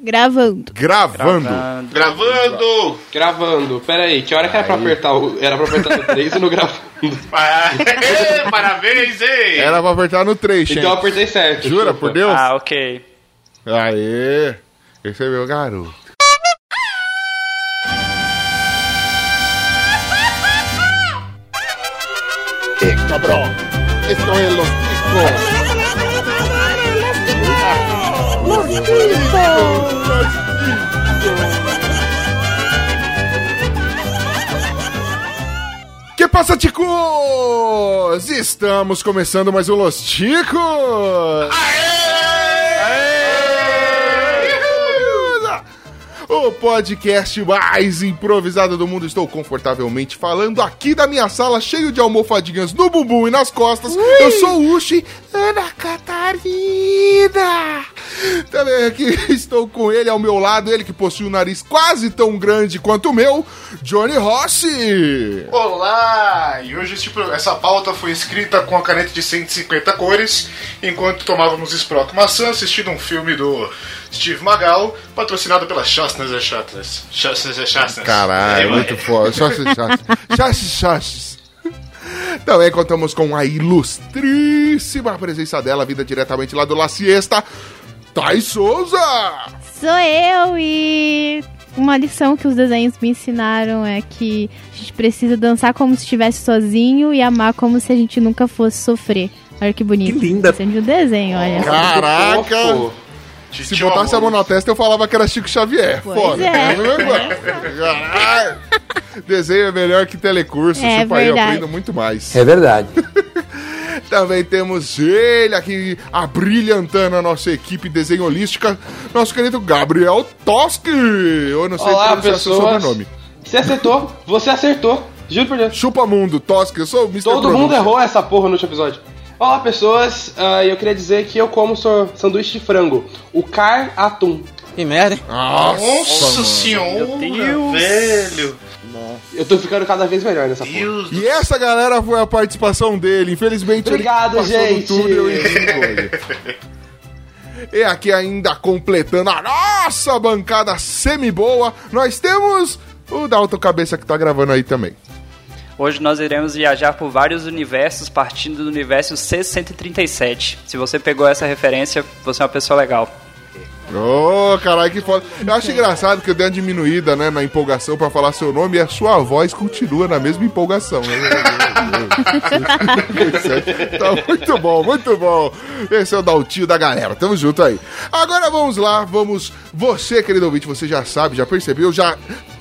Gravando. Gravando. Gravando! Gravando. Pera aí, que hora que era pra apertar o... Era pra apertar no 3 e no gravando. Aê, Parabéns, hein? Era pra apertar no 3, Então eu apertei certo. Jura, por Deus? Ah, ok. Aê! Esse é meu garoto. ¡Eh, cabrón! ¡Esto es los chicos! Que passa, ticos? Estamos começando mais um Los Ticos! O podcast mais improvisado do mundo. Estou confortavelmente falando aqui da minha sala, cheio de almofadinhas no bumbum e nas costas. Eu sou o Uchi Ana Catarina. Também aqui estou com ele ao meu lado, ele que possui um nariz quase tão grande quanto o meu, Johnny Rossi. Olá! E hoje tipo, essa pauta foi escrita com a caneta de 150 cores, enquanto tomávamos esproto maçã assistindo um filme do Steve Magal, patrocinado pela Chastness e Chastness. Chastness e Chastness. Caralho, É, muito foda. Chassis. Chassis, chassis. Também contamos com a ilustríssima presença dela, vinda diretamente lá do La Siesta, Thais Souza. Sou eu e uma lição que os desenhos me ensinaram é que a gente precisa dançar como se estivesse sozinho e amar como se a gente nunca fosse sofrer. Olha que bonito. Que linda. Sendo de um desenho, olha. Caraca! Se botasse a mão na testa, eu falava que era Chico Xavier. Pois Foda. é. Caralho. Desenho é melhor que telecurso. É Chupa aí, eu verdade. aprendo muito mais. É verdade. Também temos ele aqui, abrilhantando a nossa equipe desenho holística, nosso querido Gabriel Toski. Eu não sei Olá, pronunciar seu pessoas. sobrenome. Você acertou. Você acertou. Juro por Deus. Chupa mundo, Toski, eu sou o Mr. Todo mundo errou essa porra no último episódio. Olá, pessoas. Ah, eu queria dizer que eu como sor- sanduíche de frango. O car atum. Que merda, hein? Nossa, Nossa senhora, Deus. velho. Eu tô ficando cada vez melhor nessa porra. Deus E essa galera foi a participação dele. Infelizmente, Obrigado, ele passou gente. no túnel e. E aqui ainda completando a nossa bancada semi-boa, nós temos o Dalton Cabeça que tá gravando aí também. Hoje nós iremos viajar por vários universos, partindo do universo C-137. Se você pegou essa referência, você é uma pessoa legal. Ô, caralho, que foda. Eu acho engraçado que eu dei uma diminuída, né, na empolgação pra falar seu nome e a sua voz continua na mesma empolgação. tá muito bom, muito bom. Esse é o Daltinho da galera. Tamo junto aí. Agora vamos lá, vamos. Você, querido ouvinte, você já sabe, já percebeu, já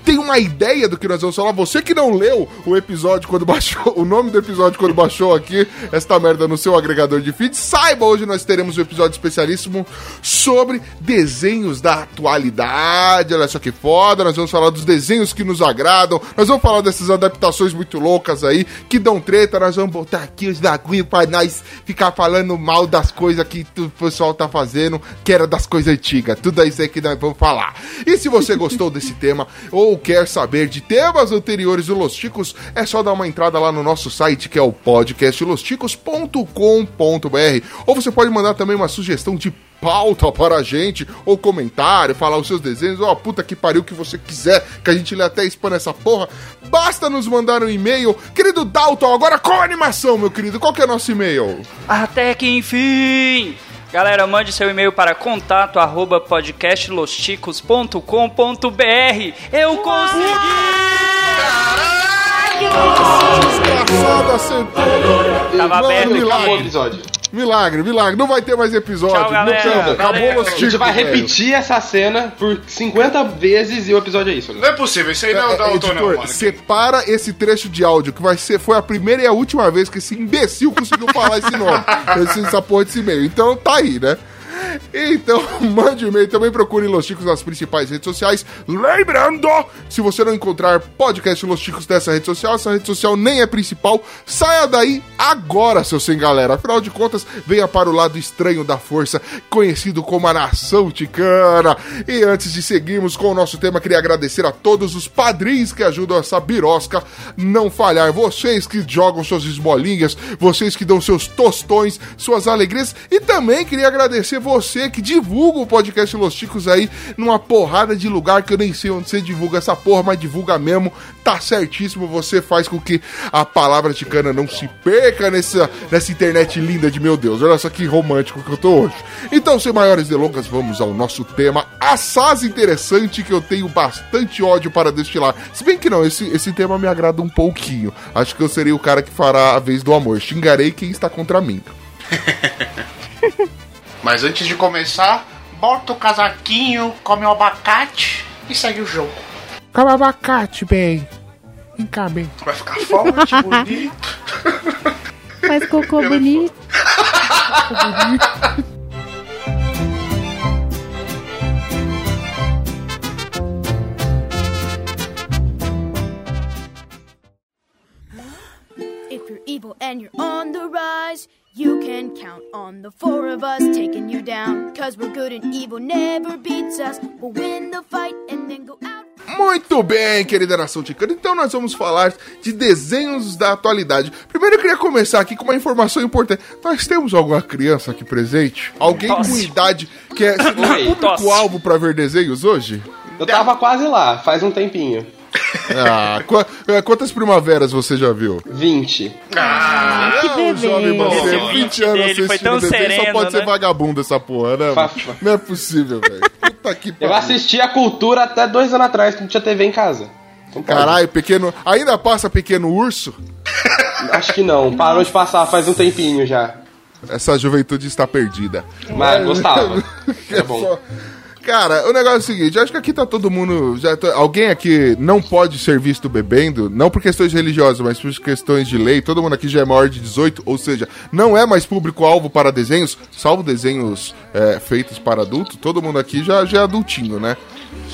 tem uma ideia do que nós vamos falar. Você que não leu o episódio quando baixou, o nome do episódio quando baixou aqui, esta merda no seu agregador de feed, saiba, hoje nós teremos um episódio especialíssimo sobre desenhos da atualidade. Olha só que foda, nós vamos falar dos desenhos que nos agradam, nós vamos falar dessas adaptações muito loucas aí, que dão treta, nós vamos botar aqui os bagulho pra nós ficar falando mal das coisas que o pessoal tá fazendo, que era das coisas antigas. Tudo isso aí que nós vamos falar. E se você gostou desse tema, ou quer saber de temas anteriores do Los Ticos, é só dar uma entrada lá no nosso site, que é o podcastlosticos.com.br. Ou você pode mandar também uma sugestão de pauta para a gente, ou comentário, falar os seus desenhos, ou a puta que pariu que você quiser, que a gente lê até spam nessa porra, basta nos mandar um e-mail. Querido Dalton, agora com animação, meu querido, qual que é nosso e-mail? Até que enfim! Galera, mande seu e-mail para contato arroba podcastlosticos.com.br. Eu consegui! Desgraçado, acertou. Tava Mano, aberto, Acabou o episódio. Milagre, milagre. Não vai ter mais episódio. Tchau, galera. Não, acabou Valeu. Los A gente vai velho. repetir essa cena por 50 vezes e o episódio é isso. né? Não é possível, isso aí não é o É, Dalton, não, mano. separa esse trecho de áudio, que vai ser, foi a primeira e a última vez que esse imbecil conseguiu falar esse nome. esse, essa porra desse e-mail. Então tá aí, né? Então, mande um e-mail. Também procure Los Chicos nas principais redes sociais. Lembrando, se você não encontrar podcast Los Chicos dessa rede social, essa rede social nem é principal, saia daí agora, seu sem galera. Afinal de contas, venha para o lado estranho da força, conhecido como a Nação Ticana. E antes de seguirmos com o nosso tema, queria agradecer a todos os padrinhos que ajudam essa birosca não falhar. Vocês que jogam suas esmolinhas, vocês que dão seus tostões, suas alegrias. E também queria agradecer você que divulga o podcast Los Ticos aí numa porrada de lugar que eu nem sei onde você divulga essa porra, mas divulga mesmo. Tá certíssimo, você faz com que a palavra ticana não se perca nessa, nessa internet linda de meu Deus. Olha só que romântico que eu tô hoje. Então, sem maiores delongas, vamos ao nosso tema assaz interessante que eu tenho bastante ódio para destilar. Se bem que não, esse, esse tema me agrada um pouquinho. Acho que eu serei o cara que fará a vez do amor. Xingarei quem está contra mim. Mas antes de começar, bota o casaquinho, come o abacate e segue o jogo. Calma abacate, bem. Vem cá, bem. Vai ficar forte, bonito. Faz cocô bonito. If you're evil and you're on the rise, you can count on the four of us taking you down. Cause we're good and evil never beats us. We'll win the fight and then go out. Muito bem, querida nação ticana. Então nós vamos falar de desenhos da atualidade. Primeiro eu queria começar aqui com uma informação importante. Nós temos alguma criança aqui presente? Alguém com Tosse. idade que é público-alvo pra ver desenhos hoje? Eu tava quase lá, faz um tempinho. Ah, qua- eh, quantas primaveras você já viu? 20. Ah, Que Não, bebê. jovem você, Esse 20 anos foi assistindo tão desenho, só sereno, pode ser né? vagabundo essa porra, né? Não é possível, velho. Puta que Eu pariu. assisti a cultura até dois anos atrás, que não tinha TV em casa. Então. Caralho, pequeno. Ainda passa pequeno urso? Acho que não, parou de passar faz um tempinho já. Essa juventude está perdida. Mas gostava. É bom. Só- Cara, o negócio é o seguinte, acho que aqui tá todo mundo. Já tá- alguém aqui não pode ser visto bebendo, não por questões religiosas, mas por questões de lei. Todo mundo aqui já é maior de 18, ou seja, não é mais público-alvo para desenhos, salvo desenhos é, feitos para adultos. Todo mundo aqui já, já é adultinho, né?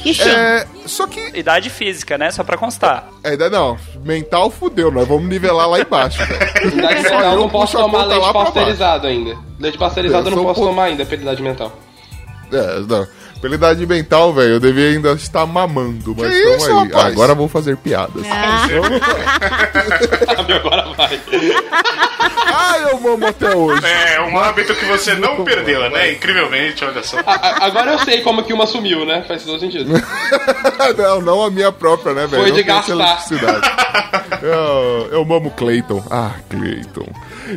Ixi, É, só que. Idade física, né? Só pra constar. Ainda não, mental fudeu, nós vamos nivelar lá embaixo. Idade mental eu não posso tomar leite pasteurizado ainda. Leite pasteurizado Eu eu não posso um tomar ainda pela idade mental. É, não. Pela idade mental, velho, eu devia ainda estar mamando, mas Que tamo isso, aí. rapaz? Agora vou fazer piadas. Agora vai. Ah, eu mamo até hoje. é um hábito que você não perdeu, né? Incrivelmente, olha só. A- Agora eu sei como que uma sumiu, né? Faz todo sentido. não, não a minha própria, né, velho? Foi Não de gastar. eu, eu mamo Clayton. Ah, Clayton.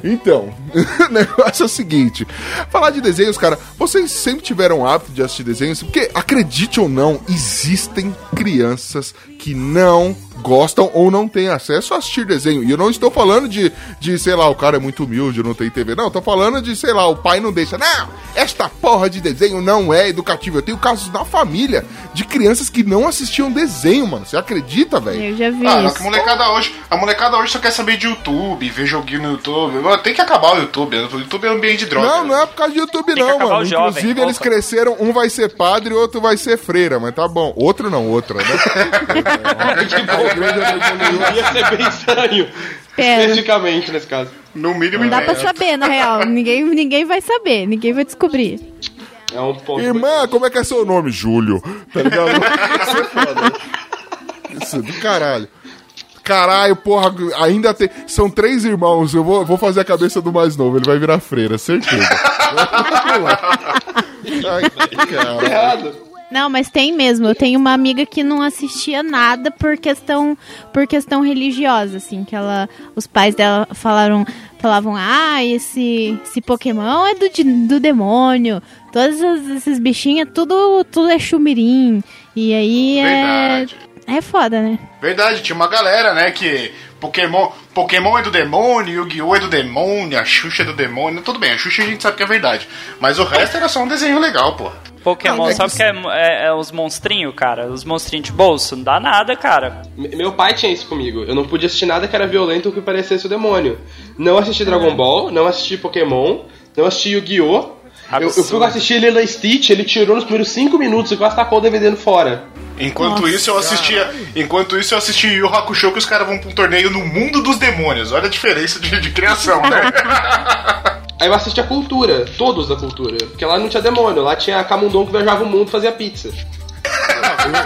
Então, o negócio é o seguinte: falar de desenhos, cara, vocês sempre tiveram hábito de assistir desenhos? Porque, acredite ou não, existem crianças que não gostam ou não têm acesso a assistir desenho. E eu não estou falando de, de, sei lá, o cara é muito humilde, não tem TV. Não, eu tô falando de, sei lá, o pai não deixa. Não, esta porra de desenho não é educativo. Eu tenho casos na família de crianças que não assistiam desenho, mano. Você acredita, velho? eu já vi Ah, isso. que a molecada hoje, a molecada hoje só quer saber de YouTube, ver joguinho no YouTube. Mano, Tem que acabar o YouTube. O YouTube é um ambiente de droga. Não, não é por causa de YouTube, que não, mano. jovem, Inclusive, eles opa. cresceram, um vai ser padre e outro vai ser freira, mas tá bom. Outro não, outra, né? A igreja não evoluiu. Ia ser bem estranho. Pera. Especificamente nesse caso. No mínimo, Não dá pra saber, na real. Ninguém, ninguém vai saber, ninguém vai descobrir. É um ponto. Irmã, como é que é seu nome? Júlio. Tá ligado? Isso é foda. Isso é do caralho. Caralho, porra, ainda tem. São três irmãos. Eu vou, vou fazer a cabeça do mais novo. Ele vai virar freira, certeza. Ai, cara. Não, mas tem mesmo. Eu tenho uma amiga que não assistia nada por questão por questão religiosa, assim, que ela os pais dela falaram falavam: "Ah, esse esse Pokémon é do, do demônio. Todos esses, bichinhos, tudo tudo é chumirim". E aí é Verdade. é foda, né? Verdade, tinha uma galera, né, que Pokémon, Pokémon é do demônio, Yu-Gi-Oh! é do demônio, a Xuxa é do demônio. Tudo bem, a Xuxa a gente sabe que é verdade. Mas o resto era só um desenho legal, pô. Pokémon, Ah, é sabe o que- que é, é, é os monstrinhos, cara? Os monstrinhos de bolso? Não dá nada, cara. Me- Meu pai tinha isso comigo. Eu não podia assistir nada que era violento ou que parecesse o demônio. Não assisti Dragon Ball, não assisti Pokémon, não assisti Yu-Gi-Oh! Eu, eu fui assistir Lilo e Stitch, ele tirou nos primeiros 5 minutos e quase tacou o DVD no fora. Enquanto Nossa, isso eu assistia, enquanto isso eu assisti Yu Yu Hakusho que os caras vão pra um torneio no mundo dos demônios. Olha a diferença de, de criação, né? Aí eu assisti a cultura, todos da cultura. Porque lá não tinha demônio, lá tinha Camundon que viajava o mundo e fazia pizza.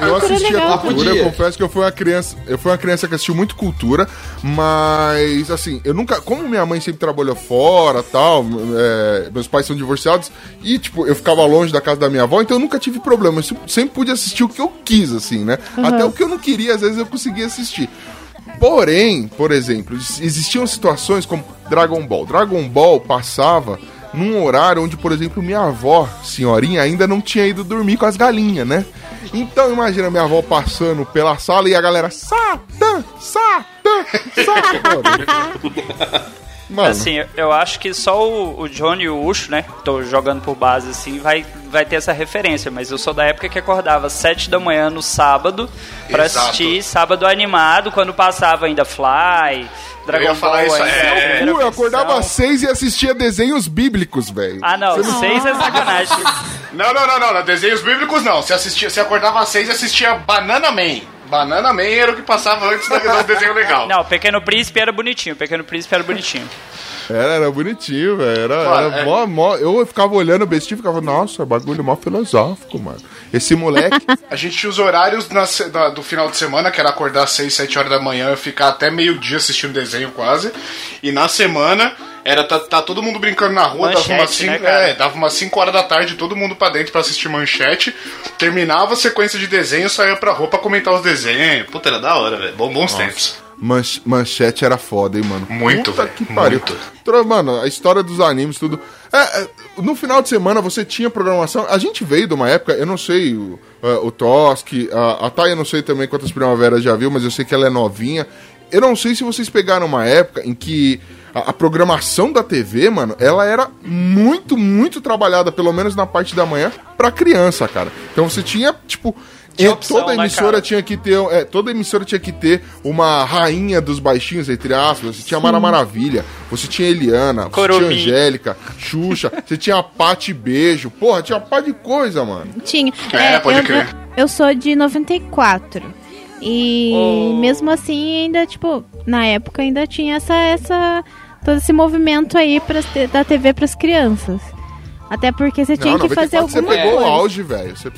Eu, eu assisti a cultura, eu confesso que eu fui uma criança. Eu fui uma criança que assistiu muito cultura, mas assim, eu nunca. Como minha mãe sempre trabalhou fora tal, é, meus pais são divorciados, e tipo, eu ficava longe da casa da minha avó, então eu nunca tive problema. Eu sempre pude assistir o que eu quis, assim, né? Até o que eu não queria, às vezes eu conseguia assistir. Porém, por exemplo, existiam situações como Dragon Ball. Dragon Ball passava num horário onde, por exemplo, minha avó, senhorinha, ainda não tinha ido dormir com as galinhas, né? Então imagina minha avó passando pela sala e a galera Satã, Satã, Satã. Mano, Assim, eu- eu acho que só o, o Johnny e o Ucho, né? Tô jogando por base assim, vai, vai ter essa referência. Mas eu sou da época que acordava às 7 da manhã no sábado pra Exato. assistir sábado animado, quando passava ainda Fly, Dragon ia falar Ball isso, é. primeira eu acordava às seis e assistia desenhos bíblicos, velho. Ah, não, seis é sacanagem. Não, não, não, não, não. Desenhos bíblicos não. Você assistia, você acordava às seis e assistia Banana Man. Banana Man era o que passava antes do desenho legal. Não, Pequeno Príncipe era bonitinho, Pequeno Príncipe era bonitinho. Era, era bonitinho, velho. Era, era é- mó, mó- Eu ficava olhando o bestinho e ficava, nossa, bagulho mó filosófico, mano. Esse moleque. A gente tinha os horários na da- do final de semana, que era acordar às 6, 7 horas da manhã e ficar até meio-dia assistindo desenho quase. E na semana era tá, tá todo mundo brincando na rua, dava Manchete, umas 5 né, é, dava umas 5 horas da tarde, todo mundo pra dentro pra assistir manchete. Terminava a sequência de desenho, saía pra rua pra comentar os desenhos. Puta, era da hora, velho. Bom, bons tempos. Manch- manchete era foda, hein, mano. Muito, Puta que pariu. muito. Mano, a história dos animes, tudo. É, é, no final de semana você tinha programação. A gente veio de uma época, eu não sei, o, é, o Toski, a, a Thay, eu não sei também quantas primaveras já viu, mas eu sei que ela é novinha. Eu não sei se vocês pegaram uma época em que a, a programação da TV, mano, ela era muito, muito trabalhada, pelo menos na parte da manhã, pra criança, cara. Então você tinha, tipo. Tinha e opção, toda né, emissora cara? tinha que ter. É, toda emissora tinha que ter uma rainha dos baixinhos, entre aspas. Você tinha a Mara Maravilha, você tinha Eliana, você tinha Angélica, Xuxa, você tinha a Pati Beijo. Porra, tinha uma pá de coisa, mano. Tinha. É, pode eu, crer. eu sou de 94. E Oh. mesmo assim, ainda, tipo, na época ainda tinha essa, essa todo esse movimento aí pras, te- da TV pras crianças. Até porque você tinha Não, que fazer 94 você alguma pegou o coisa. auge, velho. Você-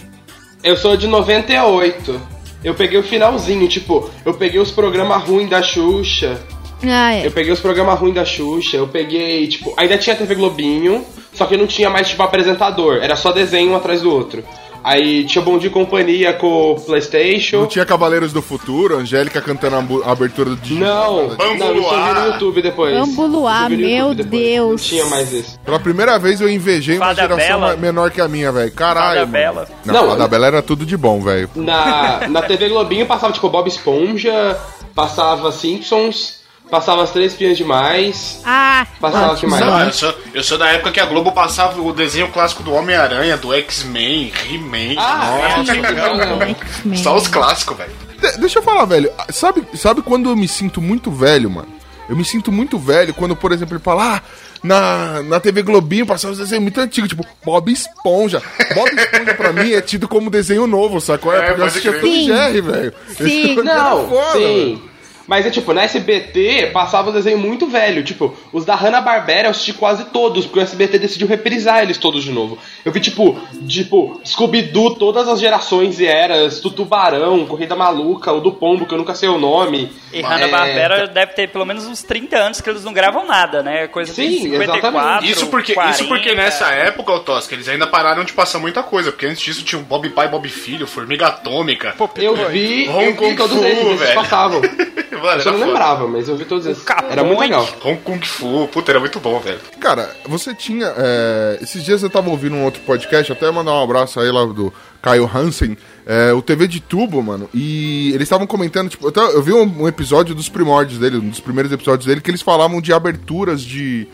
Eu sou de 98. Eu peguei o finalzinho, tipo, eu peguei os programas ruins da Xuxa. Ah, é. Eu peguei os programas ruins da Xuxa, eu peguei, tipo, ainda tinha TV Globinho, só que não tinha mais, tipo, apresentador, era só desenho um atrás do outro. Aí tinha Bom Dia e Companhia com o Playstation. Não tinha Cavaleiros do Futuro, Angélica cantando a abertura do Digi- Não, Bambu não, isso eu vi Luar. no YouTube depois. Bambu Luar, Isso eu vi no meu. Deus. Não tinha mais isso. Pela primeira vez eu invejei uma Fada geração Bela. menor que a minha, velho. Caralho. Fada. Bela. Não, Não, Fada Bela era tudo de bom, velho. Na, na TV Globinho passava, tipo, Bob Esponja, passava Simpsons, passava as Três Piãs Demais, Ah, passava o que mais? Não, eu, sou, eu sou da época que a Globo passava o desenho clássico do Homem-Aranha, do X-Men, He-Man. Ah, Nossa, é. Só os clássicos, velho. De- deixa eu falar, velho. Sabe, sabe quando eu me sinto muito velho, mano? Eu me sinto muito velho quando, por exemplo, ele fala, ah, na, na TV Globinho passava um desenho muito antigo, tipo Bob Esponja. Bob Esponja pra mim é tido como desenho novo, sacou? É, É, porque eu assistia. Tom Sim. Jerry, velho. Sim. Não, foda, sim. velho. Mas é tipo, na SBT passava um desenho muito velho. Tipo, os da Hanna-Barbera eu assisti quase todos, porque o SBT decidiu reprisar eles todos de novo. Eu vi, tipo, tipo, Scooby-Doo, todas as gerações e eras, do Tubarão, Corrida Maluca, o do Pombo, que eu nunca sei o nome. E Hanna-Barbera É, deve ter pelo menos uns 30 anos que eles não gravam nada, né? Coisa Sim, de 54, exatamente. Isso porque, 40. isso porque nessa época, Tosca, eles ainda pararam de passar muita coisa. Porque antes disso tinha o Bob Pai, Bob Filho, Formiga Atômica. Eu vi, Hong eu Kong vi todos Fu, eles velho. passavam. Mano, Eu só não foda. lembrava, mas eu vi todos esses. Era muito legal. Hong Kong Fu, puta, era muito bom, velho. Cara, você tinha. é, esses dias eu tava ouvindo um outro podcast, até mandar um abraço aí lá do Caio Hansen, é, o TV de Tubo, mano. E eles estavam comentando, tipo, até eu vi um, um episódio dos primórdios dele, um dos primeiros episódios dele, que eles falavam de aberturas de.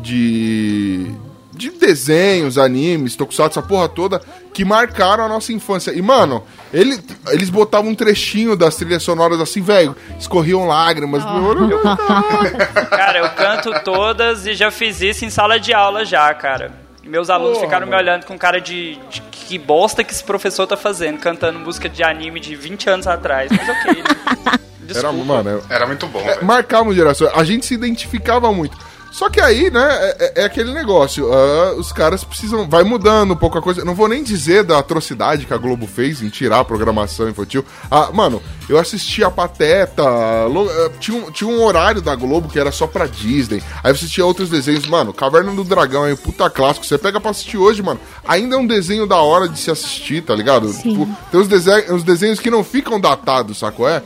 de. De desenhos, animes, tokusatsu, essa porra toda, que marcaram a nossa infância. E, mano, ele, eles botavam um trechinho das trilhas sonoras assim, velho, escorriam lágrimas. Cara, eu canto todas e já fiz isso em sala de aula já, cara. Meus alunos Porra, ficaram mano. me olhando com cara de, de que bosta que esse professor tá fazendo, cantando música de anime de 20 anos atrás. Mas ok. né? Era, Desculpa. mano, Era muito bom, É, velho. marcavam gerações. A gente se identificava muito. Só que aí, né, é, é- é aquele negócio. ah, os caras precisam. Vai mudando um pouco a coisa. Não vou nem dizer da atrocidade que a Globo fez em tirar a programação infantil. Ah, mano, eu assisti a Pateta. ah, tinha, um, tinha um horário da Globo que era só pra Disney. Aí você tinha outros desenhos. Mano, Caverna do Dragão é um puta clássico. Você pega pra assistir hoje, mano. Ainda é um desenho da hora de se assistir, tá ligado? Sim. Tipo, tem uns, uns desenhos que não ficam datados, saco? É?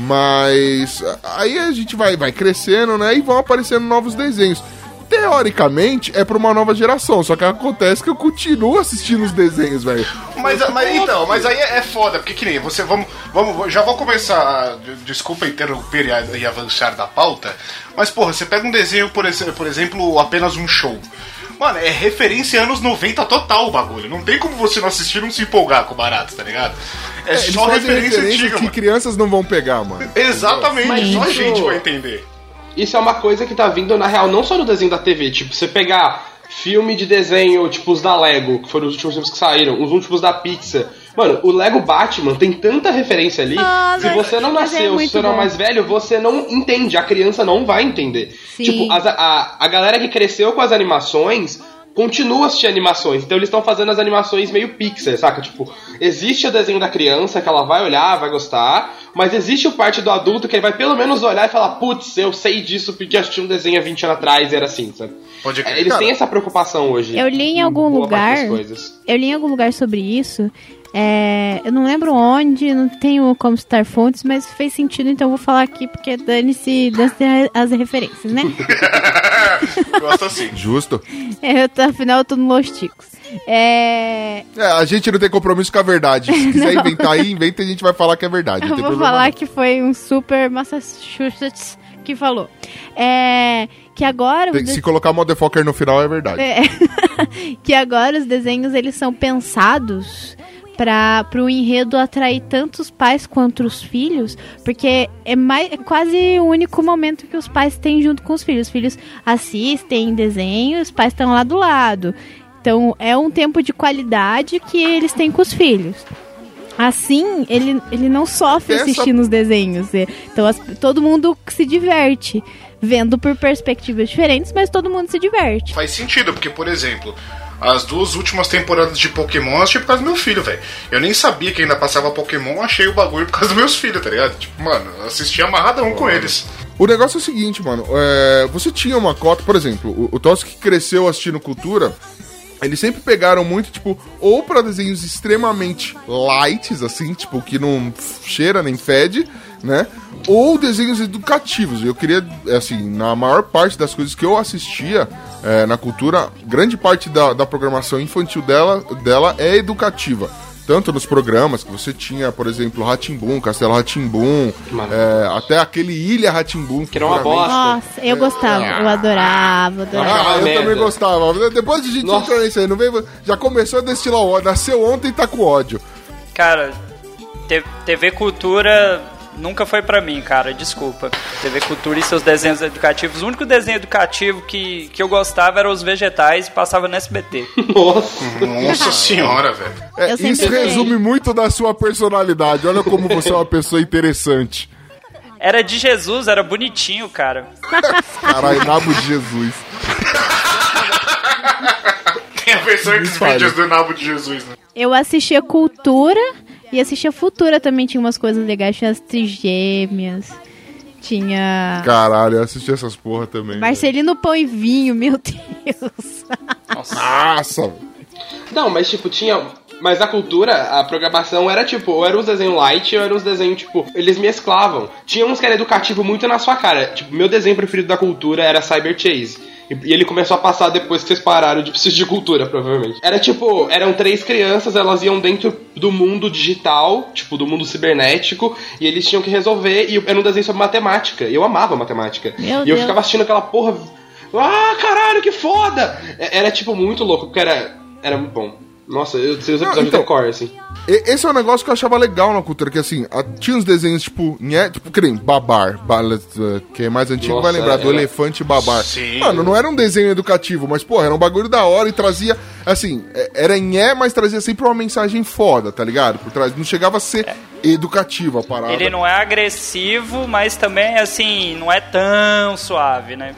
Mas aí a gente vai, vai crescendo, né? E vão aparecendo novos desenhos. Teoricamente é pra uma nova geração, só que acontece que eu continuo assistindo os desenhos, velho. Mas, mas então, mas aí é, é foda, porque que nem você, vamos, vamos, já vou começar, de- desculpa interromper e, a- e avançar da pauta, mas porra, você pega um desenho, por, por exemplo, apenas um show. Mano, é referência anos 90 total o bagulho. Não tem como você não assistir e não se empolgar com o barato, tá ligado? É, Eles só referência referências antiga, que mano. crianças não vão pegar, mano. Exatamente, Mas só a isso- gente vai entender. Isso é uma coisa que tá vindo, na real, não só no desenho da TV. Tipo, você pegar filme de desenho, tipo os da Lego, que foram os últimos filmes que saíram, os últimos da Pixar. Mano, o Lego Batman tem tanta referência ali. Ah, se você não é nasceu, se muito você não é mais velho, você não entende. A criança não vai entender. Sim. Tipo, as- a, a galera que cresceu com as animações continua a assistir animações. Então eles estão fazendo as animações meio Pixar, saca? Tipo, existe o desenho da criança que ela vai olhar, vai gostar, mas existe o parte do adulto que ele vai pelo menos olhar e falar, putz, eu sei disso porque assisti um desenho há 20 anos atrás e era assim, sabe? Pode crer. Eles têm essa preocupação hoje. Eu li em algum lugar. Eu li em algum lugar sobre isso. É, eu não lembro onde, não tenho como citar fontes, mas fez sentido, então eu vou falar aqui porque dane-se dane as referências, né? Gosto assim. Justo. É, eu tô- afinal, eu tô no Los Ticos. É, É, a gente não tem compromisso com a verdade. Se quiser inventar aí, inventa e a gente vai falar que é verdade. Não eu tem vou falar não. que foi um super Massachusetts que falou. É, que agora... Tem- de- Se colocar motherfucker no final é verdade. É. que agora os desenhos eles são pensados para o enredo atrair tanto os pais quanto os filhos, porque é, mais, é quase o único momento que os pais têm junto com os filhos. Os filhos assistem desenho, os pais estão lá do lado. Então é um tempo de qualidade que eles têm com os filhos. Assim, ele, ele não sofre Essa- assistindo os desenhos. Então as- todo mundo se diverte. Vendo por perspectivas diferentes, mas todo mundo se diverte. Faz sentido, porque, por exemplo, as duas últimas temporadas de Pokémon eu assisti por causa do meu filho, velho. Eu nem sabia que ainda passava Pokémon, achei o bagulho por causa dos meus filhos, tá ligado? Tipo, mano, assisti amarradão com eles. O negócio é o seguinte, mano. é, você tinha uma cota, por exemplo, o, o que cresceu assistindo cultura, eles sempre pegaram muito, tipo, ou pra desenhos extremamente lights, assim, tipo, que não cheira nem fede, né? Ou desenhos educativos. Eu queria, assim, na maior parte das coisas que eu assistia é, na cultura, grande parte da, da programação infantil dela, dela é educativa. Tanto nos programas que você tinha, por exemplo, Ratimbum, Castelo Ratimbum, Maravilha. até aquele Ilha Ratimbum. Que era uma bosta. Nossa, eu gostava, eu adorava, adorava. Ah, eu merda. também gostava. Depois de a gente Nossa. entrar nisso aí, não veio, já começou a destilar o ódio. Nasceu ontem e tá com ódio. Cara, TV Cultura nunca foi pra mim, cara, desculpa. TV Cultura e seus desenhos educativos. O único desenho educativo que, que eu gostava era os vegetais e passava no SBT. Nossa. Nossa senhora, velho. É, isso resume muito da sua personalidade. Olha como você é uma pessoa interessante. Era de Jesus, era bonitinho, cara. Caralho, nabo de Jesus. Tem a versão. Xvideos do Nabo de Jesus, né? Eu assistia Cultura e assistia Futura também, tinha umas coisas legais, tinha as trigêmeas, tinha Caralho, eu assisti essas porra também. Marcelino Pão e Vinho, meu Deus. Nossa, velho. Não, mas tipo, tinha. Mas a cultura, a programação era tipo, ou era uns desenhos light, ou era uns desenhos, tipo, eles mesclavam. Tinha uns que era educativo muito na sua cara. Tipo, meu desenho preferido da cultura era Cyber Chase. E e ele começou a passar depois que vocês pararam de assistir cultura, provavelmente. Era tipo, eram três crianças, elas iam dentro do mundo digital, tipo, do mundo cibernético, e eles tinham que resolver, e era um desenho sobre matemática. E eu amava matemática. Meu e eu Deus. ficava assistindo aquela porra. Ah, caralho, que foda! É- Era tipo muito louco, porque era, era muito bom. Nossa, eu sei os Não, episódios então- de core, assim. E- Esse é um negócio que eu achava legal na cultura, que assim, tinha uns desenhos tipo, nhé, tipo, que nem Babar, uh, que é mais antigo, Nossa, vai lembrar, do era- elefante Babar. Sim. Mano, não era um desenho educativo, mas, porra, era um bagulho da hora e trazia, assim, é- era nhé, mas trazia sempre uma mensagem foda, tá ligado? Por trás, não chegava a ser educativo a parada. Ele não é agressivo, mas também, assim, não é tão suave, né?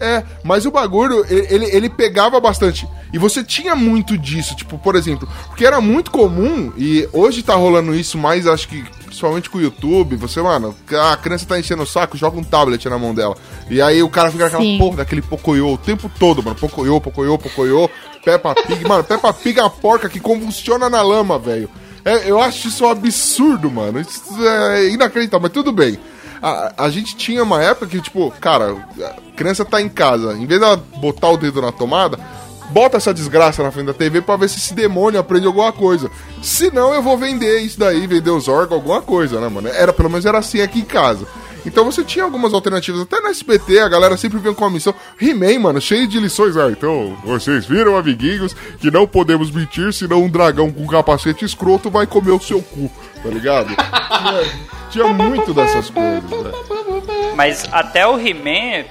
É, mas o bagulho, ele, ele, pegava bastante. E você tinha muito disso, tipo, por exemplo, porque era muito comum, e hoje tá rolando isso mais, acho que principalmente com o YouTube, você, mano, a criança tá enchendo o saco, joga um tablet na mão dela. E aí o cara fica aquela Sim. porra daquele pocoyo o tempo todo, mano. Pocoyo, pocoyo, pocoyo, Peppa Pig. Mano, Peppa Pig é uma porca que convulsiona na lama, velho. É, eu acho isso um absurdo, mano. Isso é inacreditável, mas tudo bem. A, a gente tinha uma época que, tipo, cara, a criança tá em casa, em vez dela botar o dedo na tomada, bota essa desgraça na frente da TV pra ver se esse demônio aprende alguma coisa. Se não, eu vou vender isso daí, vender os órgãos, alguma coisa, né, mano? Era, pelo menos era assim aqui em casa. Então você tinha algumas alternativas, até no SBT, a galera sempre vinha com uma missão. He-Man, mano, cheio de lições. Ah, então, vocês viram, amiguinhos, que não podemos mentir, senão um dragão com capacete escroto vai comer o seu cu, tá ligado? tinha, tinha muito dessas coisas, né? Mas até o He-Man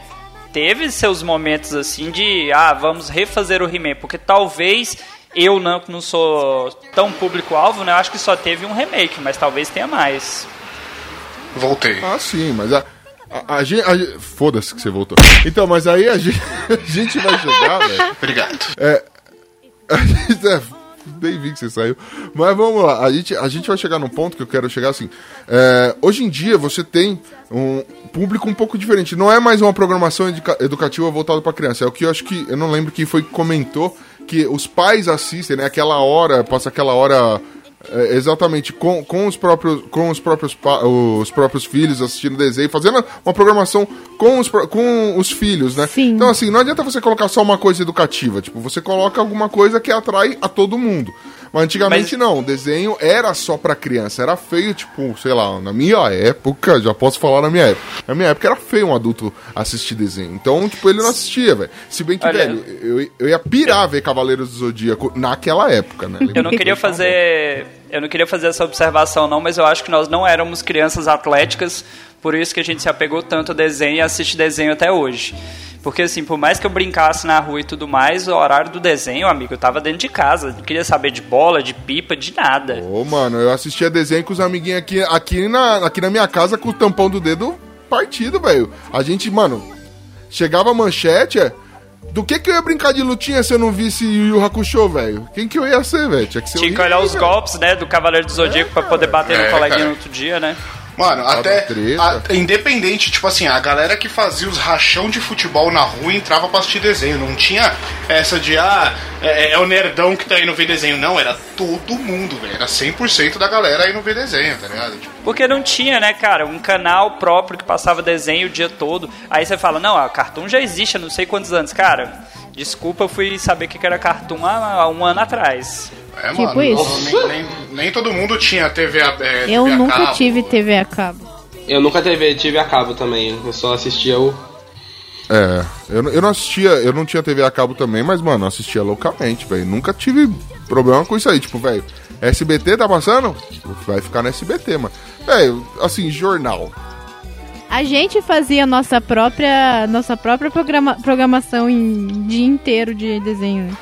teve seus momentos assim de, ah, vamos refazer o He-Man, porque talvez eu não, não sou tão público-alvo, né? Eu acho que só teve um remake, mas talvez tenha mais. Voltei. Ah, sim, mas a. A, a gente. a Foda-se que você voltou. Então, mas aí a gente, a gente vai jogar, velho. Obrigado. A gente, é, nem vi que você saiu. Mas vamos lá, a gente, a gente vai chegar num ponto que eu quero chegar assim. é, hoje em dia você tem um público um pouco diferente. Não é mais uma programação educa- educativa voltada para criança. É o que eu acho que. Eu não lembro quem foi que comentou que os pais assistem, né? Aquela hora, passa aquela hora. É, exatamente, com, com, os próprios, com os, próprios os próprios filhos assistindo desenho, fazendo uma programação com os, com os filhos, né? Sim. Então, assim, não adianta você colocar só uma coisa educativa. Tipo, você coloca alguma coisa que atrai a todo mundo. Mas antigamente Mas- não, o desenho era só pra criança. Era feio, tipo, sei lá, na minha época, já posso falar na minha época. Na minha época era feio um adulto assistir desenho. Então, tipo, ele não assistia, velho. Se bem que, Olha- velho, eu, eu ia pirar ver Cavaleiros do Zodíaco naquela época, né? Eu não queria fazer. Eu não queria fazer essa observação, não, mas eu acho que nós não éramos crianças atléticas, por isso que a gente se apegou tanto ao desenho e assiste desenho até hoje. Porque, assim, por mais que eu brincasse na rua e tudo mais, o horário do desenho, amigo, eu tava dentro de casa. Não queria saber de bola, de pipa, de nada. Ô, mano, eu assistia desenho com os amiguinhos aqui, aqui, na, aqui na minha casa com o tampão do dedo partido, velho. A gente, mano, chegava a manchete, é, do que que eu ia brincar de lutinha se eu não visse Yu Yu Hakusho, velho? Quem que eu ia ser, velho? Tinha que ser Tinha o que olhar os velho. golpes, né, do Cavaleiro do Zodíaco pra poder bater no É, coleguinha cara. no outro dia, né? Mano, até a- independente, tipo assim, a galera que fazia os rachão de futebol na rua entrava pra assistir desenho. Não tinha essa de, ah, é, é o nerdão que tá indo ver desenho. Não, era todo mundo, velho. Era 100% da galera indo ver desenho, tá ligado? Tipo, Porque não tinha, né, cara, um canal próprio que passava desenho o dia todo. Aí você fala, não, a Cartoon já existe há não sei quantos anos. Cara, desculpa, eu fui saber o que era Cartoon há, há um ano atrás. é, Tipo mano, isso. Nem, nem- nem todo mundo tinha TV a é, Eu TV a nunca cabo. tive TV a cabo. Eu nunca tive, tive a cabo também. Eu só assistia o. É, eu, não- eu não assistia, eu não tinha TV a cabo também, mas, mano, eu assistia loucamente, velho. Nunca tive problema com isso aí. Tipo, velho, SBT tá passando? Vai ficar no SBT, mano. Velho, assim, jornal. A gente fazia nossa própria, nossa própria programa, programação em dia inteiro de desenho.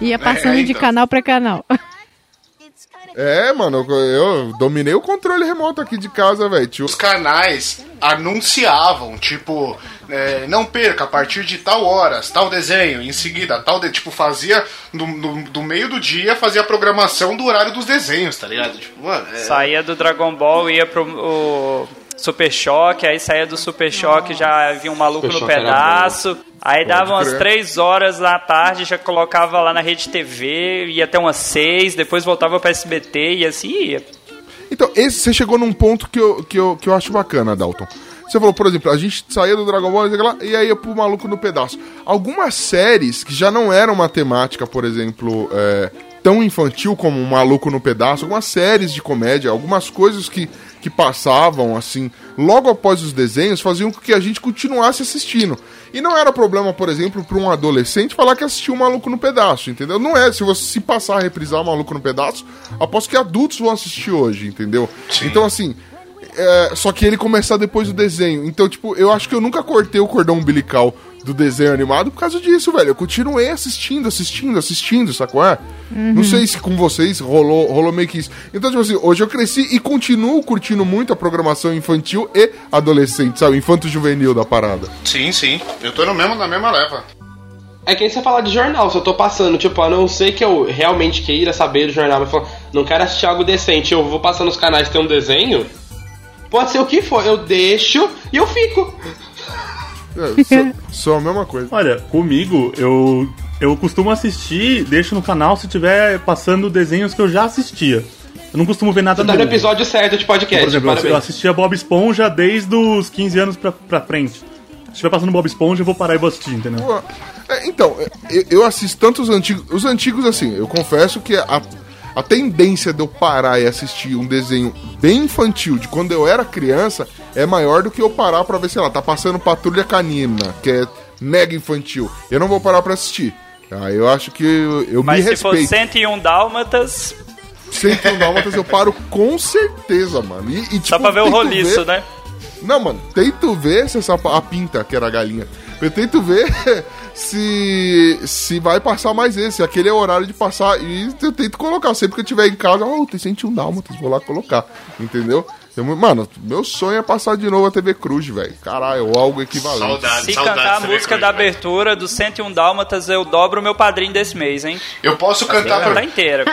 Ia passando de então. canal pra canal. É, mano, eu, eu dominei o controle remoto aqui de casa, velho. Os canais anunciavam, tipo, é, não perca, a partir de tal horas, tal desenho, em seguida, tal. De, tipo, fazia do, do, do meio do dia, fazia a programação do horário dos desenhos, tá ligado? Tipo, mano, é, Saía do Dragon Ball, ia pro o Super Choque, aí saía do Super Choque, já vinha um maluco Super no pedaço. Aí dava umas. 3 horas da tarde, já colocava lá na rede TV, ia até umas 6, depois voltava pra SBT e assim ia. Então, esse, você chegou num ponto que eu, que, eu, que eu acho bacana, Dalton. Você falou, por exemplo, a gente saía do Dragon Ball e aí ia pro maluco no pedaço. Algumas séries que já não eram uma temática, por exemplo, é, tão infantil como um maluco no pedaço, algumas séries de comédia, algumas coisas que, que passavam, assim, logo após os desenhos, faziam com que a gente continuasse assistindo. E não era problema, por exemplo, para um adolescente falar que assistiu o Maluco no Pedaço, entendeu? Não é, se você se passar a reprisar o Maluco no Pedaço, aposto que adultos vão assistir hoje, entendeu? Então, assim, é, só que ele começar depois do desenho. Então, tipo, eu acho que eu nunca cortei o cordão umbilical do desenho animado por causa disso, velho. Eu continuei assistindo, assistindo, assistindo, sacou? É? Não sei se com vocês rolou, rolou meio que isso. Então, tipo assim, hoje eu cresci e continuo curtindo muito a programação infantil e adolescente, sabe? Infanto-juvenil da parada. Sim, sim. Eu tô no mesmo, na mesma leva. É que nem você falar de jornal, se eu tô passando, tipo, a não ser que eu realmente queira saber do jornal, mas falar, não quero assistir algo decente, eu vou passando nos canais que tem um desenho, pode ser o que for, eu deixo e eu fico. É, sou, sou a mesma coisa. Olha, comigo, eu, eu costumo assistir, deixo no canal se tiver passando desenhos que eu já assistia. Eu não costumo ver nada Você tá no novo. episódio certo de podcast, Por exemplo, eu- eu parabéns. assistia Bob Esponja desde os 15 anos pra, pra frente. Se estiver passando Bob Esponja, eu vou parar e vou assistir, entendeu? É, então, eu, eu assisto tanto os antigos. Os antigos, assim, eu confesso que a, a tendência de eu parar e assistir um desenho bem infantil de quando eu era criança é maior do que eu parar pra ver, sei lá, tá passando Patrulha Canina, que é mega infantil. Eu não vou parar pra assistir. Aí eu acho que eu, eu me Mas se for respeito. 101 Dálmatas, 101 Dálmatas eu paro com certeza, mano. E, e, tipo, só pra ver o roliço, ver- né? Não, mano, tento ver se essa a pinta, que era a galinha. Eu tento ver se se vai passar mais esse, aquele é o horário de passar e eu tento colocar sempre que eu tiver em casa, oh, tem 101 dálmatas, vou lá colocar, entendeu? Eu, mano, meu sonho é passar de novo a TV Cruz, velho. Caralho, ou algo equivalente. Saudade, Se saudade. cantar a música Cruz, da velho. abertura do 101 Dálmatas, eu dobro o meu padrinho desse mês, hein? Eu posso cantar Tá pra. inteira.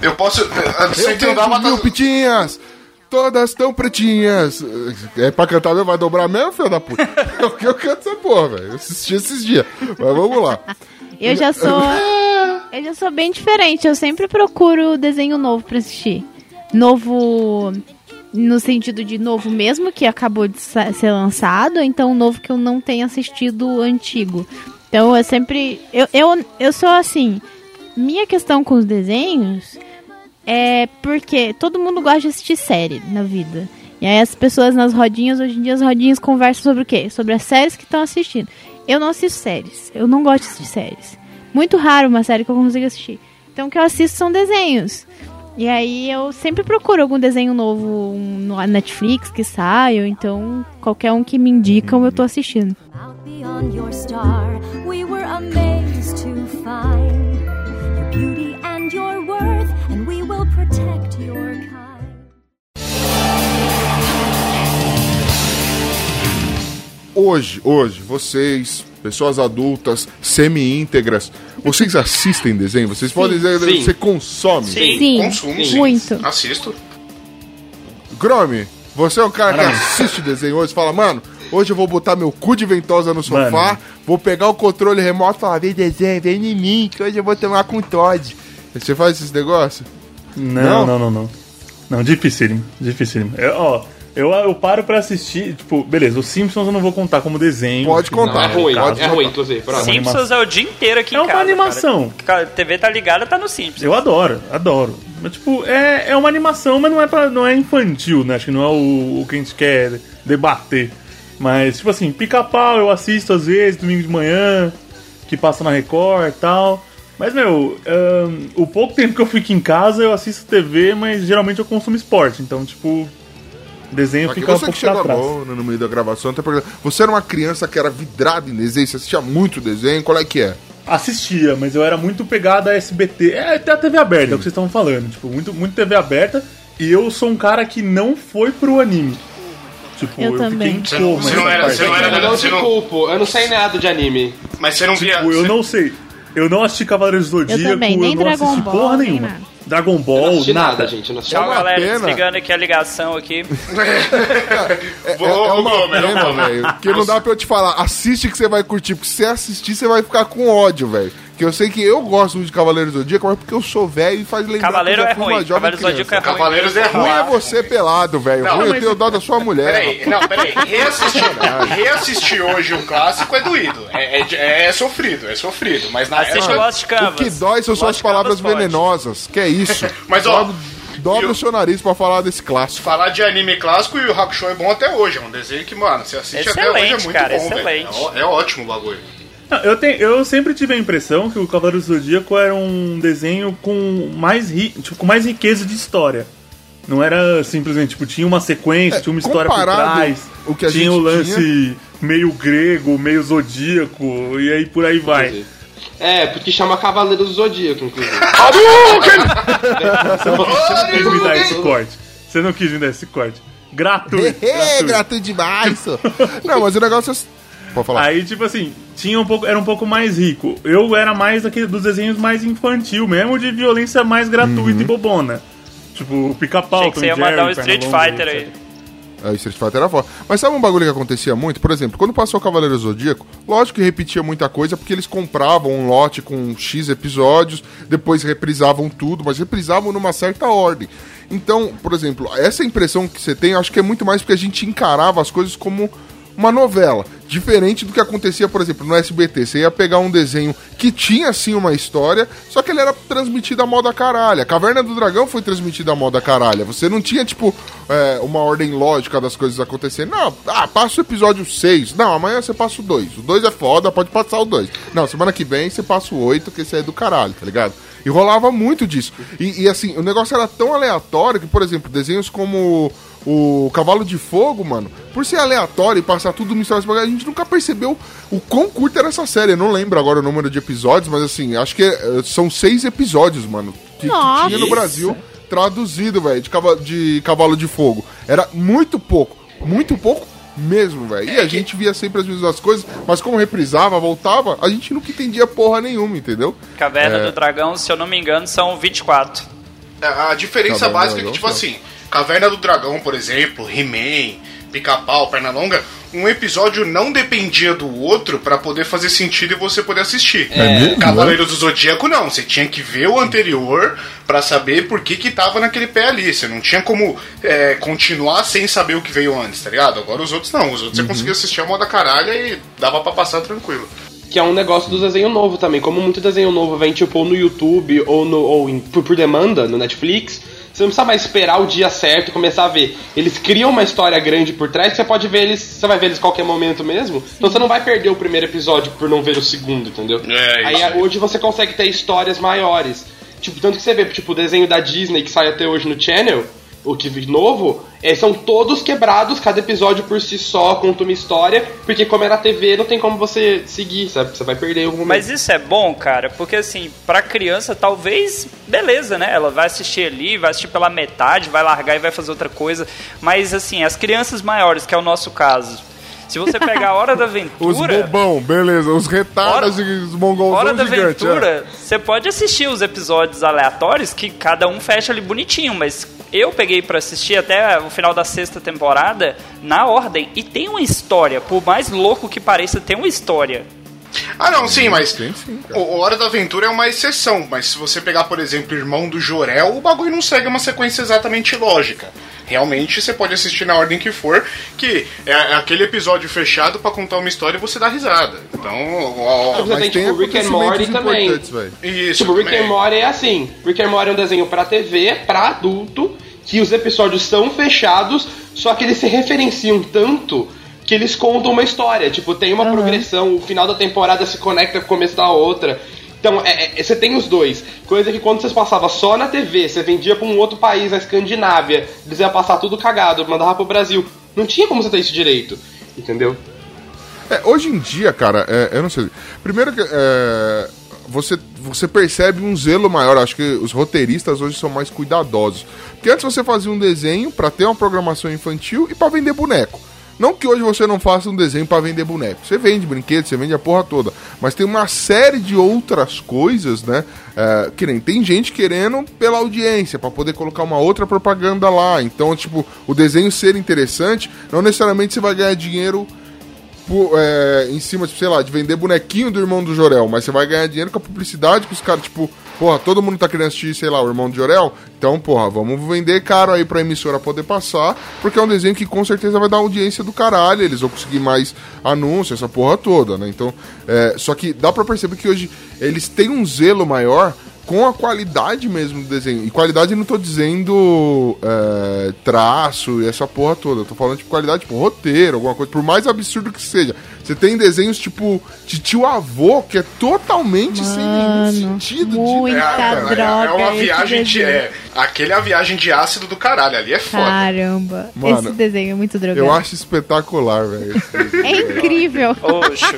Eu posso. Eu Você tenho entendeu? mil pitinhas, todas tão pretinhas. É pra cantar mesmo, vai dobrar mesmo, filho da puta? É o que eu canto essa porra, velho. Eu assisti esses dias. Mas vamos lá. Eu já sou. Eu já sou bem diferente. Eu sempre procuro desenho novo pra assistir. Novo. No sentido de novo mesmo, que acabou de ser lançado, então novo que eu não tenha assistido antigo. Então eu sempre. Eu, eu, eu sou assim. Minha questão com os desenhos é porque todo mundo gosta de assistir série na vida. E aí as pessoas nas rodinhas, hoje em dia as rodinhas conversam sobre o quê? Sobre as séries que estão assistindo. Eu não assisto séries. Eu não gosto de assistir séries. Muito raro uma série que eu consigo assistir. Então o que eu assisto são desenhos. E aí eu sempre procuro algum desenho novo no Netflix que saia, ou então qualquer um que me indicam eu tô assistindo. Out Hoje, hoje, vocês, pessoas adultas, semi-íntegras, vocês assistem desenho? Vocês podem dizer que Sim. você consome? Sim. Sim, Consumo, sim. muito. Assisto. Gromi, você é um cara que assiste desenho hoje, fala, mano, hoje eu vou botar meu cu de ventosa no sofá, Mano. vou pegar o controle remoto e falar, vem desenho, vem em mim, que hoje eu vou tomar com Todd. Você faz esses negócios? Não? Não, não, não, não. Não, dificílimo, dificílimo. Eu, ó, eu, eu paro pra assistir, tipo, beleza, os Simpsons eu não vou contar como desenho. Pode contar. É ruim, Pode é ruim, inclusive. Pronto. Sim. Simpsons é o dia inteiro aqui É em uma casa. animação. Cara. A TV tá ligada, tá no Simpsons. Eu adoro, adoro. Mas, tipo, é, é uma animação, mas não é, pra, não é infantil, né? Acho que não é o, o que a gente quer debater. Mas, tipo assim, pica-pau eu assisto às vezes, domingo de manhã, que passa na Record e tal. Mas, meu, ahn, o pouco tempo que eu fico em casa eu assisto TV, mas geralmente eu consumo esporte. Então, tipo, desenho Aqui fica um você que pouco pra chegou trás. agora no meio da gravação, tá perguntando, você era uma criança que era vidrada em desenho, você assistia muito desenho, qual é que é? Assistia, mas eu era muito pegado a SBT. É até a TV aberta, é o que vocês estavam falando. Tipo, muito, muito TV aberta. E eu sou um cara que não foi pro anime. Tipo, Eu eu, também. fiquei em coma. Você não era- você não era- Eu não Você te não- culpo, eu não sei nada de anime. Mas você não via. Tipo, eu não sei. Eu não assisti Cavaleiros do Zodíaco, Eu também, nem não Dragon assisti Ball, porra nem nenhuma. Dragon Ball, nada. nada, gente. Não Tchau, uma galera. pena. Desligando aqui a ligação aqui. É, Vou- é vou uma pena, velho. Que não dá pra eu te falar, assiste que você vai curtir, porque se você assistir, você vai ficar com ódio, velho. Que eu sei que eu gosto muito de Cavaleiros do Zodíaco, mas porque eu sou velho e faz lembrar Cavaleiro que eu é já fui uma ruim. jovem Cavaleiro do Zodíaco é criança. ruim. Cavaleiros é Ruim é ruim. você pelado, velho. Ruim eu mas- tenho dó da sua mulher. Peraí, não, peraí. Reassistir, reassistir hoje um clássico é doído. É, é, é sofrido, é sofrido. Mas na Assiste época. Lost Canvas. O que dói são suas palavras pode. venenosas. Que é isso? Mas, ó, Dobre- Dobra eu- o seu nariz pra falar desse clássico. Falar de anime clássico e o Hakusho é bom até hoje. É um desenho que, mano, você assiste até hoje é Excelente, muito cara, bom, velho. excelente. É, é ótimo o bagulho. Não, Eu, tenho, eu sempre tive a impressão que o Cavaleiros do Zodíaco era um desenho com mais, ri, tipo, com mais riqueza de história. Não era simplesmente, tipo, tinha uma sequência, É, tinha uma história por trás. o que a tinha gente o lance meio grego, meio zodíaco, e aí por aí vai. É, porque chama Cavaleiro do Zodíaco, inclusive. Você não quis me dar esse corte. Você não quis me dar esse corte. Gratuito. É, gratuito. gratuito demais. Não, mas o negócio é. Pode falar. Aí, tipo assim, tinha um pouco, era um pouco mais rico. Eu era mais daquele, dos desenhos mais infantil mesmo, de violência mais gratuita Uhum. e bobona. Tipo, pica-pau, você ia mandar um Street Fighter aí. etc. É, o Street Fighter era foda. Mas sabe um bagulho que acontecia muito? Por exemplo, quando passou o Cavaleiro Zodíaco, lógico que repetia muita coisa, porque eles compravam um lote com X episódios, depois reprisavam tudo, mas reprisavam numa certa ordem. Então, por exemplo, essa impressão que você tem, eu acho que é muito mais porque a gente encarava as coisas como uma novela. Diferente do que acontecia, por exemplo, no SBT. Você ia pegar um desenho que tinha sim uma história, só que ele era transmitido a moda caralha. Caverna do Dragão foi transmitida a moda caralha. Você não tinha, tipo, é, uma ordem lógica das coisas acontecendo. Não, ah, passa o episódio 6. Não, amanhã você passa o 2. O 2 é foda, pode passar o 2. Não, semana que vem você passa o 8, que esse é do caralho, tá ligado? E rolava muito disso. E, e, assim, o negócio era tão aleatório que, por exemplo, desenhos como o Cavalo de Fogo, mano, por ser aleatório e passar tudo história, a gente nunca percebeu o quão curta era essa série. Eu não lembro agora o número de episódios, mas assim, acho que eh, são seis episódios, mano, que, que tinha no Brasil traduzido, velho, de, cava de Cavalo de Fogo. Era muito pouco, muito pouco mesmo, velho. E a gente via sempre as mesmas coisas, mas como reprisava, voltava, a gente nunca entendia porra nenhuma, entendeu? Caverna É. do Dragão, se eu não me engano, são 24. A a diferença Caverna básica é que, tipo tá. assim, Caverna do Dragão, por exemplo, He-Man, Pica-Pau, Pernalonga, um episódio não dependia do outro pra poder fazer sentido e você poder assistir. É mesmo? Cavaleiros do Zodíaco não, você tinha que ver o anterior pra saber por que que tava naquele pé ali. Você não tinha como é, continuar sem saber o que veio antes, tá ligado? Agora os outros não, os outros você conseguia assistir a moda caralha e dava pra passar tranquilo. Que é um negócio do desenho novo também. Como muito desenho novo vem, tipo, ou no YouTube ou, no, ou em- por, por demanda, no Netflix, você não precisa mais esperar o dia certo e começar a ver. Eles criam uma história grande por trás que você pode ver eles. Você vai ver eles qualquer momento mesmo. Então você não vai perder o primeiro episódio por não ver o segundo, entendeu? É, Aí isso aí. hoje você consegue ter histórias maiores. Tipo, tanto que você vê, tipo, o desenho da Disney que sai até hoje no Channel, o que de novo, é, são todos quebrados, cada episódio por si só conta uma história, porque como é na TV, não tem como você seguir, sabe? Você vai perder algum momento. Mas isso é bom, cara, porque assim, pra criança, talvez, beleza, né? Ela vai assistir ali, vai assistir pela metade, vai largar e vai fazer outra coisa. Mas assim, as crianças maiores, que é o nosso caso, se você pegar a Hora da Os Aventura. bobão, beleza. Os retardas Hora- e os mongolzão Hora da gigante, é. Aventura, você pode assistir os episódios aleatórios que cada um fecha ali bonitinho, mas eu peguei pra assistir até o final da sexta temporada na ordem e tem uma história, por mais louco que pareça, tem uma história. Ah, não, sim, mas sim, cara. o Hora da Aventura é uma exceção. Mas se você pegar, por exemplo, Irmão do Jorel, o bagulho não segue uma sequência exatamente lógica. Realmente você pode assistir na ordem que for, que é aquele episódio fechado pra contar uma história e você dá risada. Então, ó, ó, Você tem, tipo, Rick and Morty também. isso. Tipo, Rick também. and Morty é assim. Rick and Morty é um desenho pra TV, pra adulto, que os episódios são fechados, só que eles se referenciam tanto que eles contam uma história. Tipo, tem uma progressão, o final da temporada se conecta com o começo da outra. Então, é- é- você tem os dois. Coisa que quando você passava só na TV, você vendia pra um outro país, a Escandinávia, eles iam passar tudo cagado, mandava pro Brasil. Não tinha como você ter isso direito. Entendeu? É, hoje em dia, cara, é, eu não sei. Primeiro que é, você, você percebe um zelo maior. Acho que os roteiristas hoje são mais cuidadosos. Porque antes você fazia um desenho pra ter uma programação infantil e pra vender boneco. Não que hoje você não faça um desenho pra vender boneco. Você vende brinquedos, você vende a porra toda. Mas tem uma série de outras coisas, né? É, que nem tem gente querendo pela audiência, pra poder colocar uma outra propaganda lá. Então, tipo, o desenho ser interessante, não necessariamente você vai ganhar dinheiro é, em cima, tipo, sei lá, de vender bonequinho do irmão do Jorel, mas você vai ganhar dinheiro com a publicidade que os caras, tipo, porra, todo mundo tá querendo assistir, sei lá, o irmão do Jorel, então, porra, vamos vender caro aí pra emissora poder passar, porque é um desenho que com certeza vai dar audiência do caralho, eles vão conseguir mais anúncios, essa porra toda, né? Então, é, só que dá pra perceber que hoje eles têm um zelo maior com a qualidade mesmo do desenho. E qualidade não tô dizendo é, traço e essa porra toda. Eu tô falando tipo qualidade, tipo roteiro, alguma coisa. Por mais absurdo que seja. Você tem desenhos tipo de tio avô, que é totalmente sem nenhum sentido. de- muita É, droga. é uma esse viagem de. É, aquele é a viagem de ácido do caralho. Ali é foda. Caramba. Mano, esse desenho é muito drogado. Eu acho espetacular, velho. É incrível. Oxo,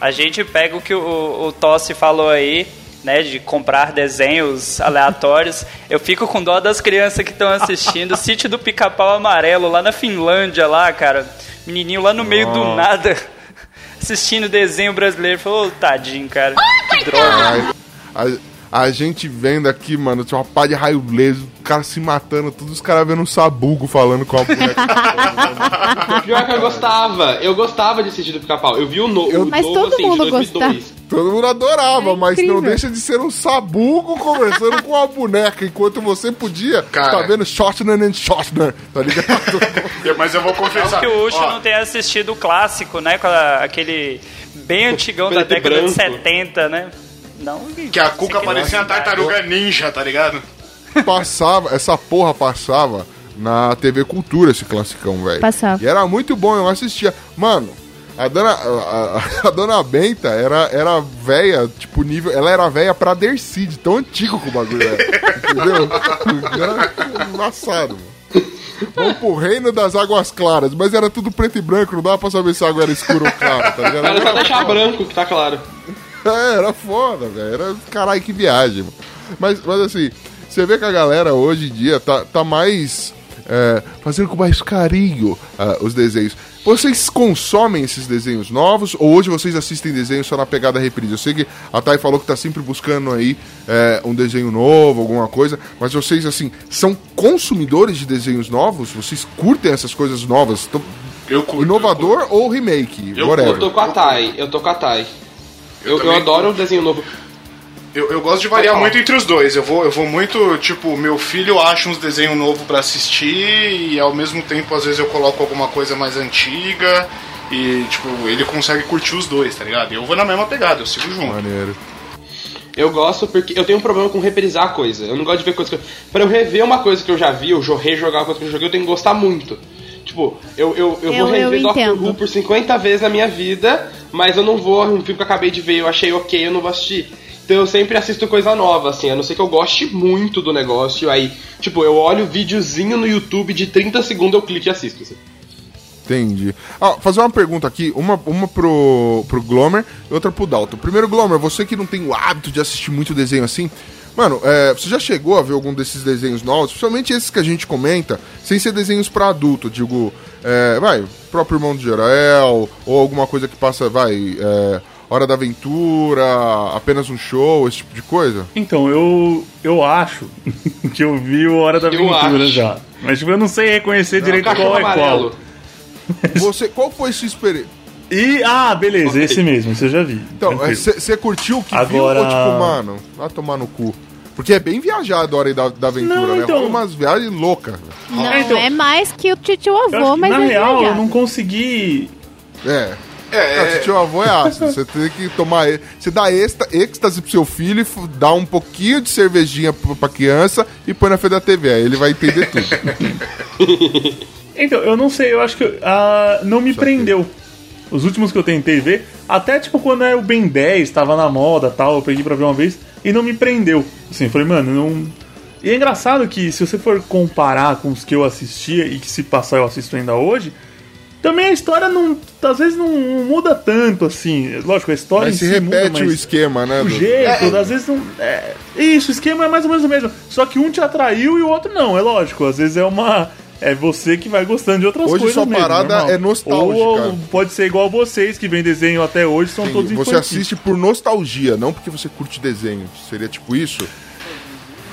a gente pega o que o, o Tossi falou aí, né, de comprar desenhos aleatórios. Eu fico com dó das crianças que estão assistindo. o Sítio do Pica-Pau Amarelo, lá na Finlândia, lá, cara. Menininho lá no meio do Nossa. nada, assistindo desenho brasileiro. Falou, ô, tadinho, cara. Que droga. A, a gente vendo aqui, mano, tinha uma pá de raio laser, o cara se matando, todos os caras vendo um sabugo falando com a boneca. Pior que eu gostava. Eu gostava de assistir do pica-pau. Eu vi o, no, o Mas novo todo assim, mundo de 2002. Todo mundo adorava, É mas não deixa de ser um sabugo conversando com a boneca, enquanto você podia Cara. tá vendo Shotner and Shotner, tá ligado? Eu- Mas eu vou confessar. Que o Ucho ó, não tenha assistido o clássico, né? Com a- aquele bem antigão da década de branco. 70, né? Não, que a Cuca parecia uma tartaruga ninja, tá ligado? passava, essa porra passava na TV Cultura, esse classicão, velho. Passava. E era muito bom, eu assistia. Mano, a dona, a, a- a dona Benta era, era véia, tipo, nível. Ela era véia pra Dercy, de tão antigo que o bagulho era. entendeu? Era embaçado, mano. Vamos pro reino das águas claras, mas era tudo preto e branco, não dava pra saber se a água era escura ou clara, tá ligado? Era só deixar branco, que tá claro. É, era foda, velho. Era, caralho, que viagem, mano. Mas, mas assim, você vê que a galera hoje em dia tá, tá mais. É, fazendo com mais carinho ah, os desenhos. Vocês consomem esses desenhos novos ou hoje vocês assistem desenhos só na pegada reprise? Eu sei que a Thay falou que tá sempre buscando aí é, um desenho novo, alguma coisa, mas vocês, assim, são consumidores de desenhos novos? Vocês curtem essas coisas novas? Tão- Eu curto, Inovador ou remake? Eu. Eu tô com a Thay, eu tô com a Thay. Eu, eu também adoro o desenho novo. Eu, eu gosto de variar muito entre os dois. Eu vou, eu vou muito, tipo, meu filho acha uns desenhos novos pra assistir e ao mesmo tempo, às vezes, eu coloco alguma coisa mais antiga e, tipo, ele consegue curtir os dois, tá ligado? E eu vou na mesma pegada, eu sigo junto. Maneiro. Eu gosto porque eu tenho um problema com reprisar coisa. Eu não gosto de ver coisa que eu... Pra eu rever uma coisa que eu já vi, eu jo- rejogar uma coisa que eu joguei, eu tenho que gostar muito. Tipo, eu, eu, eu, Eu- vou eu rever Doctor. Who por 50 vezes na minha vida, mas eu não vou, um filme que eu acabei de ver, eu achei ok, eu não vou assistir. Então eu sempre assisto coisa nova, assim, a não ser que eu goste muito do negócio, aí, tipo, eu olho o videozinho no YouTube de 30 segundos, eu clico e assisto. Assim. Entendi. Ah, fazer uma pergunta aqui, uma, uma pro, pro Glomer e outra pro Dalton. Primeiro, Glomer, você que não tem o hábito de assistir muito desenho assim, mano, é, você já chegou a ver algum desses desenhos novos, principalmente esses que a gente comenta, sem ser desenhos pra adulto, digo, é, vai, próprio Irmão de Jorel, ou alguma coisa que passa, vai, é, Hora da Aventura, apenas um show, esse tipo de coisa? Então, eu, eu acho que eu vi o Hora da Eu Aventura acho. já. Mas tipo, eu não sei reconhecer direito Cachorro qual é amarelo. qual. Você, qual foi sua experiência? E, ah, beleza, esse mesmo, esse eu já vi. Então, você curtiu o que Agora- viu ou tipo, mano, vai tomar no cu? Porque é bem viajado a hora da, da aventura, Não, né? então- Rola umas viagens loucas. Não, É, então- é mais que o tio Eu avô, mas na é real, eu viajado. não consegui. É. É, É, tio avô é ácido. Você tem que tomar. Você dá êxta- êxtase pro seu filho, e dá um pouquinho de cervejinha pra, pra criança e põe na frente da TV. Aí ele vai entender tudo. Então, eu não sei, eu acho que ah, não me prendeu. Os últimos que eu tentei ver, até tipo quando era o Ben 10, tava na moda tal, eu peguei pra ver uma vez e não me prendeu. Assim, falei, mano, não. E é engraçado que se você for comparar com os que eu assistia e que se passar eu assisto ainda hoje, também a história não. às vezes não, não muda tanto assim. Lógico, a história Mas em se si muda, repete o mas esquema, né? o do- jeito, às vezes não. É, isso, o esquema é mais ou menos o mesmo. Só que um te atraiu e o outro não, é lógico. Às vezes é uma. É você que vai gostando de outras Hoje coisas. sua mesmo, parada normal. é nostálgica. Ou pode ser igual vocês, que vem desenho até hoje, são todos Sim, você infantis. assiste por nostalgia, não porque você curte desenho. Seria tipo isso?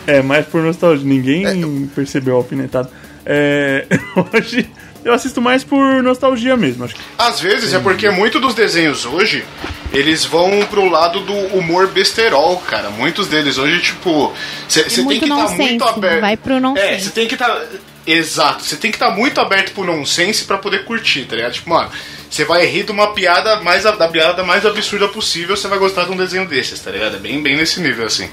É, mais por nostalgia. Ninguém percebeu a alfinetada. É, hoje eu assisto mais por nostalgia mesmo. Acho que Às vezes é porque muito dos desenhos hoje, eles vão pro lado do humor besterol, cara. Muitos deles hoje, tipo, você tem muito que estar nonsense, muito aberto. vai pro nonsense. É, você tem que estar. Exato, você tem que estar muito aberto pro nonsense pra poder curtir, tá ligado? Tipo, mano, você vai rir de uma piada mais da piada mais absurda possível, você vai gostar de um desenho desses, tá ligado? É bem, bem nesse nível, assim.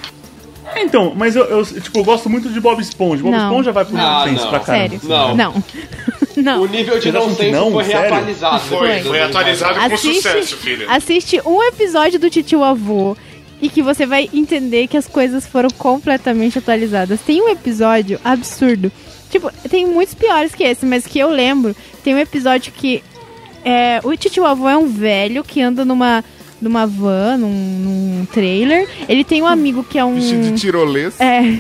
É, então, mas eu, eu, tipo, eu gosto muito de Bob Esponja. Bob Não. Esponja vai pro Ah, nonsense não. pra caramba. Sério. Não. Não. Não. O nível de nonsense não? foi Sério? reatualizado. Foi, foi atualizado com sucesso, filho. assiste um episódio do Titio Avô e que você vai entender que as coisas foram completamente atualizadas. Tem um episódio absurdo. Tipo, tem muitos piores que esse, mas que eu lembro. Tem um episódio que é, o Titio Avô é um velho que anda numa, numa van, num, num trailer. Ele tem um amigo que é um. Vestido de tirolês. É.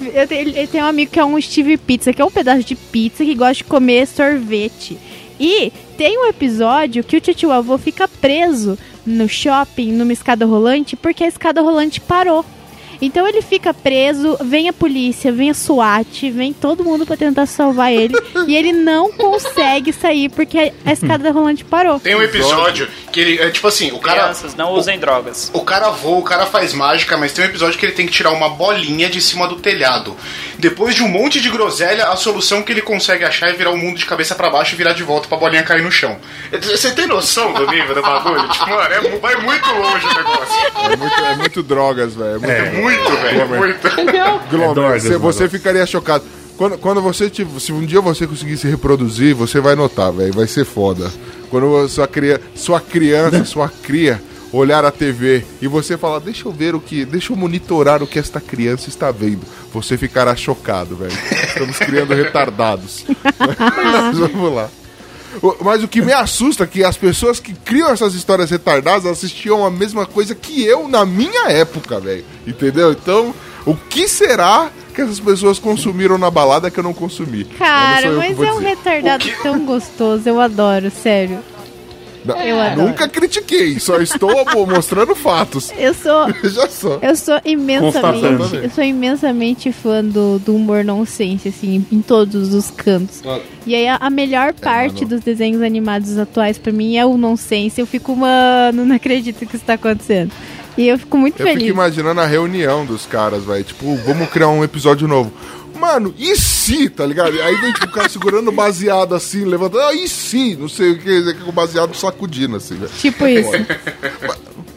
Ele tem um amigo que é um Steve Pizza, que é um pedaço de pizza que gosta de comer sorvete. E tem um episódio que o tio avô fica preso no shopping, numa escada rolante, porque a escada rolante parou. Então ele fica preso, vem a polícia, vem a SWAT, vem todo mundo pra tentar salvar ele. e ele não consegue sair porque a escada rolante parou. Tem um episódio que ele. É tipo assim, o cara. Crianças, não usem drogas. O cara voa, o cara faz mágica, mas tem um episódio que ele tem que tirar uma bolinha de cima do telhado. Depois de um monte de groselha, a solução que ele consegue achar é virar o mundo de cabeça pra baixo e virar de volta pra bolinha cair no chão. Você tem noção do nível do bagulho? tipo, mano, é, vai muito longe o negócio. É muito, é muito drogas, velho. É muito Muito, velho, é muito. Glomer, você, você ficaria chocado. Quando, quando você, tipo, se um dia você conseguir se reproduzir, você vai notar, velho. Vai ser foda. Quando sua, cria, sua criança, sua cria, olhar a TV e você falar, deixa eu ver o que. Deixa eu monitorar o que esta criança está vendo. Você ficará chocado, velho. Estamos criando retardados. Mas vamos lá. O- Mas o que me assusta é que as pessoas que criam essas histórias retardadas assistiam a mesma coisa que eu na minha época, velho. Entendeu? Então, o que será que essas pessoas consumiram na balada que eu não consumi? Cara, Não mas é um dizer. retardado tão gostoso, eu adoro, sério. Eu adoro. Nunca critiquei, só estou mostrando fatos. Eu sou Veja só. Eu sou imensamente, eu sou imensamente fã do, do humor nonsense, assim, em todos os cantos. E aí a, a melhor parte mano. dos desenhos animados atuais pra mim é o nonsense. Eu fico, mano, não acredito que isso tá acontecendo. E eu fico muito Eu fico feliz. imaginando a reunião dos caras, velho. Tipo, vamos criar um episódio novo. Mano, e se, tá ligado? Aí vem tipo, o cara segurando baseado assim, levantando. Ah, e se? Não sei o que, com o baseado sacudindo assim, velho. Tipo isso.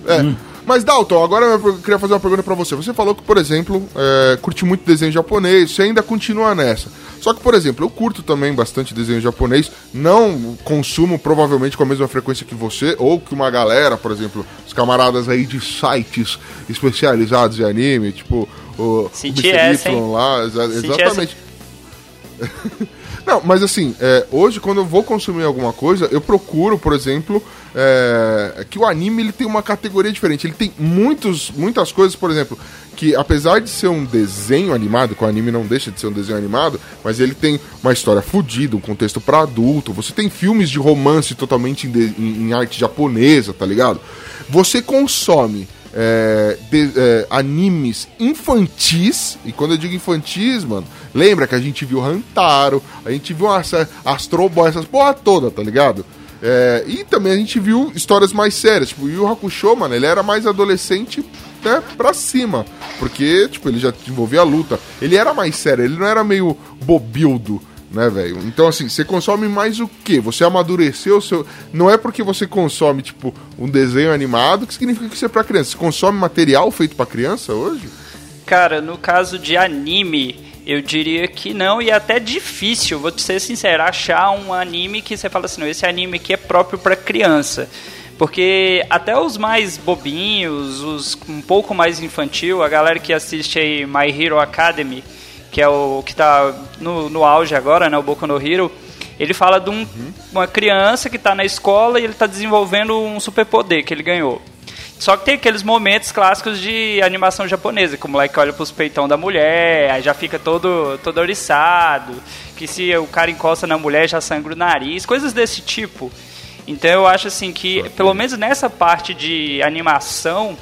É. Mas Dalton, agora eu queria fazer uma pergunta pra você. Você falou que, por exemplo, é, curte muito desenho japonês, você ainda continua nessa. Só que, por exemplo, eu curto também bastante desenho japonês, não consumo provavelmente com a mesma frequência que você, ou que uma galera, por exemplo, os camaradas aí de sites especializados em anime, tipo o, Senti o essa, hein? lá, exa- Senti exatamente. Não, mas assim, é, hoje quando eu vou consumir alguma coisa, eu procuro, por exemplo, é, que o anime ele tem uma categoria diferente. Ele tem muitos, muitas coisas, por exemplo, que apesar de ser um desenho animado, que o anime não deixa de ser um desenho animado, mas ele tem uma história fodida, um contexto pra adulto. Você tem filmes de romance totalmente em, de- em- em arte japonesa, tá ligado? Você consome é, de- é, animes infantis, e quando eu digo infantis, mano, lembra que a gente viu Hantaro, a gente viu essa, Astro Boy, essas porra toda, tá ligado? É, e também a gente viu histórias mais sérias, tipo, o Yu Hakusho, mano, ele era mais adolescente, né, pra cima, porque, tipo, ele já envolvia a luta, ele era mais sério, ele não era meio bobildo, né, velho? Então, assim, você consome mais o quê? Você amadureceu o seu. Não é porque você consome, tipo, um desenho animado que significa que isso é pra criança. Você consome material feito pra criança hoje? Cara, no caso de anime, eu diria que não, e é até difícil, vou te ser sincero, achar um anime que você fala assim, não, esse anime aqui é próprio pra criança. Porque até os mais bobinhos, os um pouco mais infantil, a galera que assiste aí My Hero Academy, que é o que tá no, no auge agora, né, o Boku no Hero, ele fala de um- uma criança que tá na escola e ele tá desenvolvendo um superpoder que ele ganhou. Só que tem aqueles momentos clássicos de animação japonesa, como lá que olha pros peitão da mulher, aí já fica todo, todo oriçado, que se o cara encosta na mulher já sangra o nariz, coisas desse tipo. Então eu acho assim que, pelo menos nessa parte de animação,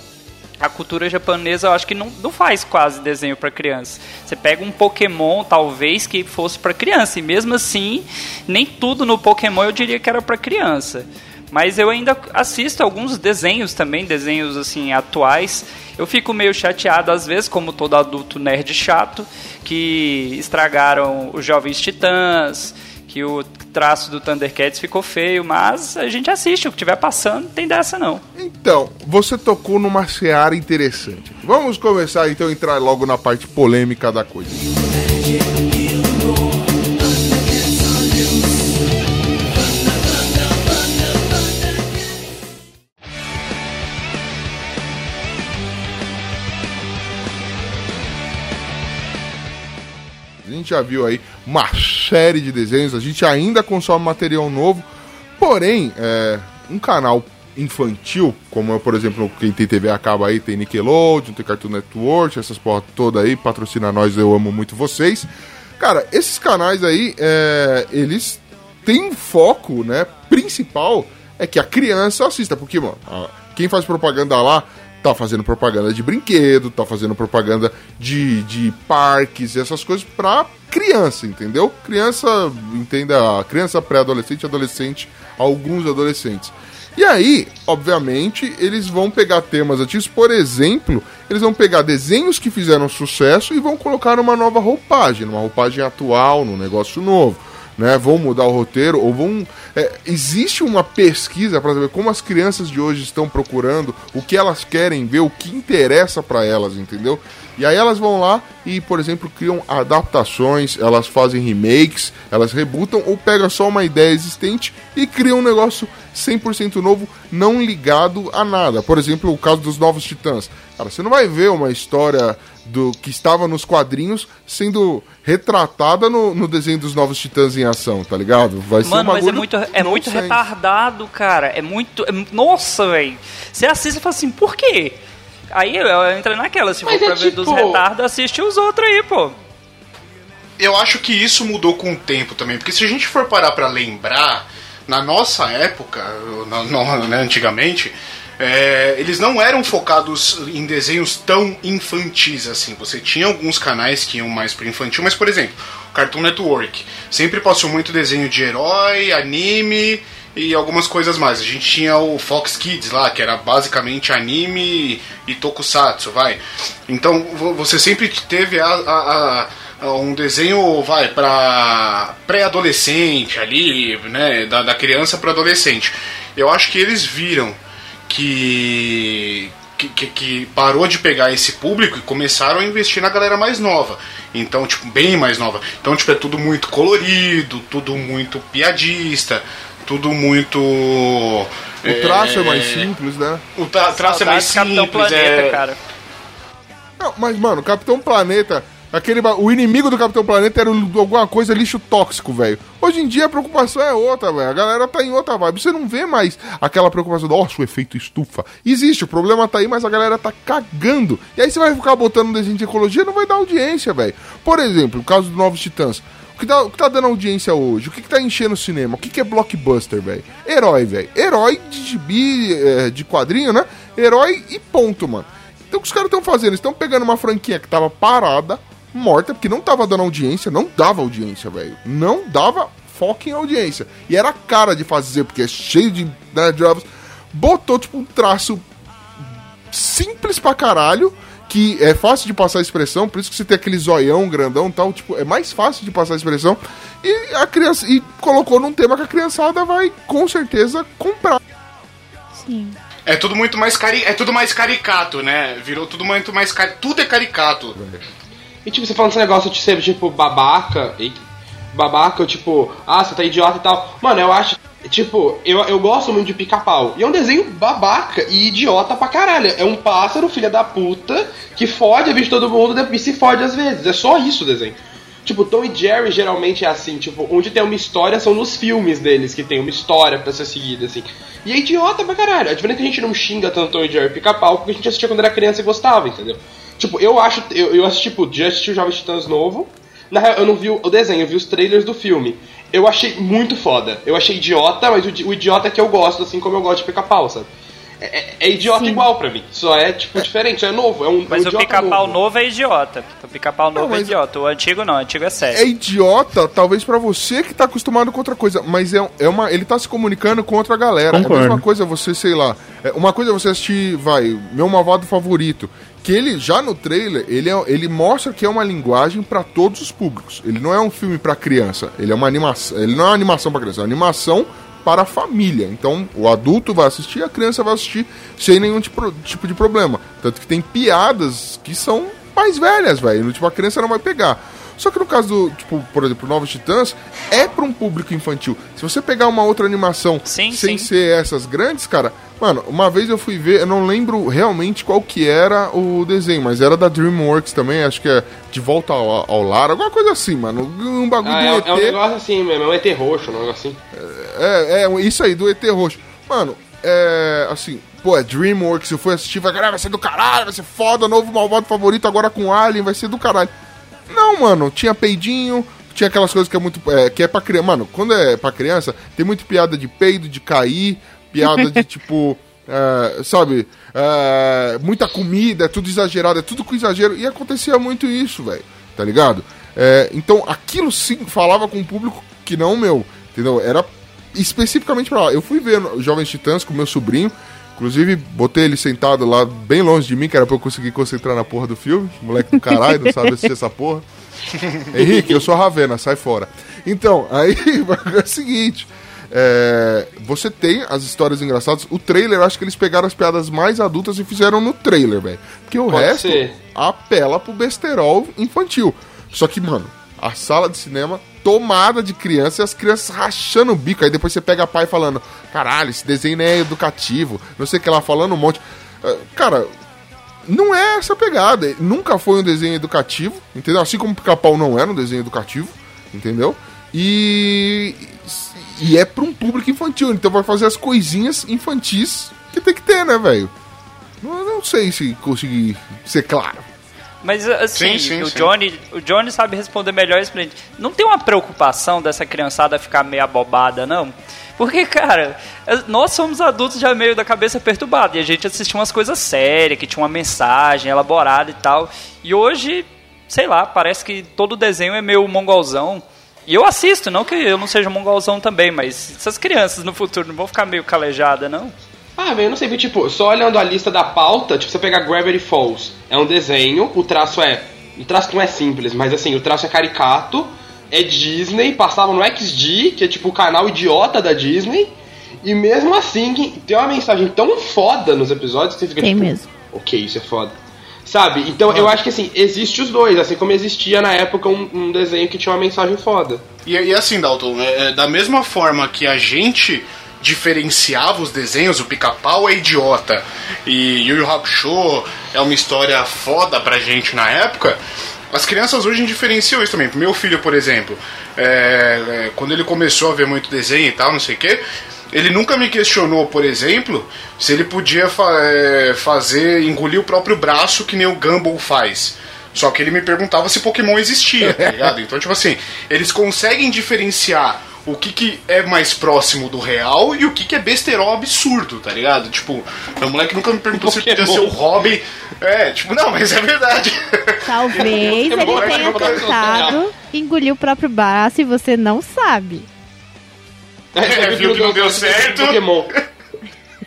a cultura japonesa eu acho que não, não faz quase desenho para criança. Você pega um Pokémon, talvez, que fosse para criança, e mesmo assim, nem tudo no Pokémon eu diria que era para criança. Mas eu ainda assisto alguns desenhos também, desenhos assim atuais. Eu fico meio chateado às vezes, como todo adulto nerd chato, que estragaram os Jovens Titãs, que o traço do Thundercats ficou feio, mas a gente assiste, o que tiver passando, tem dessa não. Então, você tocou numa seara interessante. Vamos começar então a entrar logo na parte polêmica da coisa. A gente já viu aí uma série de desenhos, a gente ainda consome material novo, porém, é, um canal infantil, como é, por exemplo, quem tem TV acaba aí, tem Nickelodeon, tem Cartoon Network, essas porra toda aí, patrocina nós, eu amo muito vocês. Cara, esses canais aí, é, eles têm um foco, né, principal, é que a criança assista, porque, mano, quem faz propaganda lá tá fazendo propaganda de brinquedo, tá fazendo propaganda de, de parques e essas coisas pra criança, entendeu? Criança, entenda, criança pré-adolescente, adolescente, alguns adolescentes. E aí, obviamente, eles vão pegar temas antigos, por exemplo, eles vão pegar desenhos que fizeram sucesso e vão colocar numa nova roupagem, numa roupagem atual, num negócio novo. Né, vão mudar o roteiro ou vão. é, existe uma pesquisa para saber como as crianças de hoje estão procurando, o que elas querem ver, o que interessa para elas, entendeu? E aí elas vão lá e, por exemplo, criam adaptações, elas fazem remakes, elas rebutam ou pegam só uma ideia existente e criam um negócio 100% novo, não ligado a nada. Por exemplo, o caso dos Novos Titãs. Cara, você não vai ver uma história do que estava nos quadrinhos sendo retratada no, no desenho dos Novos Titãs em ação, tá ligado? Vai ser Mano, um mas é bagulho muito, é muito retardado, cara. É muito. é nossa, velho. Você assiste e fala assim, por quê? Aí eu, eu entro naquela, se for Mas é pra ver dos tipo- retardos, assiste os outros aí, pô. Eu acho que isso mudou com o tempo também, porque se a gente for parar pra lembrar, na nossa época, na- na- né, antigamente, é, eles não eram focados em desenhos tão infantis assim. Você tinha alguns canais que iam mais pro infantil, mas por exemplo, Cartoon Network sempre passou muito desenho de herói, anime e algumas coisas mais. A gente tinha o Fox Kids lá, que era basicamente anime e tokusatsu, vai. Então vo- você sempre teve a- a- a- um desenho, vai, pra pré-adolescente ali, né, da, da criança para adolescente. Eu acho que eles viram que, que, que- que parou de pegar esse público e começaram a investir na galera mais nova. Então, tipo, bem mais nova. Então, tipo, é tudo muito colorido, tudo muito piadista, tudo muito. O traço é, mais simples, né? O tra- traço é mais Saudades simples. Capitão Planeta, é... cara. Não, mas, mano, Capitão Planeta. Aquele, o inimigo do Capitão Planeta era alguma coisa lixo tóxico, velho. Hoje em dia a preocupação é outra, velho. A galera tá em outra vibe. Você não vê mais aquela preocupação nossa, o efeito estufa. Existe, o problema tá aí, mas a galera tá cagando. E aí você vai ficar botando desenho de ecologia, não vai dar audiência, velho. Por exemplo, o caso do Novos Titãs. O que, tá, o que tá dando audiência hoje? O que, que tá enchendo o cinema? O que, que é blockbuster, velho? Herói, velho. Herói de gibi, é, de quadrinho, né? Herói e ponto, mano. Então o que os caras estão fazendo? Estão pegando uma franquia que tava parada, morta, porque não tava dando audiência, não dava audiência, velho. Não dava foco em audiência. E era cara de fazer, porque é cheio de né, jobs. Botou, tipo, um traço simples pra caralho, que é fácil de passar a expressão, por isso que você tem aquele zoião grandão e tal, tipo, é mais fácil de passar a expressão. E a criança e colocou num tema que a criançada vai com certeza comprar. Sim. É tudo muito mais cari... é tudo mais caricato, né? Virou tudo muito mais cari... tudo é caricato. E tipo, você falando esse negócio de ser, tipo, babaca, e babaca, tipo, ah, você tá idiota e tal. Mano, eu acho, tipo, eu, eu gosto muito de pica-pau. E é um desenho babaca e idiota pra caralho. É um pássaro, filha da puta, que fode a vida de todo mundo e se fode às vezes. É só isso o desenho. Tipo, Tom e Jerry geralmente é assim, tipo, onde tem uma história são nos filmes deles, que tem uma história pra ser seguida, assim. E é idiota pra caralho. É diferente que a gente não xinga tanto Tom e Jerry pica-pau, porque a gente assistia quando era criança e gostava, entendeu? Tipo, eu acho, eu, eu assisti, tipo, já assisti o Jovens Titãs novo. Na real, eu não vi o desenho, eu vi os trailers do filme. Eu achei muito foda. Eu achei idiota, mas o, o idiota é que eu gosto, assim como eu gosto de pica-pau, sabe? É, é- é idiota Sim. igual pra mim. Só é, tipo, diferente, é novo. É um, Mas um o pica-pau novo é idiota. O pica-pau novo Não, é idiota. O antigo não, o antigo é sério. É idiota, talvez pra você que tá acostumado com outra coisa, mas é, é uma, ele tá se comunicando com outra galera. É a Concordo. mesma coisa você, sei lá, é, uma coisa é você assistir, vai, meu malvado favorito, que ele já no trailer, ele, é- ele mostra que é uma linguagem pra todos os públicos. Ele não é um filme pra criança, ele é uma animação, ele não é uma animação pra criança, é uma animação para a família. Então, o adulto vai assistir, a criança vai assistir sem nenhum tipo, tipo de problema. Tanto que tem piadas que são mais velhas, velho. Tipo, a criança não vai pegar. Só que no caso do, tipo, por exemplo, Novos Titãs, é para um público infantil. Se você pegar uma outra animação Sim, sem sim. ser essas grandes, cara, mano, uma vez eu fui ver, eu não lembro realmente qual que era o desenho, mas era da DreamWorks também, acho que é De Volta ao, ao Lar, alguma coisa assim, mano. Um bagulho Ah, do é, ET. é um negócio assim mesmo, é um ET roxo, um negócio assim. É, é, isso aí, do ET roxo. Mano, é. Assim, pô, é Dreamworks. Eu fui assistir, vai, caralho, vai ser do caralho, vai ser foda, novo malvado favorito agora com Alien, vai ser do caralho. Não, mano, tinha peidinho, tinha aquelas coisas que é muito. É, que é pra criança. Mano, quando é pra criança, tem muito piada de peido, de cair, piada de tipo. é, sabe? é, muita comida, é tudo exagerado, é tudo com exagero. E acontecia muito isso, velho. Tá ligado? É, então aquilo sim falava com um público que não o meu. Entendeu? Era especificamente pra lá. Eu fui ver Jovens Titãs com meu sobrinho. Inclusive, botei ele sentado lá bem longe de mim, que era pra eu conseguir concentrar na porra do filme. Moleque do caralho, não sabe assistir essa porra. Henrique, eu sou a Ravena, sai fora. Então, aí é o seguinte. é, você tem as histórias engraçadas. O trailer, acho que eles pegaram as piadas mais adultas e fizeram no trailer, velho. Porque o Pode resto ser. apela pro besterol infantil. Só que, mano, a sala de cinema tomada de criança e as crianças rachando o bico. Aí depois você pega a pai falando: caralho, esse desenho é educativo. Não sei o que lá, falando um monte. Ah, Cara, não é essa pegada. Nunca foi um desenho educativo, entendeu? Assim como o Pica-Pau não era um desenho educativo, entendeu? E, e é pra um público infantil, então vai fazer as coisinhas infantis que tem que ter, né, velho? Não, não sei se consegui ser claro. Mas assim, Sim, sim, o, sim. Johnny, o Johnny sabe responder melhor isso pra gente. Não tem uma preocupação dessa criançada ficar meio abobada, não? Porque, cara, nós somos adultos já meio da cabeça perturbada e a gente assistia umas coisas sérias, que tinha uma mensagem elaborada e tal. E hoje, sei lá, parece que todo desenho é meio mongolzão. E eu assisto, não que eu não seja mongolzão também, mas essas crianças no futuro não vão ficar meio calejadas, não? Ah, velho, eu não sei, tipo, só olhando a lista da pauta, tipo, você pegar Gravity Falls, é um desenho, o traço é. O traço não é simples, mas assim, o traço é caricato, é Disney, passava no XD, que é tipo o canal idiota da Disney, e mesmo assim tem uma mensagem tão foda nos episódios que você fica Tem tipo, mesmo. ok, isso é foda. Sabe? Então eu acho que assim, existe os dois, assim como existia na época um, um desenho que tinha uma mensagem foda. E, e assim, Dalton, é, é, da mesma forma que a gente diferenciava os desenhos, o pica-pau é idiota e Yu Yu Hakusho é uma história foda pra gente na época, as crianças hoje diferenciam isso também. Meu filho, por exemplo, é, é, quando ele começou a ver muito desenho e tal, não sei o que, ele nunca me questionou, por exemplo, se ele podia fa- é, fazer, engolir o próprio braço que nem o Gumball faz. Só que ele me perguntava se Pokémon existia, tá ligado? Então, tipo assim, eles conseguem diferenciar o que, que é mais próximo do real e o que, que é besterol absurdo, tá ligado? Tipo, meu moleque nunca me perguntou se podia ser o Robin. É, tipo, não, mas é verdade. Talvez ele tenha tentado engolir o próprio braço e você não sabe. É, viu que não deu certo. Pokémon.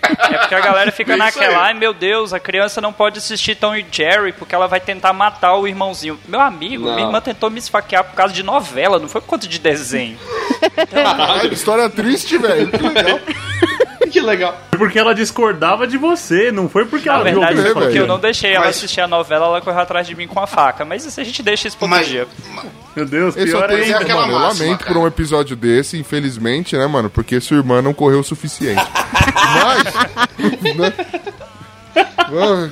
É porque a galera fica É naquela, ai meu Deus, a criança não pode assistir Tom e Jerry porque ela vai tentar matar o irmãozinho. Meu amigo, Não. minha irmã tentou me esfaquear por causa de novela, não foi por conta de desenho. Caralho, história triste, velho. Que legal. Que legal. Foi porque ela discordava de você, não foi porque Na ela viu verdade, bem, porque velho. eu não deixei ela Mas- assistir a novela, ela correu atrás de mim com a faca. Mas isso a gente deixa isso pro outro Mas, dia. Meu Deus, Esse o pior é ainda. aquela mano. Eu máxima, lamento por cara. um episódio desse, infelizmente, né, mano? Porque sua irmã não correu o suficiente. Mas. né?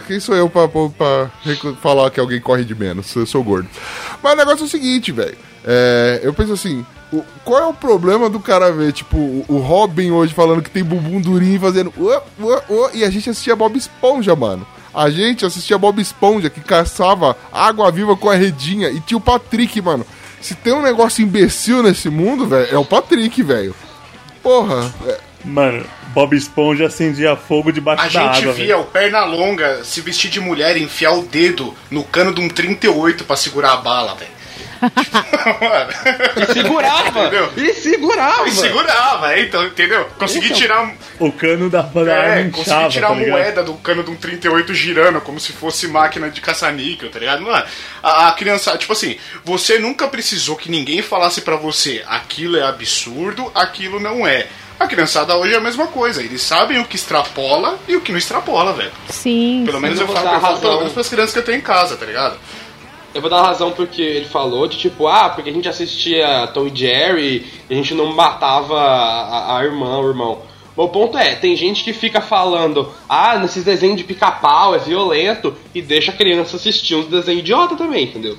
Quem sou eu pra, pra- pra falar que alguém corre de menos? Eu sou gordo. Mas o negócio é o seguinte, velho. É, eu penso assim: o- qual é o problema do cara ver, tipo, o, o Robin hoje falando que tem bumbum durinho fazendo. e a gente assistia Bob Esponja, mano. A gente assistia Bob Esponja que caçava água viva com a redinha. E tinha o Patrick, mano. Se tem um negócio imbecil nesse mundo, velho, é o Patrick, velho. Porra, é, Mano, Bob Esponja acendia fogo debaixo A da gente água. via velho. o perna longa se vestir de mulher e enfiar o dedo no cano de um 38 pra segurar a bala, velho. E segurava! Entendeu? e segurava! E segurava, então, entendeu? Consegui Então. tirar. O cano da da É, arma consegui inchava, tirar tá a moeda do cano de um 38 girando, como se fosse máquina de caça-níquel, tá ligado? Mano, a, a criança, tipo assim, você nunca precisou que ninguém falasse pra você aquilo é absurdo, aquilo não é. A criançada hoje é a mesma coisa, eles sabem o que extrapola e o que não extrapola, velho. Sim. Pelo menos eu falo, eu falo pelo menos pras crianças que eu tenho em casa, tá ligado? Eu vou dar razão porque ele falou de tipo, ah, porque a gente assistia Tom e Jerry e a gente não matava a, a irmã, o irmão. O ponto é, tem gente que fica falando, ah, nesses desenhos de pica-pau é violento e deixa a criança assistir uns desenhos idiota também, entendeu?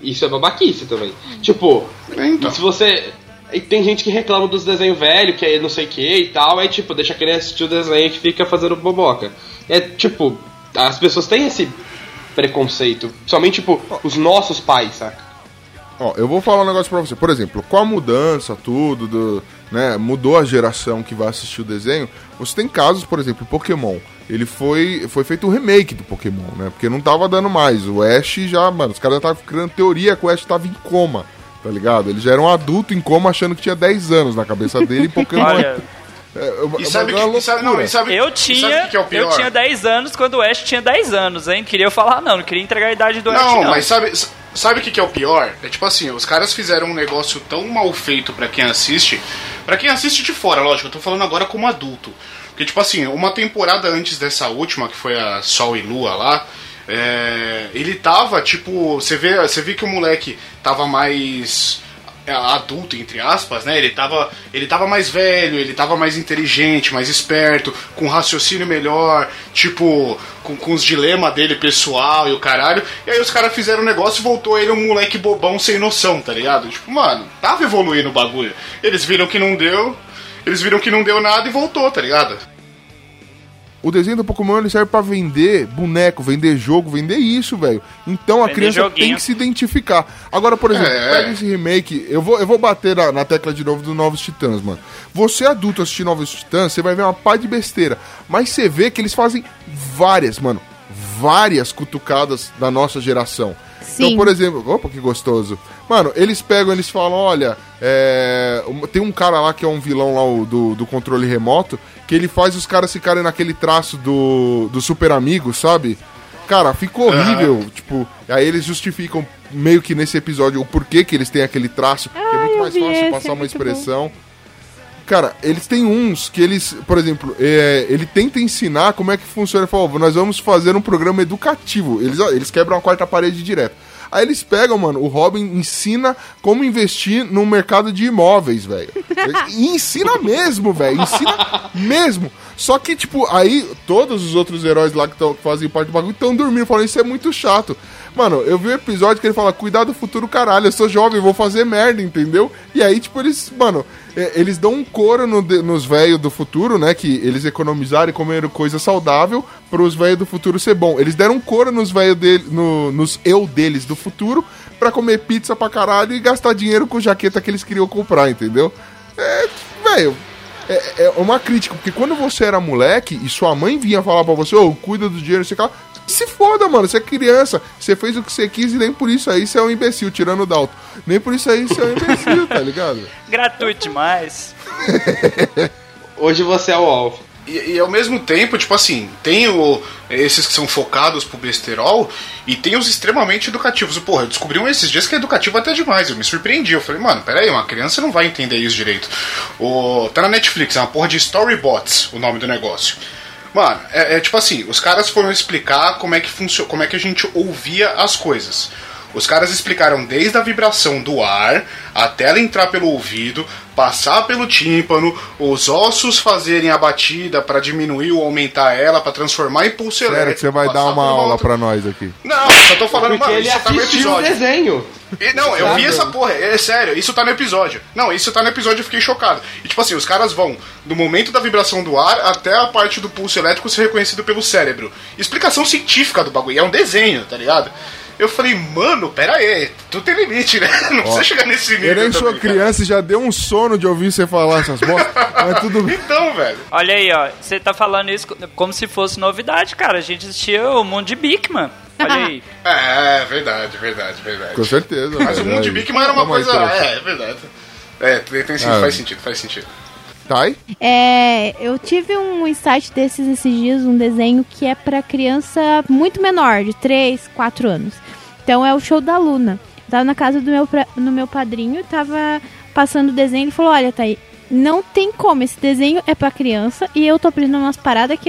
Isso é babaquice também. Tipo, Então. se você. E tem gente que reclama dos desenhos velhos, que é não sei o que e tal, aí tipo, deixa a criança assistir o desenho que fica fazendo boboca. É tipo, as pessoas têm esse preconceito. Somente, tipo, os nossos pais, saca? Ó, eu vou falar um negócio pra você. Por exemplo, com a mudança, tudo, do, né, mudou a geração que vai assistir o desenho. Você tem casos, por exemplo, Pokémon. Ele foi, foi feito um remake do Pokémon, né? Porque não tava dando mais. O Ash já, mano, os caras estavam criando teoria que o Ash tava em coma, tá ligado? Ele já era um adulto em coma achando que tinha 10 anos na cabeça dele e Pokémon. Olha, E sabe, é que, sabe, não, e sabe, eu tinha, que é o eu tinha 10 anos quando o Ash tinha 10 anos, hein? Queria falar não, não queria entregar a idade do Ash Não, não. mas sabe, sabe o que, que é o pior? É tipo assim, os caras fizeram um negócio tão mal feito pra quem assiste. Pra quem assiste de fora, lógico, eu tô falando agora como adulto. Porque, tipo assim, uma temporada antes dessa última, que foi a Sol e Lua lá, é, ele tava, tipo, você vê, você vê que o moleque tava mais é, adulto, entre aspas, né? Ele tava, ele tava mais velho, ele tava mais inteligente, mais esperto, com raciocínio melhor, tipo, com, com os dilemas dele pessoal e o caralho. E aí os caras fizeram um negócio e voltou ele um moleque bobão sem noção, tá ligado? Tipo, mano, tava evoluindo o bagulho. Eles viram que não deu, eles viram que não deu nada e voltou, tá ligado? O desenho do Pokémon ele serve pra vender boneco, vender jogo, vender isso, velho. Então a Vender criança joguinho. tem que se identificar. Agora, por exemplo, É. pega esse remake, eu vou, eu vou bater na, na tecla de novo do Novos Titãs, mano. Você adulto assistir Novos Titãs, você vai ver uma pá de besteira. Mas você vê que eles fazem várias, mano, várias cutucadas da nossa geração. Então, Sim. por exemplo, opa, que gostoso. Mano, eles pegam, eles falam, olha, é, tem um cara lá que é um vilão lá do, do controle remoto, que ele faz os caras ficarem naquele traço do, do super amigo, sabe? Cara, ficou horrível, tipo, aí eles justificam meio que nesse episódio o porquê que eles têm aquele traço, que é Ah, muito mais fácil esse, passar é uma expressão. Cara, eles têm uns que eles, por exemplo, é, ele tenta ensinar como é que funciona. Ele fala, "Ó, nós vamos fazer um programa educativo. Eles, eles quebram a quarta parede direto. Aí eles pegam, mano, o Robin ensina como investir no mercado de imóveis, velho. E ensina mesmo, velho. Ensina mesmo. Só que, tipo, aí todos os outros heróis lá que, tão, que fazem parte do bagulho estão dormindo, falando, isso é muito chato. Mano, eu vi um episódio que ele fala, cuidado do futuro, caralho, eu sou jovem, vou fazer merda, entendeu? E aí, tipo, eles, mano, é, eles dão um coro no nos velhos do futuro, né? Que eles economizaram e comeram coisa saudável pros velhos do futuro ser bom. Eles deram um coro nos velhos dele, no- nos eu deles do futuro pra comer pizza pra caralho e gastar dinheiro com jaqueta que eles queriam comprar, entendeu? É, velho, é, é uma crítica, porque quando você era moleque e sua mãe vinha falar pra você, ô, cuida do dinheiro, você fala, se foda, mano, você é criança, você fez o que você quis e nem por isso aí você é um imbecil, tirando o Dalton. Nem por isso aí você é um imbecil, tá ligado? Gratuito demais. Hoje você é o alvo. E, e ao mesmo tempo, tipo assim, tem o, esses que são focados pro besterol e tem os extremamente educativos. Porra, eu descobri um esses dias que é educativo até demais. Eu me surpreendi. Eu falei, mano, peraí, uma criança não vai entender isso direito. O, tá na Netflix, é uma porra de Storybots o nome do negócio. Mano, é, é tipo assim, os caras foram explicar como é que funciona, como é que a gente ouvia as coisas. Os caras explicaram desde a vibração do ar até ela entrar pelo ouvido, passar pelo tímpano, os ossos fazerem a batida pra diminuir ou aumentar ela, pra transformar em pulso Sério elétrico. que você vai dar uma aula pra nós aqui. Não, só tô falando, Porque mano, ele isso tá no assistiu o episódio. desenho. E, Não, eu vi essa porra, é sério, isso tá no episódio. Não, isso tá no episódio, eu fiquei chocado. E tipo assim, os caras vão do momento da vibração do ar até a parte do pulso elétrico ser reconhecido pelo cérebro. Explicação científica do bagulho, é um desenn tá ligado? Eu falei, mano, pera aí, tudo tem limite, né? Não precisa chegar nesse nível. Eu nem sou criança e já deu um sono de ouvir você falar essas bosta, mas tudo bem. Então, velho. Olha aí, ó. Você tá falando isso como se fosse novidade, cara. A gente assistia o mundo de Big, mano. Olha aí. É, verdade, verdade, verdade. Com certeza. Mas o velho. mundo de Bigman era uma aí, coisa. É, é verdade. É, tem, tem, Ah. faz sentido, faz sentido. É, eu tive um insight desses esses dias, um desenho que é pra criança muito menor, de 3, 4 anos. Então é o show da Luna. Tava na casa do meu, no meu padrinho, tava passando o desenho, ele falou, olha, Thaí, não tem como, esse desenho é pra criança e eu tô aprendendo umas paradas que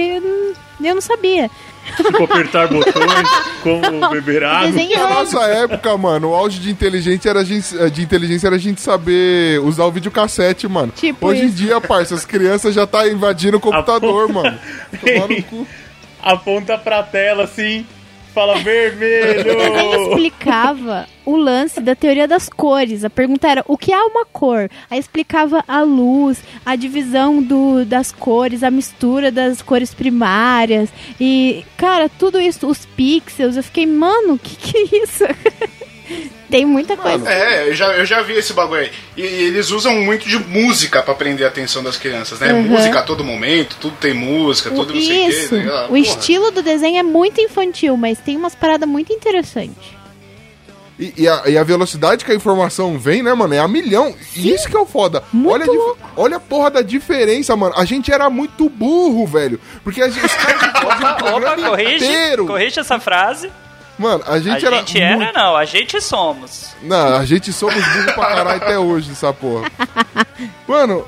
eu não sabia. Tipo, apertar botões, como beber água. Na nossa época, mano, o auge de inteligência era a gente, de inteligência era a gente saber usar o videocassete, mano. Tipo Hoje em isso. dia, parça, as crianças já tá invadindo o computador, mano. Tomar no cu. Aponta pra tela assim, fala O vermelho. explicava o lance da teoria das cores. A pergunta era o que é uma cor? Aí explicava a luz, a divisão do, das cores, a mistura das cores primárias. E, cara, tudo isso, os pixels. Eu fiquei, mano, que que é isso? Tem muita coisa. É, eu já, eu já vi esse bagulho aí. E, e eles usam muito de música pra prender a atenção das crianças, né? Uhum. Música a todo momento, tudo tem música, O- tudo não sei o isso. quê. né? Ah, o porra. estilo do desenho é muito infantil, mas tem umas paradas muito interessantes. E, e a, e a velocidade que a informação vem, né, mano, é a milhão. E isso que é o foda. Muito olha, a louco. olha a porra da diferença, mano. A gente era muito burro, velho. Porque a gente, os caras o Opa, programa corrige, inteiro. corrige essa frase. Mano, a gente a era. gente era, muito- não, a gente somos. Não, a gente somos burros pra caralho até hoje nessa porra. Mano,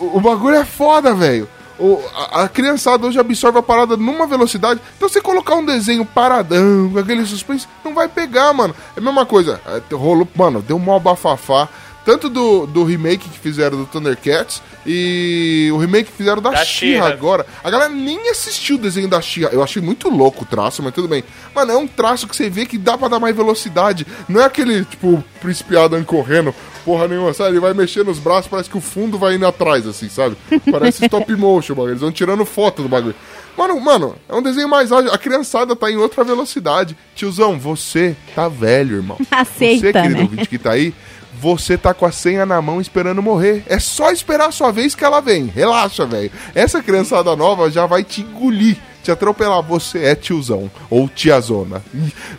o, o bagulho é foda, velho. O- A, a criançada hoje absorve a parada numa velocidade. Então você colocar um desenho paradão, aquele suspense, não vai pegar, mano. É a mesma coisa. É, rolou, mano, deu um mó bafafá. Tanto do, do remake que fizeram do Thundercats e o remake que fizeram da, Da She-Ra agora. A galera nem assistiu o desenho da She-Ra. Eu achei muito louco o traço, mas tudo bem. Mano, é um traço que você vê que dá pra dar mais velocidade. Não é aquele, tipo, príncipe Adam correndo, porra nenhuma, sabe? Ele vai mexendo os braços, parece que o fundo vai indo atrás, assim, sabe? Parece stop motion, bagulho. Eles vão tirando foto do bagulho. Mano, mano, é um desenho mais ágil. A criançada tá em outra velocidade. Tiozão, você tá velho, irmão. Aceita, Você, querido né? ouvinte que tá aí, você tá com a senha na mão esperando morrer. É só esperar a sua vez que ela vem. Relaxa, velho. Essa criançada nova já vai te engolir, te atropelar. Você é tiozão ou tiazona.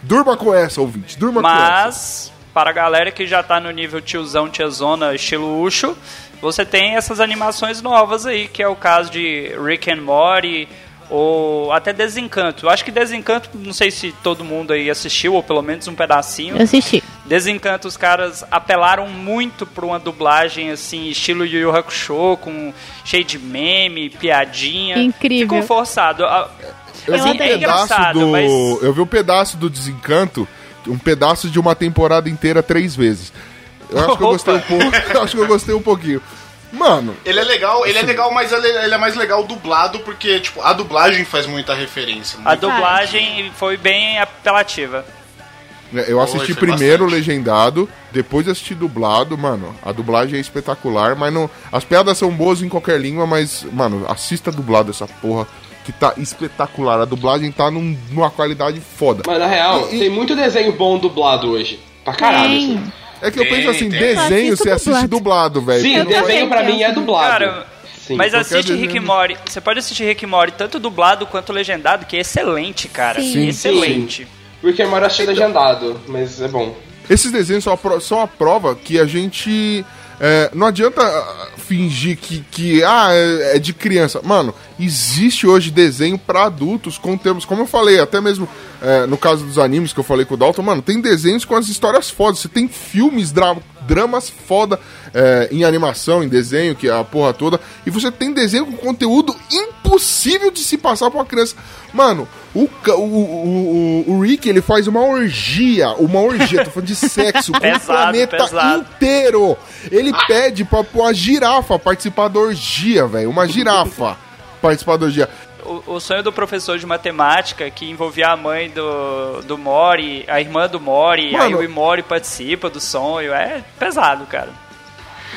Durma com essa, ouvinte. Durma com essa. Mas, para a galera que já tá no nível tiozão, tiazona, estilo Ucho, você tem essas animações novas aí, que é o caso de Rick and Morty, ou até Desencanto. Eu acho que Desencanto, não sei se todo mundo aí assistiu, ou pelo menos um pedacinho. Eu assisti. Desencanto, os caras apelaram muito pra uma dublagem assim, estilo Yu Yu Hakusho, com cheio de meme, piadinha. Incrível. Ficou forçado. A- Eu vi Assim, um é engraçado, do. mas Eu vi um pedaço do Desencanto, um pedaço de uma temporada inteira três vezes. Eu acho que eu gostei um pouco. Eu acho que eu gostei um pouquinho. Mano, Ele é legal, ele é legal, mas ele, é mais legal dublado porque, tipo, a dublagem faz muita referência. a dublagem foi bem apelativa. É, Eu assisti foi primeiro bastante. legendado, depois assisti dublado, mano. A dublagem é espetacular, mas não. As piadas são boas em qualquer língua, mas, mano, assista dublado essa porra, que tá espetacular. A dublagem tá num- numa qualidade foda. Mas na real, E- tem muito desenho bom dublado hoje. Pra caralho, assim. É que eu penso assim, tem. desenho você assiste dublado, velho. Sim, desenho pra mim é dublado. Cara, Sim. mas assiste. Rick and Morty. Você pode assistir Rick and Morty tanto dublado quanto legendado, que é excelente, cara. Sim. Excelente. Rick and Morty eu achei legendado, mas é bom. Esses desenhos são a, pro- são a prova que a gente. É, não adianta ah, fingir que, que ah, é, é de criança. Mano, existe hoje desenho pra adultos com termos, como eu falei, até mesmo é, no caso dos animes que eu falei com o Dalton, mano, tem desenhos com as histórias fodas. Você tem filmes, dra- dramas foda é, em animação, em desenho, que é a porra toda. E você tem desenho com conteúdo impossível de se passar pra uma criança. Mano, o, o, o, o, o Rick, ele faz uma orgia, uma orgia, tô falando de sexo, com o Pesado, planeta pesado. inteiro. Ele pede pra, pra uma girafa participar da orgia, velho. Uma girafa participar da orgia. O, o sonho do professor de matemática, que envolvia a mãe do, do Mori, a irmã do Mori, aí o Mori participa do sonho. É pesado, cara.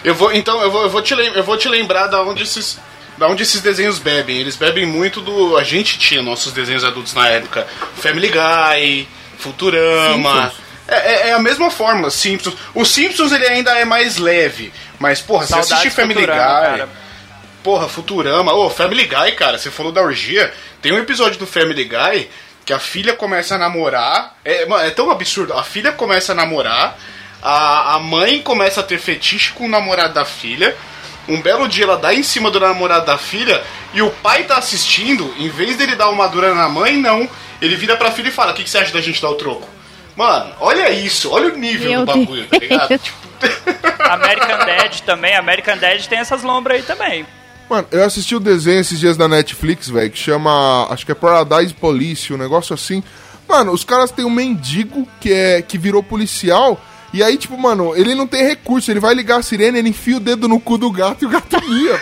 Eu vou, então, eu vou, eu vou, te, lem- eu vou te lembrar da onde esses. Da onde esses desenhos bebem? Eles bebem muito do. A gente tinha nossos desenhos adultos na época. Family Guy, Futurama. Simpsons. É, é- é a mesma forma, Simpsons. O Simpsons ele ainda é mais leve. Mas, porra, você Saudades assiste Family Futurama, Guy. cara. Porra, Futurama. Ô, Family Guy, cara, você falou da orgia. Tem um episódio do Family Guy Que a filha começa a namorar. É, mano, é tão absurdo. A filha começa a namorar. A, a mãe começa a ter fetiche com o namorado da filha. Um belo dia ela dá em cima do namorado da filha e o pai tá assistindo, em vez dele dar uma dura na mãe, não. Ele vira pra filha e fala: O que, que você acha da gente dar o troco? Mano, olha isso, olha o nível Meu do bagulho, tá ligado? Deus. Tipo, American Dad também, American Dad tem essas lombras aí também. Mano, eu assisti o desenho esses dias da Netflix, velho, que chama. Acho que é Paradise Police, um negócio assim. Mano, os caras têm um mendigo que, é, que virou policial. E aí, tipo, mano, ele não tem recurso. Ele vai ligar a sirene, ele enfia o dedo no cu do gato e o gato mia.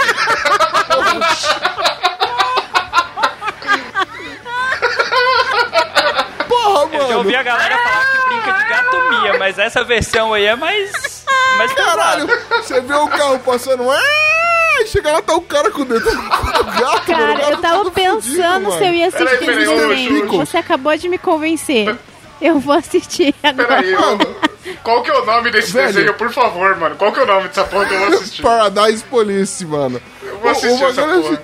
Porra, Eu já ouvi mano. a galera falar que brinca de gatomia, mas essa versão aí é mais. mais Caralho, pesada. você vê o carro passando. "Ah", e Chega lá, tá o cara com o dedo no gato. O Cara, eu tava pensando fudido, se eu ia assistir Peraí, esse peraí. Chico. Você acabou de me convencer. Eu vou assistir agora. peraí, mano. Qual que é o nome desse Velho. desenho, por favor, mano? Qual que é o nome dessa porra que eu vou assistir? Paradise Police, mano. Eu vou assistir essa bagulho é porra. assim-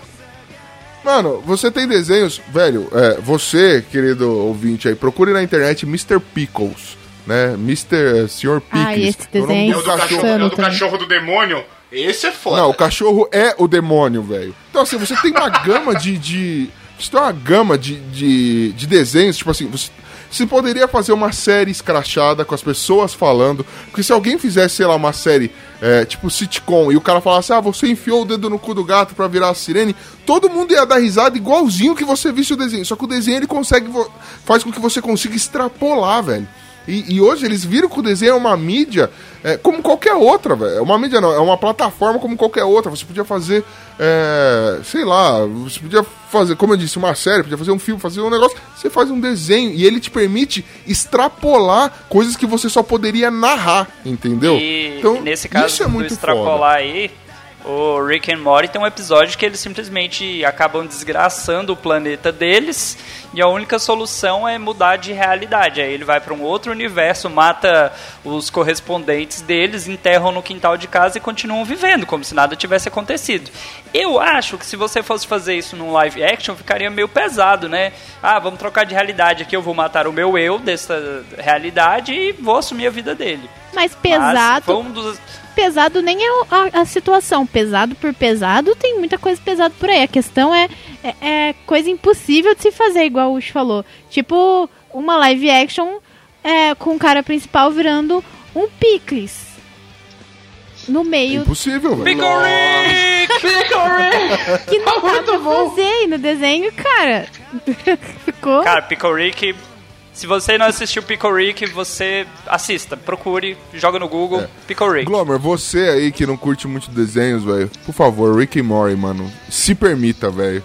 Mano, você tem desenhos, velho, é, você, querido ouvinte aí, procure na internet Mr. Pickles, né? Mr. Sr. Pickles. Ah, esse o desenho É o do cachorro, é o do cachorro do demônio? Esse é foda. Não, o cachorro é o demônio, velho. Então, assim, você tem uma gama de. de você tem uma gama de, de, de desenhos, tipo assim, você, você poderia fazer uma série escrachada com as pessoas falando. Porque se alguém fizesse, sei lá, uma série é, tipo sitcom e o cara falasse, ah, você enfiou o dedo no cu do gato pra virar a sirene, todo mundo ia dar risada igualzinho que você visse o desenho. Só que o desenho ele consegue. faz com que você consiga extrapolar, velho. E, e hoje eles viram que o desenho é uma mídia é, como qualquer outra, velho. É uma mídia não, é uma plataforma como qualquer outra. Você podia fazer, é, sei lá, você podia fazer, como eu disse, uma série, podia fazer um filme, fazer um negócio. Você faz um desenho e ele te permite extrapolar coisas que você só poderia narrar, entendeu? E então, nesse caso isso é muito extrapolar foda. aí, o Rick and Morty tem um episódio que eles simplesmente acabam desgraçando o planeta deles e a única solução é mudar de realidade. Aí ele vai para um outro universo, mata os correspondentes deles, enterram no quintal de casa e continuam vivendo como se nada tivesse acontecido. Eu acho que se você fosse fazer isso num live action ficaria meio pesado, né? Ah, vamos trocar de realidade aqui, eu vou matar o meu eu dessa realidade e vou assumir a vida dele. Mas Mas pesado, foi um dos pesado nem é a, a situação. Pesado por pesado, tem muita coisa pesada por aí. A questão é, é, é coisa impossível de se fazer, igual o Ush falou. Tipo, uma live action é, com o cara principal virando um picles. No É meio impossível, velho. que não dá pra fazer. No desenho, cara, ficou... Cara, Pickle Rick. Se você não assistiu Pickle Rick, você assista, procure, joga no Google É. Pickle Rick. Glomer, você aí que não curte muito desenhos, velho, por favor, Rick and Morty, mano, se permita, velho.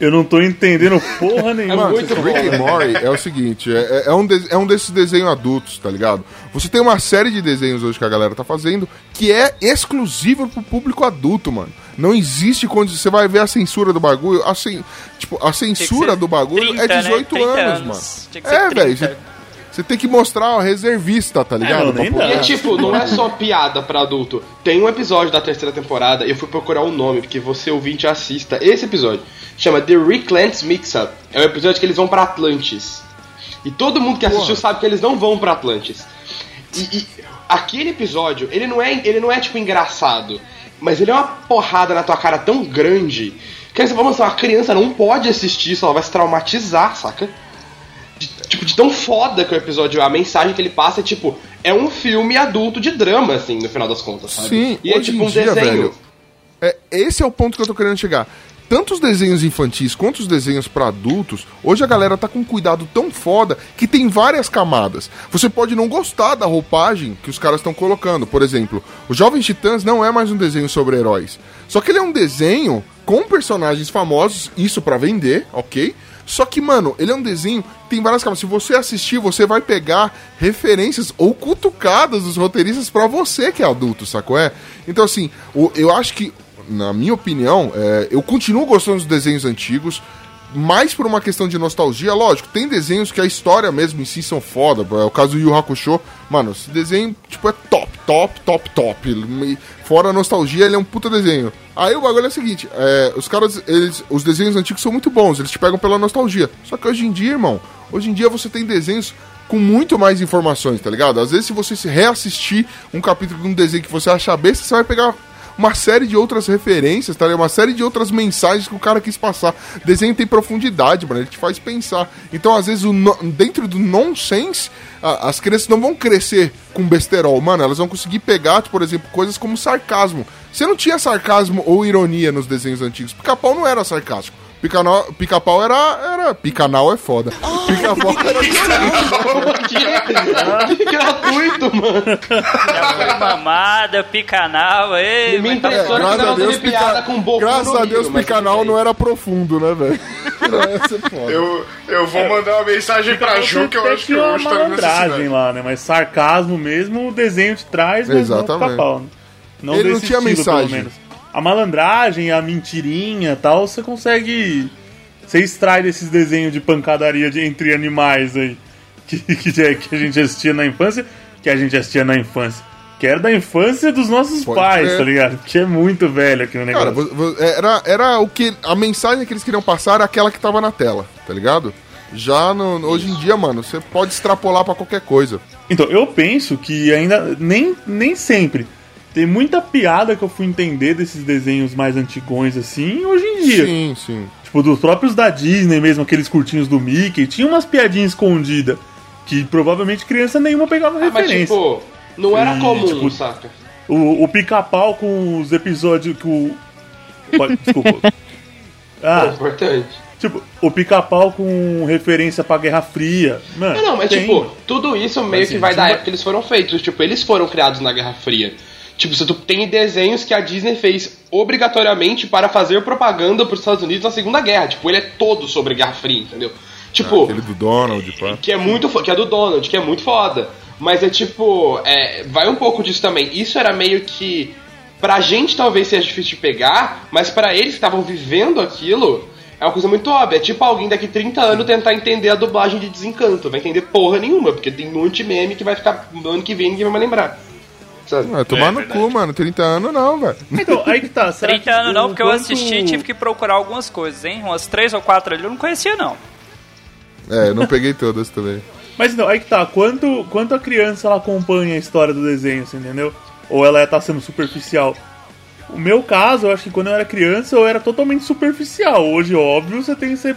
Eu não tô entendendo porra nenhuma. Mano, Rick and Morty é o seguinte, é, é- é um de- é um desses desenhos adultos, tá ligado? Você tem uma série de desenhos hoje que a galera tá fazendo que é exclusivo pro público adulto, mano. Não existe quando você vai ver a censura do bagulho, a, cen- tipo, a censura do bagulho 30, é né? 18 30 anos, anos. mano. É, 30. velho, você- tem que mostrar ó, reservista, tá ligado? não, poder- dá. E é tipo, não é só piada pra adulto. Tem um episódio da terceira temporada, eu fui procurar o nome, porque você ouvinte assista. Esse episódio chama The Rick Lance Mix-Up. É um episódio que eles vão pra Atlantis. E todo mundo que assistiu sabe que eles não vão pra Atlantis. E, e aquele episódio, ele não, é, ele não é tipo engraçado, mas ele é uma porrada na tua cara tão grande que você fala, "Nossa, uma criança não pode assistir isso, ela vai se traumatizar, saca? de, tipo, de tão foda que o episódio, a mensagem que ele passa é tipo, é um filme adulto de drama, assim, no final das contas, sabe? Sim, e é tipo um dia, desenho. velho, É, esse é o ponto que eu tô querendo chegar. Tanto os desenhos infantis quanto os desenhos pra adultos, hoje a galera tá com um cuidado tão foda que tem várias camadas. Você pode não gostar da roupagem que os caras estão colocando. Por exemplo, o Jovens Titãs não é mais um desenho sobre heróis. Só que ele é um desenho com personagens famosos, isso pra vender, ok? Só que, mano, ele é um desenho tem várias camadas. Se você assistir, você vai pegar referências ou cutucadas dos roteiristas pra você que é adulto, sacou? É? Então, assim, eu acho que, na minha opinião, é, eu continuo gostando dos desenhos antigos, mais por uma questão de nostalgia. Lógico, tem desenhos que a história mesmo em si são foda. É o caso do Yu Hakusho. Mano, esse desenho, tipo, é top. top, top, top. Fora a nostalgia, ele é um puta desenho. Aí o bagulho é o seguinte, é, os caras, eles, os desenhos antigos são muito bons, eles te pegam pela nostalgia. Só que hoje em dia, irmão, hoje em dia você tem desenhos com muito mais informações, tá ligado? Às vezes se você se reassistir um capítulo de um desenho que você acha besta, você vai pegar uma série de outras referências, tá? Uma série de outras mensagens que o cara quis passar. Desenho tem profundidade, mano, ele te faz pensar. Então, às vezes, no- dentro do nonsense, a- as crianças não vão crescer com besterol, mano, elas vão conseguir pegar, por exemplo, coisas como sarcasmo. Você não tinha sarcasmo ou ironia nos desenhos antigos. Pica-pau não era sarcástico. Pica-pau era, era. Picanal é foda. Pica-pau era. que, que gratuito, mano. Já foi mamada, picanal, ei. Me mas tá impressiona bom. que você não teve piada com Boku Graças a Deus, Picanal não era profundo, né, velho? É. Eu, eu vou mandar uma mensagem pra Ju que eu acho que hoje tá malandragem necessidade. lá, né? Mas sarcasmo mesmo, o desenho te traz, mas Exatamente. não pica-pau? Não Ele não tinha estilo, mensagem. A malandragem, a mentirinha e tal, você consegue... Você extrai desses desenhos de pancadaria de- entre animais aí, que, que, é- que a gente assistia na infância, que a gente assistia na infância. Que era da infância dos nossos Pode pais, crer. tá ligado? Que é muito velho aquele negócio. Cara, vo- era, era o que. A mensagem que eles queriam passar era aquela que tava na tela, tá ligado? Já no- hoje em dia, mano, você pode extrapolar pra qualquer coisa. Então, eu penso que ainda nem, nem sempre. Tem muita piada que eu fui entender desses desenhos mais antigões assim hoje em dia. Sim, sim. Tipo, dos próprios da Disney mesmo, aqueles curtinhos do Mickey, tinha umas piadinhas escondidas que provavelmente criança nenhuma pegava Ah, mas referência. tipo, não era E, comum, tipo, saca? O, o pica-pau com os episódios que o. Desculpa. É Ah, importante. tipo, o pica-pau com referência pra Guerra Fria. Mano, Não, não, mas tem. tipo, tudo isso meio Mas, que vai da época que eles foram feitos. Tipo, eles foram criados na Guerra Fria. Tipo, você tu tem desenhos que a Disney fez obrigatoriamente para fazer propaganda pros Estados Unidos na Segunda Guerra. Tipo, ele é todo sobre Guerra Fria, entendeu? Tipo, Aquele do Donald, pá. que é muito que é do Donald, que é muito foda. Mas é tipo, é, vai um pouco disso também. Isso era meio que pra gente talvez seja difícil de pegar, mas pra eles que estavam vivendo aquilo, é uma coisa muito óbvia. É tipo alguém daqui 30 anos tentar entender a dublagem de Desencanto. Vai entender porra nenhuma, porque tem um monte de meme que vai ficar no ano que vem e ninguém vai mais lembrar. Sabe? Vai tomar É no verdade. cu, mano. 30 anos não, velho. Então, aí que tá. será 30 que anos não, porque eu quanto- assisti e tive que procurar algumas coisas, hein? Umas 3 ou 4 ali eu não conhecia, não. É, eu não peguei todas também. Mas não, aí que tá. Quanto, quanto a criança ela acompanha a história do desenho, você entendeu? Ou ela tá sendo superficial? O meu caso, eu acho que quando eu era criança eu era totalmente superficial. Hoje, óbvio, você tem você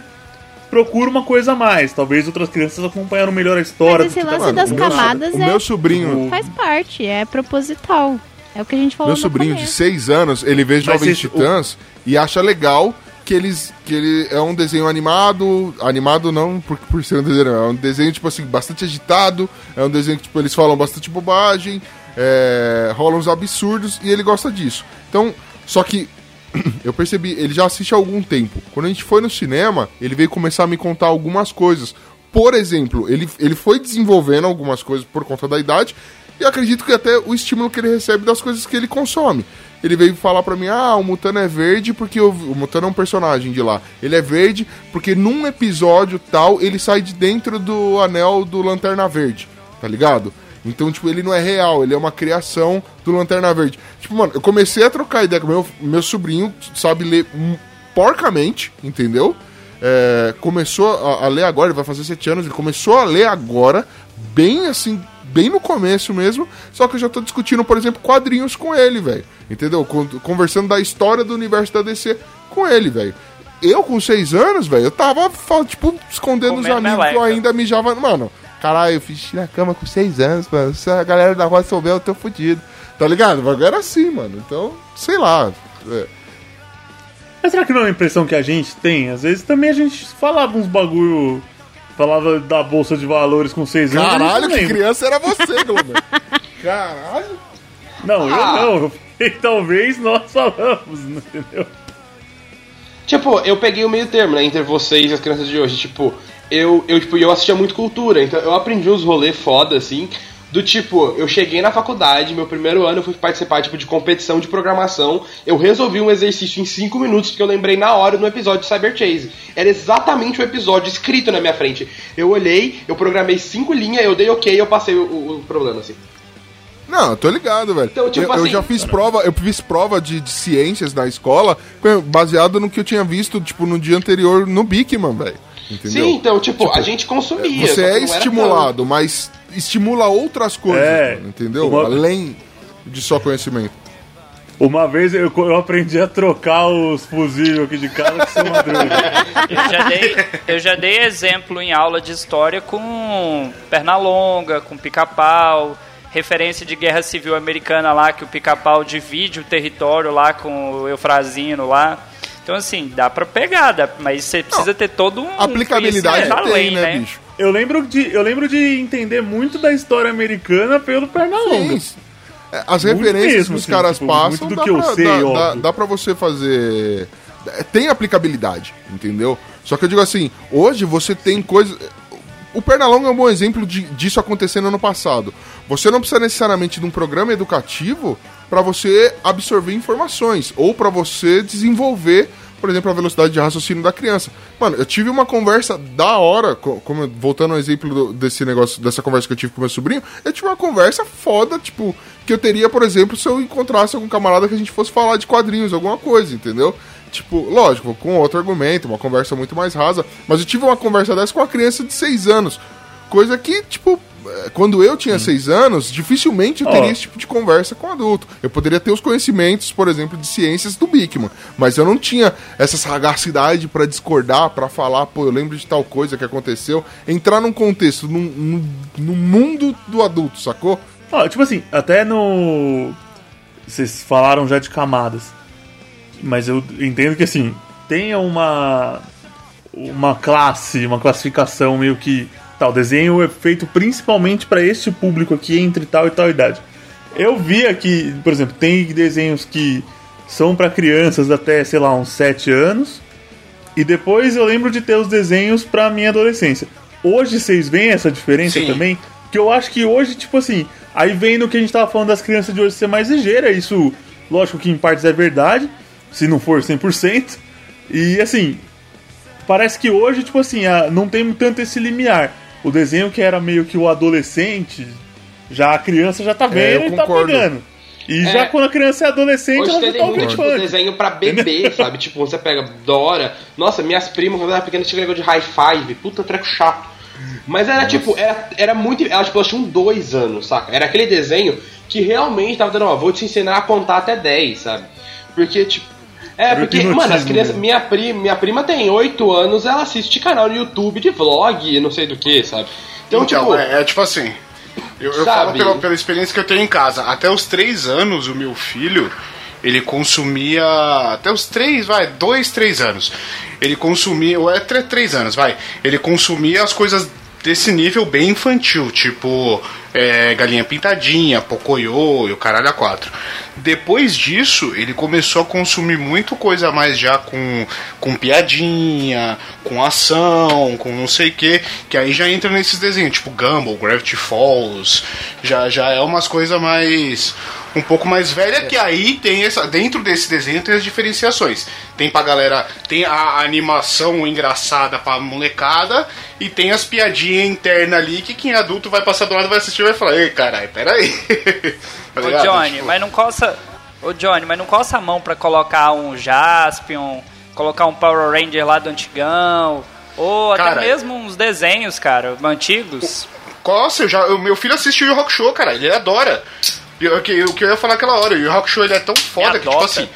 procura uma coisa a mais. Talvez outras crianças acompanharam melhor a história. Mas do esse que lance tá- das o meu- camadas o é- meu sobrinho, Faz parte, é proposital. É o que a gente falou meu sobrinho de começo. 6 anos, ele vê Jovens esse- Titãs e acha legal que eles que ele é um desenho animado, animado não por, por ser um desenho, é um desenho tipo assim bastante agitado, é um desenho que tipo eles falam bastante bobagem, é, rolam uns absurdos e ele gosta disso. Então, só que eu percebi, ele já assiste há algum tempo. Quando a gente foi no cinema, ele veio começar a me contar algumas coisas. Por exemplo, ele, ele foi desenvolvendo algumas coisas por conta da idade e acredito que até o estímulo que ele recebe das coisas que ele consome. Ele veio falar pra mim: ah, o Mutano é verde porque o, o Mutano é um personagem de lá. Ele é verde porque num episódio tal ele sai de dentro do anel do Lanterna Verde, tá ligado? Então, tipo, ele não é real, ele é uma criação do Lanterna Verde. Tipo, mano, eu comecei a trocar ideia com meu, meu sobrinho, sabe ler hum, porcamente, entendeu? É, começou a, a ler agora, ele vai fazer sete anos, ele começou a ler agora, bem assim, bem no começo mesmo, só que eu já tô discutindo, por exemplo, quadrinhos com ele, velho. Entendeu? Con- Conversando da história do universo da DC com ele, velho. Eu, com seis anos, velho, eu tava, tipo, escondendo os Comendo amigos que eu ainda mijava. Mano, caralho, eu fiz xixi na cama com seis anos, mano. Se a galera da rua souber, eu tô fudido. Tá ligado? O bagulho era assim, mano. Então, sei lá. É, Mas será que não é uma impressão que a gente tem? Às vezes também a gente falava uns bagulho. Falava da bolsa de valores com seis anos. eu Caralho, que criança era você, Glomer. Caralho. Não, eu Ah. não. E talvez nós falamos, entendeu? Tipo, eu peguei o meio termo, né, entre vocês e as crianças de hoje. Tipo, eu, eu, tipo, eu assistia muito cultura, então eu aprendi uns rolês foda, assim. Do tipo, eu cheguei na faculdade, meu primeiro ano eu fui participar tipo, de competição de programação. Eu resolvi um exercício em 5 minutos, porque eu lembrei na hora no episódio de Cyber Chase. Era exatamente o episódio escrito na minha frente. Eu olhei, eu programei cinco linhas, eu dei ok eu passei o, o- problema, assim. Não, eu tô ligado, velho. Então, tipo eu, eu assim- já fiz prova, eu fiz prova de, de ciências na escola, baseado no que eu tinha visto, tipo, no dia anterior no Bikman, velho. Entendeu? Sim, então, tipo, a gente consumia. Você é não era estimulado, mas estimula outras coisas, É. entendeu? Uma- Além de só conhecimento. Uma vez eu, eu aprendi a trocar os fusíveis aqui de casa com seu madruga. Eu já, dei, eu já dei exemplo em aula de história com Pernalonga, com pica-pau, referência de guerra civil americana lá, que o pica-pau divide o território lá com o Eufrazino lá. Então, assim, dá pra pegar, dá- mas você precisa ter todo um. Aplicabilidade tem, além, né, bicho? Eu lembro, de, eu lembro de entender muito da história americana pelo Pernalonga. Sim. É, As Muito referências mesmo, que os assim, caras tipo, passam, muito do dá, que eu pra, sei, dá, dá, dá pra você fazer. é, Tem aplicabilidade, entendeu? Só que eu digo assim, hoje você tem coisas. O Pernalonga é um bom exemplo de, disso acontecendo no passado. Você não precisa necessariamente de um programa educativo para você absorver informações ou para você desenvolver, por exemplo, a velocidade de raciocínio da criança. Mano, eu tive uma conversa da hora, co- como voltando ao exemplo do- desse negócio, dessa conversa que eu tive com meu sobrinho, eu tive uma conversa foda, tipo, que eu teria, por exemplo, se eu encontrasse algum camarada que a gente fosse falar de quadrinhos, alguma coisa, entendeu? Tipo, lógico, com outro argumento, uma conversa muito mais rasa, mas eu tive uma conversa dessa com uma criança de 6 anos. Coisa que, tipo, quando eu tinha 6 anos, dificilmente eu teria esse tipo de conversa com adulto. Eu poderia ter os conhecimentos, por exemplo, de ciências do Bikman, mas eu não tinha essa sagacidade pra discordar, pra falar, pô, eu lembro de tal coisa que aconteceu. Entrar num contexto, num, num, num mundo do adulto, sacou? Ó, tipo assim, até no. Vocês falaram já de camadas. Mas eu entendo que assim, tenha uma. Uma classe, uma classificação meio que. Tal, desenho é feito principalmente para este público aqui entre tal e tal idade. Eu vi aqui, por exemplo, tem desenhos que são para crianças até, sei lá, uns 7 anos. E depois eu lembro de ter os desenhos pra minha adolescência. Hoje vocês veem essa diferença Sim. também? Que eu acho que hoje, tipo assim, aí vem no que a gente tava falando das crianças de hoje ser mais ligeira. Isso, lógico que em partes é verdade, se não for 100%. E assim, parece que hoje, tipo assim, não tem tanto esse limiar. O desenho que era meio que o adolescente, já a criança já tá vendo eu e tá concordo. pegando. E É. já quando a criança é adolescente, Hoje ela já tem tá muito ouvindo tipo, desenho pra bebê, sabe? Tipo, você pega Dora. Nossa, minhas primas, quando eu era pequena, tinha negócio de high five. Puta treco chato. Mas era tipo, era, era muito. Elas, tipo, elas tinham dois anos, saca? Era aquele desenho que realmente tava dando, ó, vou te ensinar a contar até 10, sabe? Porque, tipo. É, porque, mano, as crianças. mesmo. Minha prima, minha prima tem 8 anos, ela assiste canal no YouTube de vlog e não sei do que, sabe? Então, Então, tipo. é, é tipo assim. Eu, eu falo pela, pela experiência que eu tenho em casa. Até os três anos, o meu filho, ele consumia. Até os três, vai, dois, três anos. Ele consumia. Ou é tre- três anos, vai. Ele consumia as coisas desse nível bem infantil, tipo é, Galinha Pintadinha, Pocoyo e o caralho a quatro. Depois disso, ele começou a consumir muito coisa mais já com, com piadinha, com ação, com não sei o que, que aí já entra nesses desenhos, tipo Gumball, Gravity Falls, já, já é umas coisas mais um pouco mais velha que aí tem essa dentro desse desenho tem as diferenciações. Tem pra galera, tem a animação engraçada pra molecada e tem as piadinhas internas ali que quem é adulto vai passar do lado vai assistir e vai falar: "Ei, caralho, peraí". Tá Ô? Johnny, Tipo, mas não coça. Ô Johnny, mas não coça a mão pra colocar um Jaspion, colocar um Power Ranger lá do antigão, ou até Cara, mesmo uns desenhos, cara, antigos. Coça, eu já, o meu filho assiste o Rock Show, cara, ele adora. O que, o que eu ia falar aquela hora, o Yu Rock Show ele é tão foda que, tipo assim.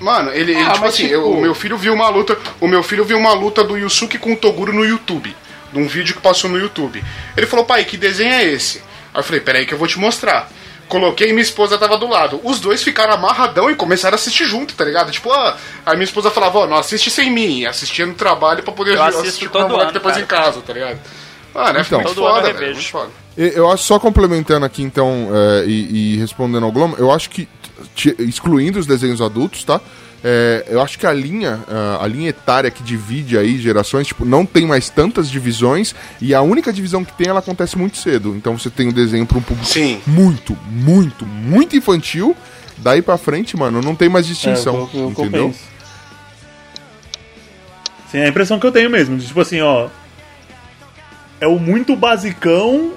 Mano, ele, ele, Ah, tipo assim, tipo- eu- o meu filho viu uma luta. O meu filho viu uma luta do Yusuke com o Toguro no YouTube. Num vídeo que passou no YouTube. Ele falou, pai, que desenho é esse? Aí eu falei, peraí que eu vou te mostrar. Coloquei e minha esposa tava do lado. Os dois ficaram amarradão e começaram a assistir junto, tá ligado? Tipo, ah, aí minha esposa falava, ó, não assiste sem mim, assistia no trabalho pra poder Eu assisto assistir com todo ano, depois cara. em casa, tá ligado? Mano, é Então. muito ano foda, velho. Muito foda. Eu acho, só complementando aqui, então, é, e, e respondendo ao Glomo, eu acho que, excluindo os desenhos adultos, tá? É, eu acho que a linha, a linha etária que divide aí gerações, tipo, não tem mais tantas divisões, e a única divisão que tem, ela acontece muito cedo. Então você tem o desenho para um público Sim. muito, muito, muito infantil, daí pra frente, mano, não tem mais distinção, É, eu- eu- eu entendeu? penso. Sim, é a impressão que eu tenho mesmo. de, Tipo assim, ó. É o muito basicão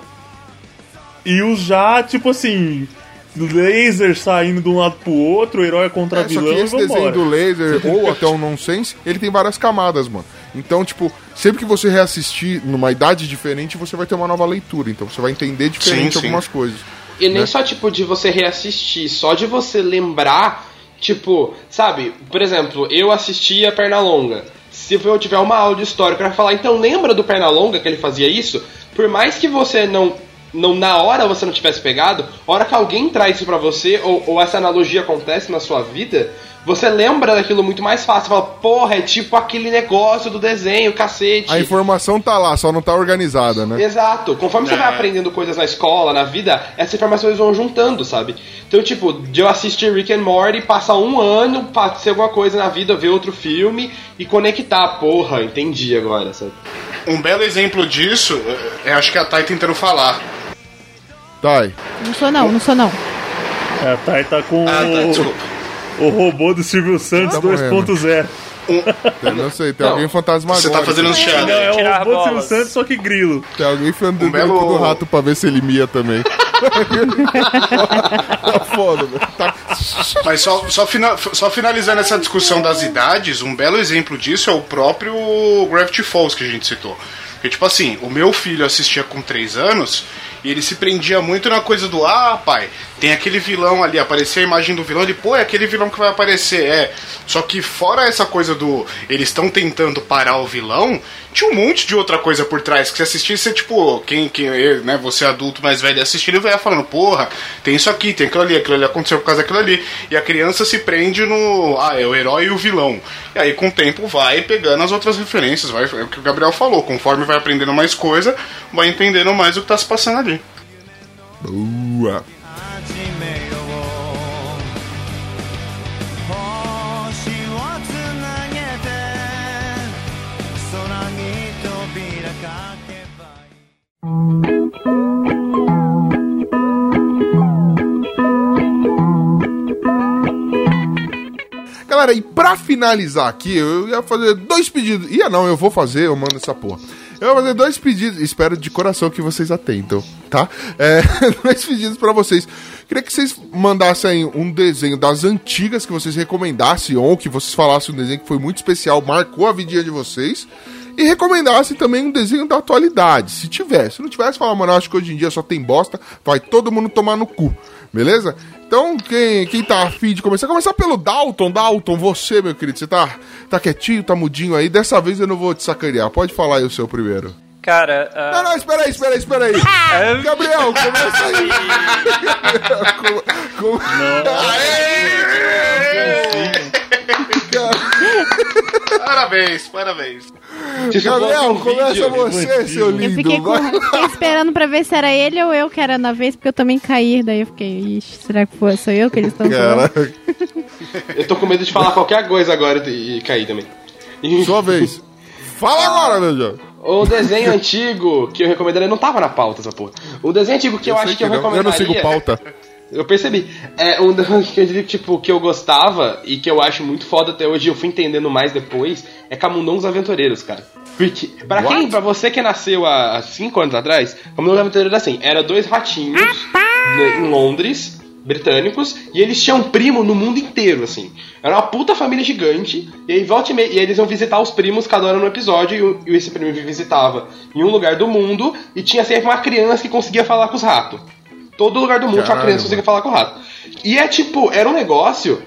E os já, tipo assim, laser saindo de um lado pro outro, herói contra É, só vilão que e esse desenho do laser, ou até o nonsense, ele tem várias camadas, mano. Então, tipo, sempre que você reassistir numa idade diferente, você vai ter uma nova leitura. Então você vai entender diferente Sim, sim. algumas coisas. E nem né? só, tipo, de você reassistir, só de você lembrar, tipo, sabe, por exemplo, eu assisti a Pernalonga. Se eu tiver uma aula de história pra falar, então lembra do Pernalonga que ele fazia isso? Por mais que você não, não na hora você não tivesse pegado, a hora que alguém traz isso pra você, ou, ou essa analogia acontece na sua vida, você lembra daquilo muito mais fácil. Fala, porra, é tipo aquele negócio do desenho, cacete. A informação tá lá, só não tá organizada, né? Exato. Conforme você É. vai aprendendo coisas na escola, na vida, essas informações vão juntando, sabe? Então, tipo, de eu assistir Rick and Morty, passar um ano, ser alguma coisa na vida, ver outro filme e conectar. Porra, entendi agora, sabe? Um belo exemplo disso, é, é, acho que a Thay tentando falar. Thay. Não sou não, não sou não. É, a Thay tá com Ah, tá, o, desculpa. o robô do Silvio Santos Tá morrendo. 2.0. Eu não sei, tem Não, alguém fantasmagórico. Você tá fazendo um Não, teatro. é o robô do Silvio. Santos, só que grilo. Tem alguém falando Um belo- do rato pra ver se ele mia também. tá foda, velho. Tá... Mas só, só, fina- só finalizando essa discussão das idades, um belo exemplo disso é o próprio Gravity Falls que a gente citou. Porque, tipo assim, o meu filho assistia com 3 anos e ele se prendia muito na coisa do Ah, pai, tem aquele vilão ali, aparecia a imagem do vilão, ele, pô, é aquele vilão que vai aparecer. É. Só que fora essa coisa do eles estão tentando parar o vilão, tinha um monte de outra coisa por trás que você assistisse, tipo, quem, quem né, você adulto mais velho assistindo, vai falando, porra, tem isso aqui, tem aquilo ali, aquilo ali aconteceu por causa daquilo ali. E a criança se prende no, ah, é o herói e o vilão. E aí com o tempo vai pegando as outras referências, vai, é o que o Gabriel falou, conforme vai aprendendo mais coisa, vai entendendo mais o que tá se passando ali. Boa. Galera, e pra finalizar aqui, eu ia fazer dois pedidos. Ia não, eu vou fazer, eu mando essa porra. Eu vou fazer dois pedidos, espero de coração que vocês atentam, tá? É, dois pedidos pra vocês. Queria que vocês mandassem um desenho das antigas que vocês recomendassem, ou que vocês falassem um desenho que foi muito especial, marcou a vidinha de vocês. E recomendassem também um desenho da atualidade, se tiver. Se não tivesse, fala, mano, acho que hoje em dia só tem bosta, vai todo mundo tomar no cu. Beleza? Então, quem, quem tá afim de começar? Começar pelo Dalton. Dalton, você, meu querido, você tá, tá quietinho, tá mudinho aí. Dessa vez eu não vou te sacanear. Pode falar aí o seu primeiro. Cara, ah, Não, não, espera aí, espera aí, espera aí. Gabriel, começa aí. Com- com- Parabéns, parabéns. Gabriel, começa você, seu Eu lindo. fiquei, com- fiquei esperando pra ver se era ele ou eu que era na vez, porque eu também caí. Daí eu fiquei, ixi, será que foi, sou eu que eles estão falando? Caraca, Eu tô com medo de falar qualquer coisa agora e, cair também. Sua vez. Fala agora, meu jovem. O desenho antigo que eu recomendaria não tava na pauta essa porra. O desenho antigo que eu, sei acho que, eu não. Eu recomendaria. não sigo pauta. Eu percebi. É um que diria tipo, que eu gostava e que eu acho muito foda até hoje, eu fui entendendo mais depois, é Camundongos Aventureiros, cara. Porque, pra quem, What? pra você que nasceu há 5 anos atrás, Camundongos Aventureiros era assim, era dois ratinhos né, em Londres, britânicos, e eles tinham primo no mundo inteiro, assim. Era uma puta família gigante, e aí volta e, meia, e aí eles iam visitar os primos cada hora no episódio, e, e esse primo visitava em um lugar do mundo, e tinha sempre uma criança que conseguia falar com os ratos. Todo lugar do mundo tinha uma criança que conseguia falar com o rato. E é tipo, era um negócio,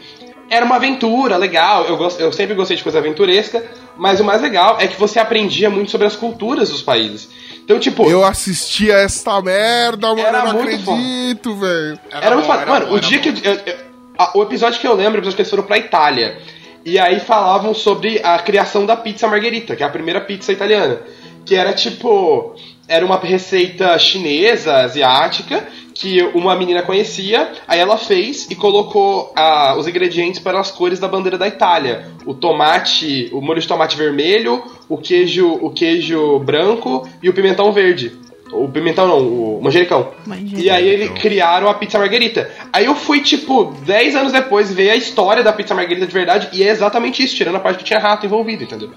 era uma aventura legal, eu, gosto, eu sempre gostei de coisa aventuresca, mas o mais legal é que você aprendia muito sobre as culturas dos países. Então, tipo, Eu assisti a esta merda, mano. Era eu não acredito, velho. Era, muito bom, foda. Mano, bom, o era dia bom. que. eu- eu- a- o episódio que eu lembro, o episódio que eles foram pra Itália. E aí falavam sobre a criação da pizza margherita, que é a primeira pizza italiana. Que era tipo. Era uma receita chinesa, asiática, que uma menina conhecia, aí ela fez e colocou ah, os ingredientes para as cores da bandeira da Itália. O tomate, o molho de tomate vermelho, o queijo, o queijo branco e o pimentão verde. O pimentão não, o manjericão. Manjericão. E aí eles criaram a pizza margarita. Aí eu fui, tipo, 10 anos depois ver a história da pizza margarita de verdade e é exatamente isso, tirando a parte que tinha rato envolvido, entendeu?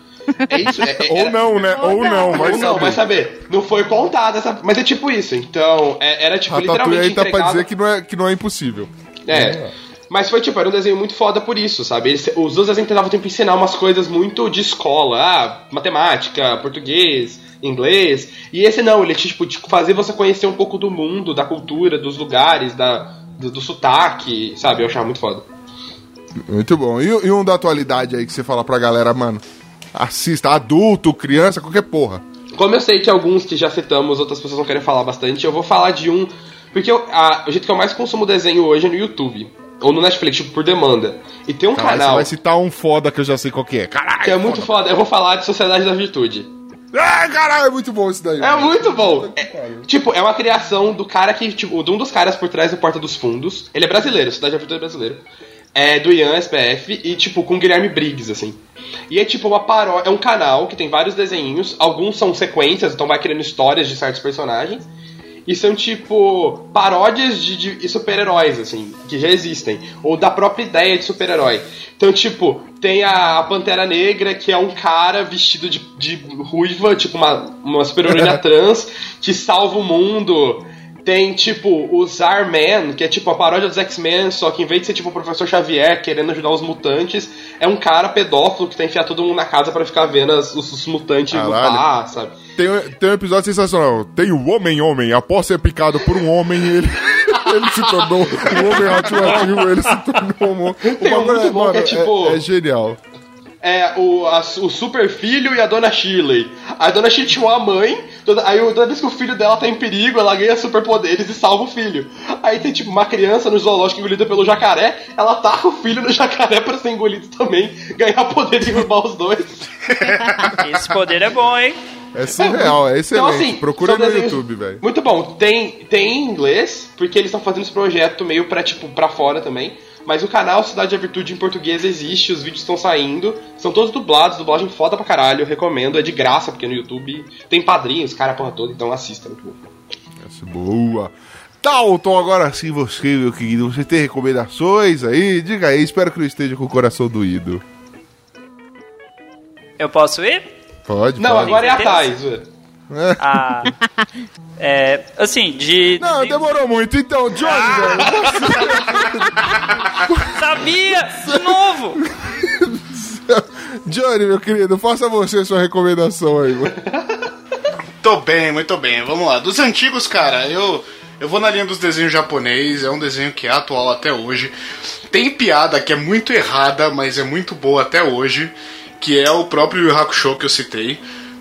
É isso. É, é- Ou não, né? Ou não, vai Ou não, saber. vai saber. Não foi contada essa. Mas é tipo isso. Então, é- era tipo Ratatouille literalmente. aí tá pra dizer que não é, que não é impossível. É. Mas foi tipo, era um desenho muito foda por isso, sabe? Eles, os dois desenhos tentavam sempre ensinar umas coisas muito de escola, ah, matemática, português, inglês. E esse não, ele tipo, tipo fazer você conhecer um pouco do mundo, da cultura, dos lugares, da, do, do sotaque, sabe? Eu achava muito foda. Muito bom. E, e um da atualidade aí que você fala pra galera, mano, assista, adulto, criança, qualquer porra. Como eu sei que alguns que já citamos, outras pessoas não querem falar bastante, eu vou falar de um. Porque eu- a- o jeito que eu mais consumo desenho hoje é no YouTube. Ou no Netflix, tipo, por demanda. E tem um Caralho, você canal vai citar um foda que eu já sei qual que é. Caralho, que é muito foda. Eu vou falar de Sociedade da Virtude. Ah, caralho, é muito bom isso daí. É mano. muito bom. É, tipo, é uma criação do cara que, tipo, de um dos caras por trás do Porta dos Fundos. Ele é brasileiro, Cidade da Virtude é brasileiro. É do Ian SPF e, tipo, com Guilherme Briggs, assim. E é tipo uma paródia. É um canal que tem vários desenhinhos. Alguns são sequências, então vai criando histórias de certos personagens. E são, tipo, paródias de, de super-heróis, assim, que já existem. Ou da própria ideia de super-herói. Então, tipo, tem a, a Pantera Negra, que é um cara vestido de, de ruiva, tipo uma, uma super-heroína trans, que salva o mundo. Tem, tipo, o Zarman, que é tipo a paródia dos X-Men, só que em vez de ser tipo o professor Xavier querendo ajudar os mutantes, é um cara pedófilo que tem que enfiar todo mundo na casa pra ficar vendo as- os, os mutantes Caralho. lutar, sabe? Tem, um- tem um episódio sensacional. Tem o Homem-Homem. Após ser picado por um homem, ele, ele se tornou um homem radioativo. Ele se tornou um... Tem um muito bom que é tipo- É, é genial. É o, a- o super filho e a dona Shirley. A dona Shirley tinha uma mãe, toda, aí toda vez que o filho dela tá em perigo, ela ganha superpoderes e salva o filho. Aí tem tipo uma criança no zoológico engolida pelo jacaré, ela taca o filho no jacaré pra ser engolido também, ganhar poder de derrubar os dois. Esse poder é bom, hein? É surreal, é excelente. Então, assim, Procura no desenhos YouTube, velho. Muito bom. Tem, tem em inglês, porque eles estão fazendo esse projeto meio pra, tipo, pra fora também. Mas o canal Cidade da Virtude em português existe, os vídeos estão saindo. São todos dublados, dublagem foda pra caralho, eu recomendo. É de graça, porque no YouTube tem padrinhos, cara, a porra toda, então assista, muito bom. Essa boa. Dalton, agora sim você, meu querido. Você tem recomendações aí? Diga aí, espero que não esteja com o coração doído. Eu posso ir? Pode, Não, pode. agora é a? Thais, velho. Ah. É, assim, de. Não, demorou muito. Então, Johnny, Sabia! De novo! Johnny, meu querido, faça você sua recomendação aí, mano. Tô bem, muito bem. Vamos lá. Dos antigos, cara, eu eu vou na linha dos desenhos japonês. É um desenho que é atual até hoje. Tem piada que é muito errada, mas é muito boa até hoje. Que é o próprio Yu Hakusho que eu citei.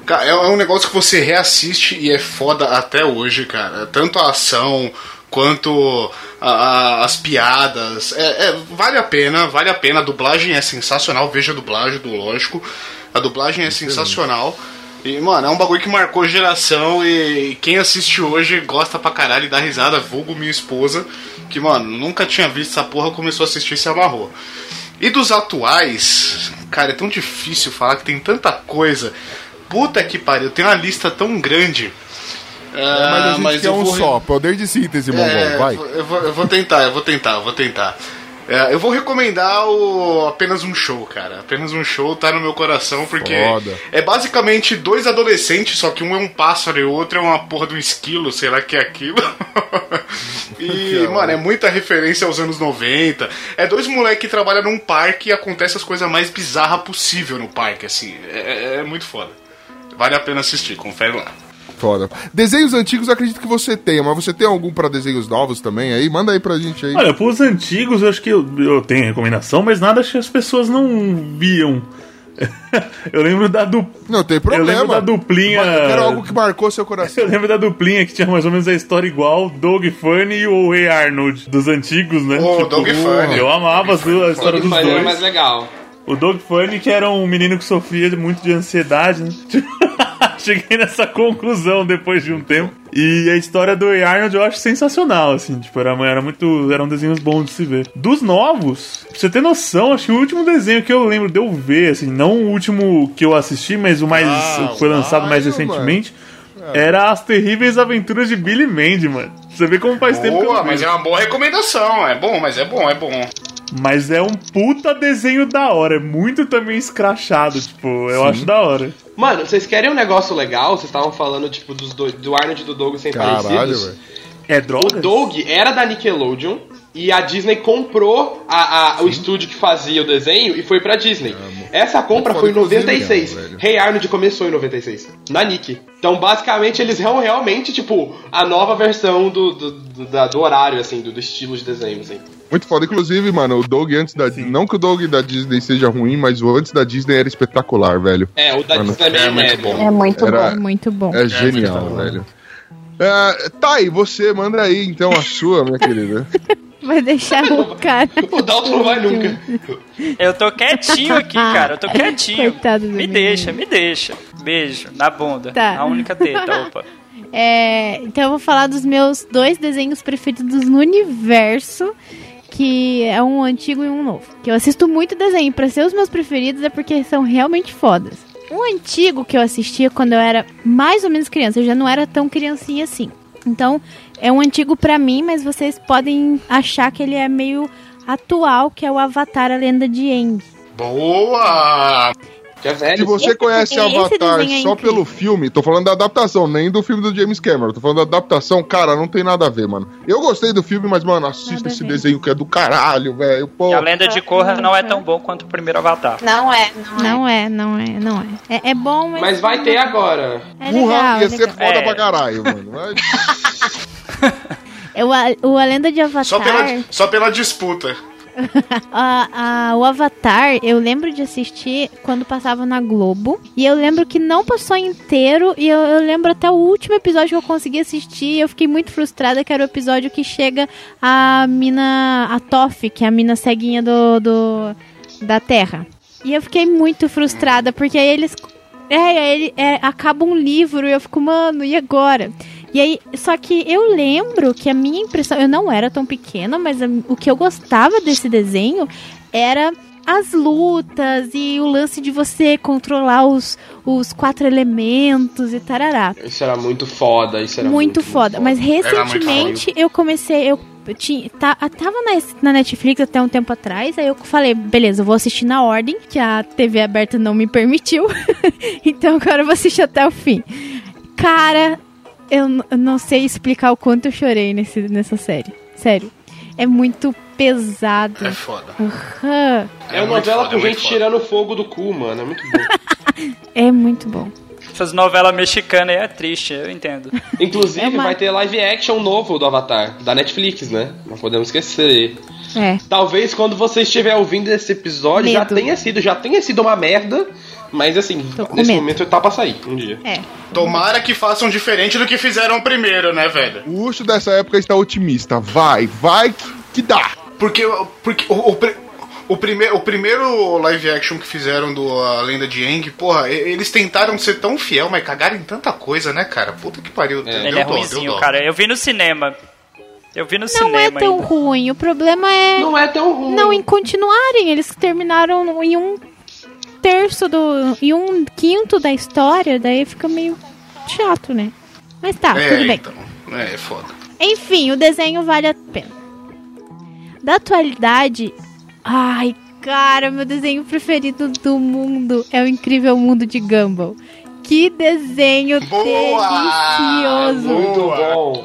Ca- É é um negócio que você reassiste e é foda até hoje, cara. Tanto a ação quanto a- a- as piadas. É, é- vale a pena, vale a pena. A dublagem é sensacional. Veja a dublagem do lógico. A dublagem é sensacional. E, mano, é um bagulho que marcou geração e quem assiste hoje gosta pra caralho e dá risada, vulgo minha esposa, que, mano, nunca tinha visto essa porra, começou a assistir e se amarrou. E dos atuais, cara, é tão difícil falar que tem tanta coisa. Puta que pariu, tem uma lista tão grande. É, mas a gente quer eu um vou só. Poder de síntese, é, mongol. Vai. Eu vou, eu vou tentar, eu vou tentar, eu vou tentar. É, eu vou recomendar o apenas um show, cara. Apenas um show tá no meu coração porque Foda. é basicamente dois adolescentes, só que um é um pássaro e o outro é uma porra de um esquilo, sei lá que é aquilo. e, mano, é muita referência aos anos 90. É dois moleques que trabalham num parque e acontece as coisas mais bizarras possível no parque, assim. É, é muito foda. Vale a pena assistir, confere lá. Foda. Desenhos antigos eu acredito que você tenha, mas você tem algum pra desenhos novos também aí? Manda aí pra gente aí. Olha, pros antigos eu acho que eu, eu tenho recomendação, mas nada acho que as pessoas não viam. eu lembro da du... Não tem Eu problema. lembro da duplinha. Eu quero algo que marcou seu coração. Eu lembro da duplinha que tinha mais ou menos a história igual, Doug Funny e o Ray Arnold, dos antigos, né? Ô, Doug Funny. Eu amava as duas- a história dos Mas é dois. mais legal. O Doug Funny, que era um menino que sofria muito de ansiedade, né? Cheguei nessa conclusão depois de um tempo. E a história do Ray Arnold eu acho sensacional, assim. Tipo, era, era muito. Eram desenhos bons de se ver. Dos novos, pra você ter noção, acho que o último desenho que eu lembro de eu ver, assim, não o último que eu assisti, mas o mais. Ah, que foi lançado mais recentemente. era As Terríveis Aventuras de Billy Mandy, mano. Você vê como faz tempo que eu Boa, não mas vejo. é uma boa recomendação. É bom, mas é bom, é bom. Mas é um puta desenho da hora. É muito também escrachado, tipo, eu acho da hora. Mano, vocês querem um negócio legal? Vocês estavam falando, tipo, dos dois, do Arnold e do Doug sem Caralho, parecidos. velho. É O droga? Doug era da Nickelodeon e a Disney comprou a- a- o estúdio que fazia o desenho e foi pra Disney. Essa compra foi em inclusive, 96. mesmo, velho. Rei Arnold começou em 96, na Nick. Então, basicamente, eles são realmente, tipo, a nova versão do, do, do- do horário, assim, do, do estilo de desenho, assim. Muito foda. Inclusive, mano, o Doug antes da. Não que o Doug da Disney seja ruim, mas o antes da Disney era espetacular, velho. É, o da Mano, Disney é é muito médio. bom. É muito Era- bom. Muito bom. É genial, velho. É, tá, e você manda aí então a sua, minha querida. Vai deixar o cara. O Dalton não vai nunca. Eu tô quietinho aqui, cara. Eu tô quietinho. Coitado do me menino. deixa, me deixa. Beijo na bunda. Tá. A única teta, opa. É, então eu vou falar dos meus dois desenhos preferidos no universo, que é um antigo e um novo. Que eu assisto muito desenho, pra ser os meus preferidos é porque são realmente fodas. Um antigo que eu assistia quando eu era mais ou menos criança, eu já não era tão criancinha assim. Então, é um antigo pra mim, mas vocês podem achar que ele é meio atual, que é o Avatar, a lenda de Aang. Boa! Que é Se velho. você Esse- conhece Avatar é só pelo filme, tô falando da adaptação, nem do filme do James Cameron, tô falando da adaptação, cara, não tem nada a ver, mano. Eu gostei do filme, mas, mano, assista esse ver. desenho que é do caralho, velho. E a lenda de Korra não é tão bom quanto o primeiro Avatar. Não é, não, é. Não é, não é, não é. É, é bom, mas. Mas vai ter agora. É Burra legal, ia é ser legal. foda É. pra caralho, mano. Mas- É o, a- o A Lenda de Avatar. Só pela, só pela disputa. a- a- o Avatar, eu lembro de assistir quando passava na Globo. E eu lembro que não passou inteiro. E eu, eu lembro até o último episódio que eu consegui assistir. Eu fiquei muito frustrada, que era o episódio que chega a mina. A Toph, que é a mina ceguinha do, do da Terra. E eu fiquei muito frustrada, porque aí eles. É, ele, é, acaba um livro e eu fico, mano, e agora? E aí, só que eu lembro que a minha impressão, eu não era tão pequena, mas o que eu gostava desse desenho era as lutas e o lance de você controlar os, os quatro elementos e tarará. Isso era muito foda, isso era Muito, foda. Mas muito recentemente eu comecei. Eu eu tinha, tá, tava na, na Netflix até um tempo atrás. Aí eu falei, beleza, eu vou assistir na ordem, que a TV aberta não me permitiu. então agora eu vou assistir até o fim. Cara, eu, não sei explicar o quanto eu chorei nesse, nessa série. Sério. É muito pesado. É foda. Aham. É uma muito novela foda, com é gente foda. tirando fogo do cu, mano. É muito bom. É muito bom. Essas novelas mexicanas aí é triste, eu entendo. Inclusive, É uma- vai ter live action novo do Avatar, da Netflix, né? Não podemos esquecer. É. Talvez quando você estiver ouvindo esse episódio já Medo. tenha sido, já tenha sido uma merda. Mas assim, nesse medo. momento tá pra sair um dia. É. Tomara que façam diferente do que fizeram primeiro, né, velho? O Ucho dessa época está otimista. Vai, vai que, que dá. Porque, porque o, o, o, primeiro, o primeiro live action que fizeram do A Lenda de Aang, porra, e- eles tentaram ser tão fiel, mas cagaram em tanta coisa, né, cara? Puta que pariu. Deu Ele é dó, ruimzinho, cara. Eu vi no cinema. Eu vi no Não cinema é tão ainda. ruim. O problema é. Não é tão ruim. Não, em continuarem. Eles terminaram em um terço do. em um quinto da história, daí fica meio chato, né? Mas tá, É, tudo bem. então. É, é foda. Enfim, o desenho vale a pena. Da atualidade. Ai, cara, meu desenho preferido do mundo é o Incrível Mundo de Gumball. Que desenho Boa! delicioso! Muito Boa. bom.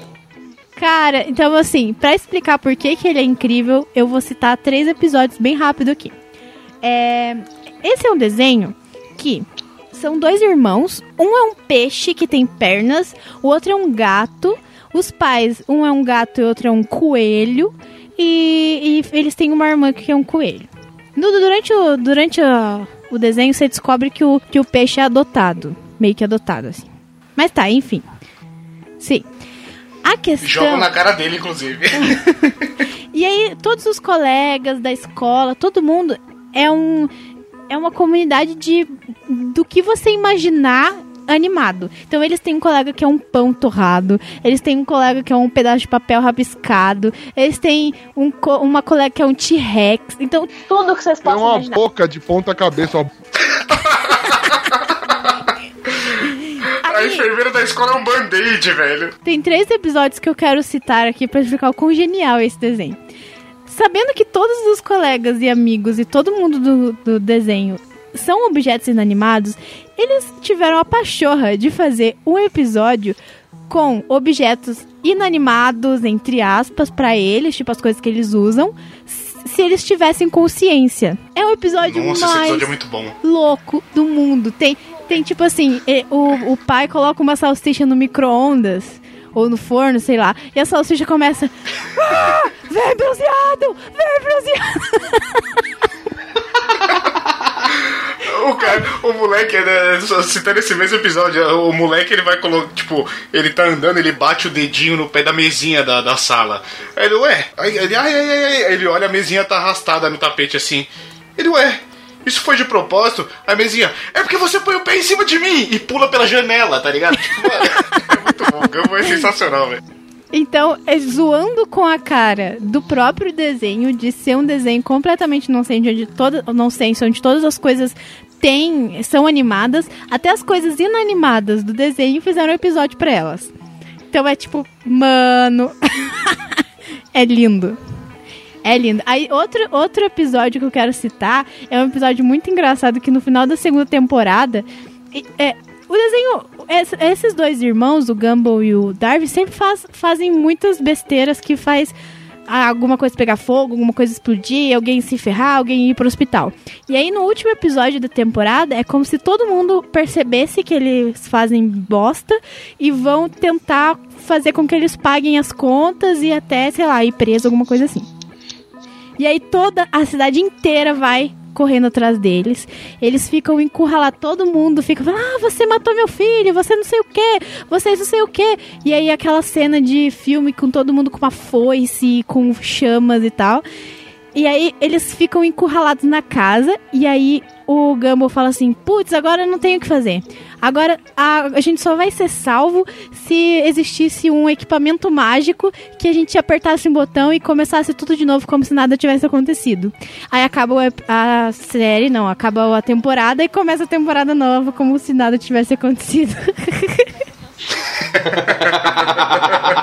Cara, então assim, pra explicar por que, que ele é incrível, eu vou citar três episódios bem rápido aqui. É, esse é um desenho que são dois irmãos, um é um peixe que tem pernas, o outro é um gato. Os pais, um é um gato e o outro é um coelho, e, e eles têm uma irmã que é um coelho. No- durante o, durante a- o desenho, você descobre que o, que o peixe é adotado, meio que adotado, assim. Mas tá, enfim. Sim. A questão. Jogo na cara dele, inclusive. E aí, todos os colegas da escola, todo mundo é um é uma comunidade de do que você imaginar animado. Então eles têm um colega que é um pão torrado, eles têm um colega que é um pedaço de papel rabiscado, eles têm um co- uma colega que é um T-Rex. Então Tudo que vocês Tem possam uma imaginar. boca de ponta cabeça, ó. A enfermeira da escola é um band-aid, velho. Tem três episódios que eu quero citar aqui pra explicar o quão genial é esse desenho. Sabendo que todos os colegas e amigos e todo mundo do, do desenho são objetos inanimados, eles tiveram a pachorra de fazer um episódio com objetos inanimados, entre aspas, pra eles, tipo as coisas que eles usam, se eles tivessem consciência. É o episódio Nossa, mais episódio é muito bom. louco do mundo. Tem, tem tipo assim, o, o pai coloca uma salsicha no micro-ondas. Ou no forno, sei lá. E a salsicha começa. Ah, vem bronzeado! Vem bronzeado! O cara, o moleque, né, citando esse mesmo episódio, o moleque ele vai colocar, tipo, ele tá andando, ele bate o dedinho no pé da mesinha da, da sala. Aí ele, ué, aí ele, ai, ai, ai, ai, ele olha, a mesinha tá arrastada no tapete assim. Ele, ué, isso foi de propósito? A mesinha, é porque você põe o pé em cima de mim e pula pela janela, tá ligado? Tipo, é muito bom, é sensacional, velho. Então, é zoando com a cara do próprio desenho, de ser um desenho completamente nonsense, onde, nonsense, onde todas as coisas têm, são animadas, até as coisas inanimadas do desenho fizeram um episódio pra elas. Então é tipo, mano. é lindo. É lindo. Aí, outro, outro episódio que eu quero citar é um episódio muito engraçado que no final da segunda temporada. É, o desenho. es- Esses dois irmãos, o Gumball e o Darby, sempre faz- fazem muitas besteiras que faz ah, alguma coisa pegar fogo, alguma coisa explodir, alguém se ferrar, alguém ir pro hospital. E aí, no último episódio da temporada, é como se todo mundo percebesse que eles fazem bosta e vão tentar fazer com que eles paguem as contas e até, sei lá, ir preso, alguma coisa assim. E aí toda a cidade inteira vai correndo atrás deles. Eles ficam encurralados, todo mundo fica falando: "Ah, você matou meu filho, você não sei o quê, vocês não sei o quê". E aí aquela cena de filme com todo mundo com uma foice, com chamas e tal. E aí eles ficam encurralados na casa e aí o Gumball fala assim: "Putz, agora eu não tenho o que fazer. Agora a, a gente só vai ser salvo se existisse um equipamento mágico que a gente apertasse um botão e começasse tudo de novo como se nada tivesse acontecido". Aí acaba ep- a série, não, acaba a temporada e começa a temporada nova como se nada tivesse acontecido.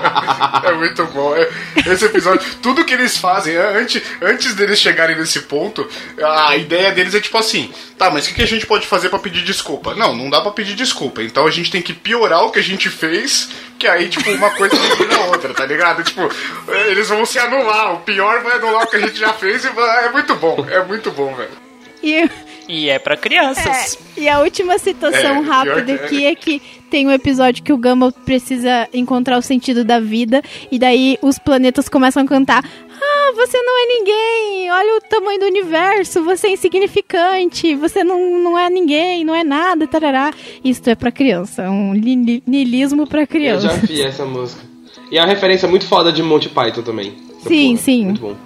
É muito bom. É- Esse episódio, tudo que eles fazem, é, antes, antes deles chegarem nesse ponto, a ideia deles é tipo assim: tá, mas o que, a gente pode fazer pra pedir desculpa? Não, não dá pra pedir desculpa. Então a gente tem que piorar o que a gente fez, que aí, tipo, uma coisa vira outra, tá ligado? Tipo, eles vão se anular. O pior vai anular o que a gente já fez e é muito bom. É muito bom, velho. e E é pra crianças. É, e a última citação É, rápida é. aqui é que tem um episódio que o Gumball precisa encontrar o sentido da vida e daí os planetas começam a cantar ah, você não é ninguém, olha o tamanho do universo, você é insignificante, você não, não é ninguém, não é nada, tarará. Isso é pra criança, um li- niilismo pra Eu criança. já vi essa música. E é uma referência muito foda de Monty Python também. Essa Sim, porra. sim. Muito bom.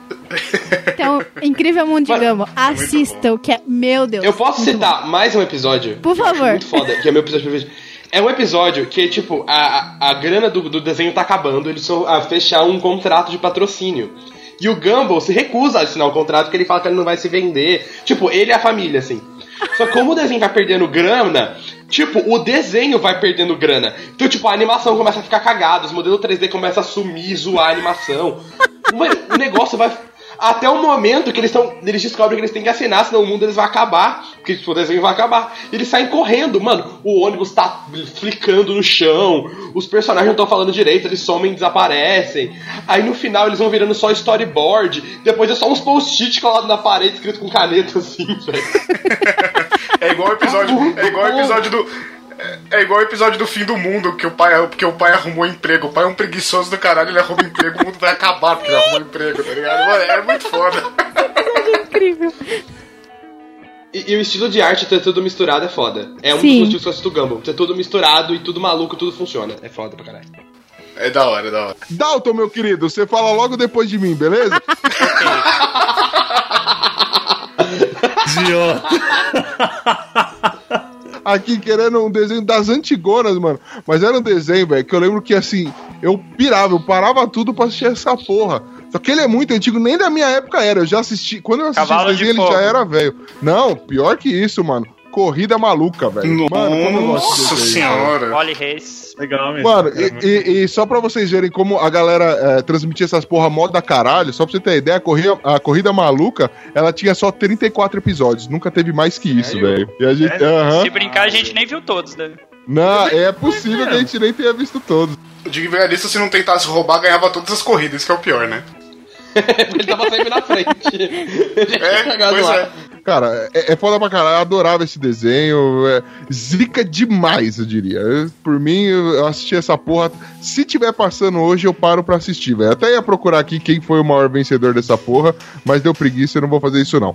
Então, Incrível Mundo de Gumball, assistam, que é, meu Deus. Eu posso citar mais um episódio? Por favor. Muito foda, que é meu episódio preferido. É um episódio que, tipo, a, a, grana do, do desenho tá acabando, eles vão a fechar um contrato de patrocínio. E o Gumball se recusa a assinar o contrato porque ele fala que ele não vai se vender. Tipo, ele e a família, assim. Só que como o desenho vai perdendo grana, tipo, o desenho vai perdendo grana. Então, tipo, a animação começa a ficar cagada, os modelos 3D começam a sumir, zoar a animação. O negócio vai. Até o momento que eles estão. Eles descobrem que eles têm que assinar, senão o mundo eles vai acabar. Porque tipo, o desenho vai acabar. Eles saem correndo, mano. O ônibus tá flicando no chão. Os personagens não estão falando direito, eles somem e desaparecem. Aí no final eles vão virando só storyboard. Depois é só uns post-it colados na parede, escrito com caneta assim, velho. É igual o episódio. É igual o episódio do. É- É igual o episódio do fim do mundo, que o pai, porque o pai arrumou emprego. O pai é um preguiçoso do caralho, ele arruma emprego, o mundo vai acabar porque ele arrumou emprego, tá ligado? Mano, é muito foda. incrível. E, e o estilo de arte ter tudo misturado é foda. É um Sim. dos motivos que eu assisto Gumball. Ter tudo misturado e tudo maluco, tudo funciona. É foda pra caralho. É da hora, é da hora. Dalton, meu querido, você fala logo depois de mim, beleza? Idiota. Aqui querendo um desenho das antigonas, mano. Mas era um desenho, velho, que eu lembro que assim, eu pirava, eu parava tudo pra assistir essa porra. Só que ele é muito antigo, nem da minha época era. Eu já assisti. Quando eu assisti Cavalo esse de desenho, ele Fogo. já era velho. Não, pior que isso, mano. Corrida Maluca, velho. Mano, Nossa senhora. Wally Reis. Legal mesmo. Mano, e, e- e só pra vocês verem como a galera é, transmitia essas porra moda caralho, só pra você ter ideia, a corrida, a corrida Maluca, ela tinha só 34 episódios, nunca teve mais que isso, velho. A gente. Sério? aham. Se brincar, a gente nem viu todos, né? Não, é possível que a gente nem tenha visto todos. O Dick Vigarista, se não tentasse roubar, ganhava todas as corridas, isso que é o pior, né? Ele tava sempre na frente. Ele É, tinha chegado pois lá. é. Cara, é, é foda pra caralho, eu adorava esse desenho. É, zica demais, eu diria. Eu, por mim, eu assisti essa porra. Se tiver passando hoje, eu paro pra assistir, velho. Até ia procurar aqui quem foi o maior vencedor dessa porra, mas deu preguiça, eu não vou fazer isso não.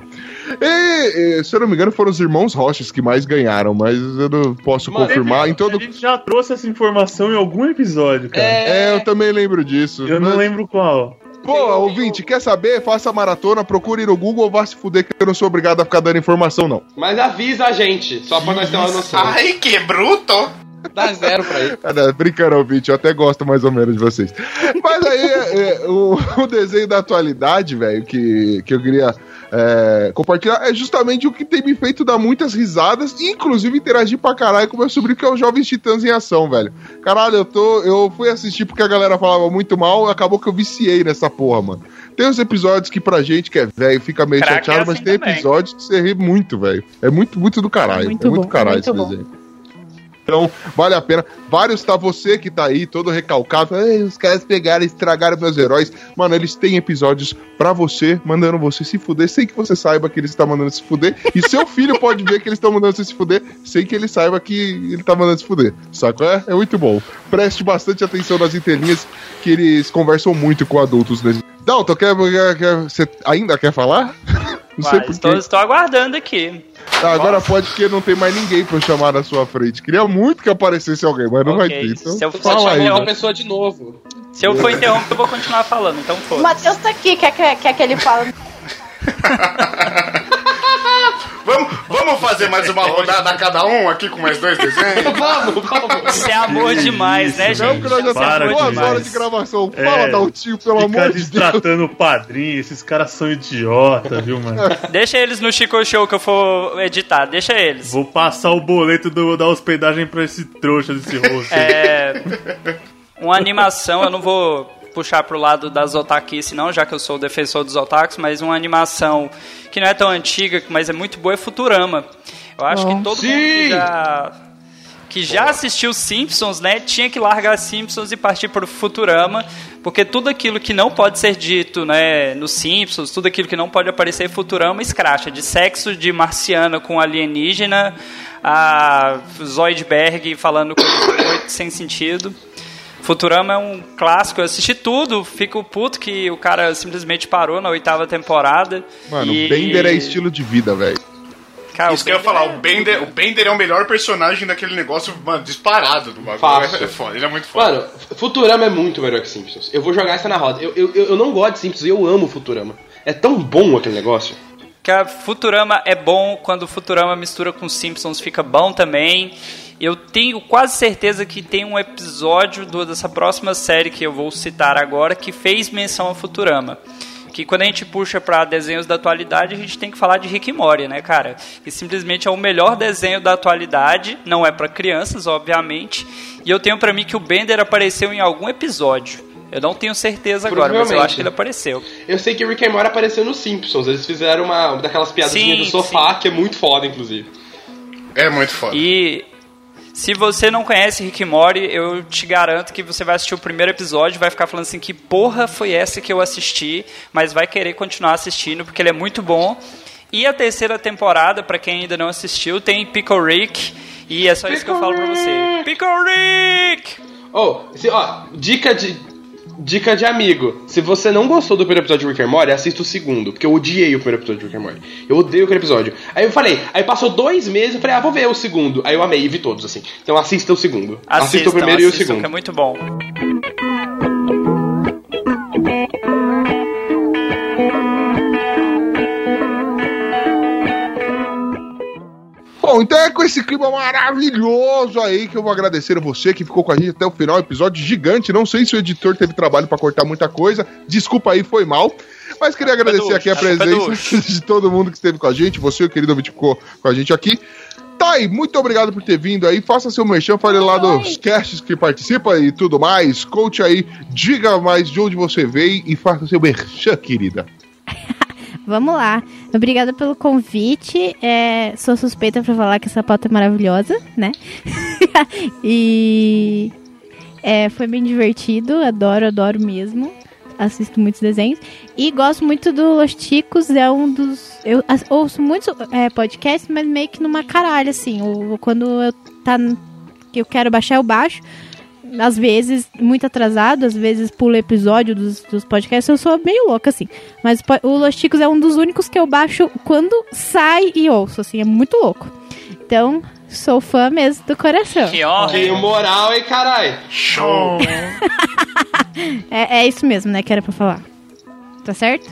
E, e, se eu não me engano, foram os irmãos Rochas que mais ganharam, mas eu não posso Mano, confirmar. Em todo. A gente já trouxe essa informação em algum episódio, cara. É, eu também lembro disso. Eu não Mas- lembro qual. Pô, ouvinte, quer saber? Faça a maratona, procure no Google ou vá se fuder que eu não sou obrigado a ficar dando informação, não. Mas avisa a gente, só pra nós ter uma noção. Ai, que bruto! Dá zero pra ele. Ah, não, brincando, ouvinte, eu até gosto mais ou menos de vocês. Mas aí, é, é, o, o desenho da atualidade, velho, que, que eu queria é, compartilhar, é justamente o que tem me feito dar muitas risadas, e inclusive interagir pra caralho com meu sobrinho, que é o Jovens Titãs em Ação, velho. Caralho, eu, tô, eu fui assistir porque a galera falava muito mal, acabou que eu viciei nessa porra, mano. Tem uns episódios que pra gente que é velho fica meio Crack chateado, é mas assim tem também. episódios que você ri muito, velho. É muito, muito do caralho. É muito muito, bom, caralho muito esse bom. desenho. Então, vale a pena. Vários tá você que tá aí, todo recalcado. Os caras pegaram estragaram meus heróis. Mano, eles têm episódios pra você, mandando você se fuder, sem que você saiba que eles estão mandando se fuder. E seu filho pode ver que eles estão mandando você se fuder, sem que ele saiba que ele tá mandando se fuder. Saco? É, é muito bom. Preste bastante atenção nas entrelinhas, que eles conversam muito com adultos. Nesse... Dalton, quer, quer, quer- você ainda quer falar? Não sei Vai, por estou, quê. estou aguardando aqui. Tá, agora pode porque não tem mais ninguém pra eu chamar na sua frente. Queria muito que aparecesse alguém, mas não vai Ok, ter. Então, se eu- aí. chamou uma pessoa de novo. Se eu for interromper, eu vou continuar falando, então O foda Matheus tá aqui, quer, que- quer que ele fale? Vamos, vamos fazer mais uma rodada cada um aqui com mais dois desenhos? Vamos, vamos. Isso é amor demais, né, Isso, Não, gente? porque nós já Para temos duas demais. horas de gravação. É. Fala, Daltinho, pelo amor de Deus. destratando o padrinho, esses caras são idiota, viu, mano? Deixa eles no Chico Show que eu for editar, deixa eles. Vou passar o boleto do- da hospedagem pra esse trouxa desse rosto. É. Uma animação, eu não vou puxar pro lado das otakice não, já que eu sou o defensor dos otakus, mas uma animação que não é tão antiga, mas é muito boa é Futurama. Eu acho que todo mundo que já que já assistiu Simpsons, né, tinha que largar Simpsons e partir para o Futurama, porque tudo aquilo que não pode ser dito, né, nos Simpsons, tudo aquilo que não pode aparecer em Futurama escracha, de sexo de marciana com alienígena, a Zoidberg falando coisas muito sem sentido. Futurama é um clássico, eu assisti tudo, fico puto que o cara simplesmente parou na oitava temporada. Mano, e... o Bender é estilo de vida, velho. Cara, Isso que eu ia falar, o Bender, o Bender é o melhor personagem daquele negócio, mano, disparado do bagulho. É foda, ele é muito foda. Mano, Futurama é muito melhor que Simpsons. Eu vou jogar essa na roda. Eu, eu, eu não gosto de Simpsons, eu amo Futurama. É tão bom aquele negócio. Que a Futurama é bom, quando o Futurama mistura com Simpsons fica bom também. Eu tenho quase certeza que tem um episódio do- dessa próxima série que eu vou citar agora que fez menção a Futurama. Que quando a gente puxa pra desenhos da atualidade, a gente tem que falar de Rick e Morty, né, cara? Que simplesmente é o melhor desenho da atualidade, não é pra crianças, obviamente. E eu tenho pra mim que o Bender apareceu em algum episódio. Eu não tenho certeza agora, mas eu Provavelmente. acho que ele apareceu. Eu sei que Rick and Morty apareceu nos Simpsons. Eles fizeram uma daquelas piadinhas Sim, do sofá, que é muito foda, inclusive. É muito foda. E se você não conhece Rick e Morty, eu te garanto que você vai assistir o primeiro episódio e vai ficar falando assim, que porra foi essa que eu assisti, mas vai querer continuar assistindo porque ele é muito bom. E a terceira temporada, pra quem ainda não assistiu, tem Pickle Rick e é só isso que eu falo pra você. Pickle Rick! Oh, se- ó, dica de. Dica de amigo. Se você não gostou do primeiro episódio de Rick and Morty, assista o segundo. Porque eu odiei o primeiro episódio de Rick and Morty. Eu odeio aquele episódio. Aí eu falei, aí passou dois meses, eu falei, ah, vou ver o segundo. Aí eu amei e vi todos, assim. Então assista o segundo. assista Assistam, o primeiro e o assistam, segundo. que é muito bom. Bom, então é com esse clima maravilhoso aí que eu vou agradecer a você que ficou com a gente até o final. Episódio gigante. Não sei se o editor teve trabalho pra cortar muita coisa. Desculpa aí, foi mal. Mas queria agradecer aqui a presença de todo mundo que esteve com a gente. Você, o querido ouvinte, ficou com a gente aqui. Thay, muito obrigado por ter vindo aí. Faça seu merchan, fale lá dos casts que participa e tudo mais. Coach aí, diga mais de onde você veio e faça seu merchan, querida. Vamos lá. Obrigada pelo convite. É, sou suspeita pra falar que essa pauta é maravilhosa, né? e é, foi bem divertido. Adoro, adoro mesmo. Assisto muitos desenhos. E gosto muito do Los Ticos. É um dos. Eu ouço muitos é, podcasts, mas meio que numa caralho, assim. Quando eu tá. Que eu quero baixar, eu baixo. Às vezes, muito atrasado, às vezes pulo episódio dos, dos podcasts, eu sou meio louca, assim. Mas o Los Ticos é um dos únicos que eu baixo quando sai e ouço, assim, é muito louco. Então, sou fã mesmo do coração. Que honra. Tenho moral, hein, carai. Show. É, é isso mesmo, né, que era pra falar. Tá certo?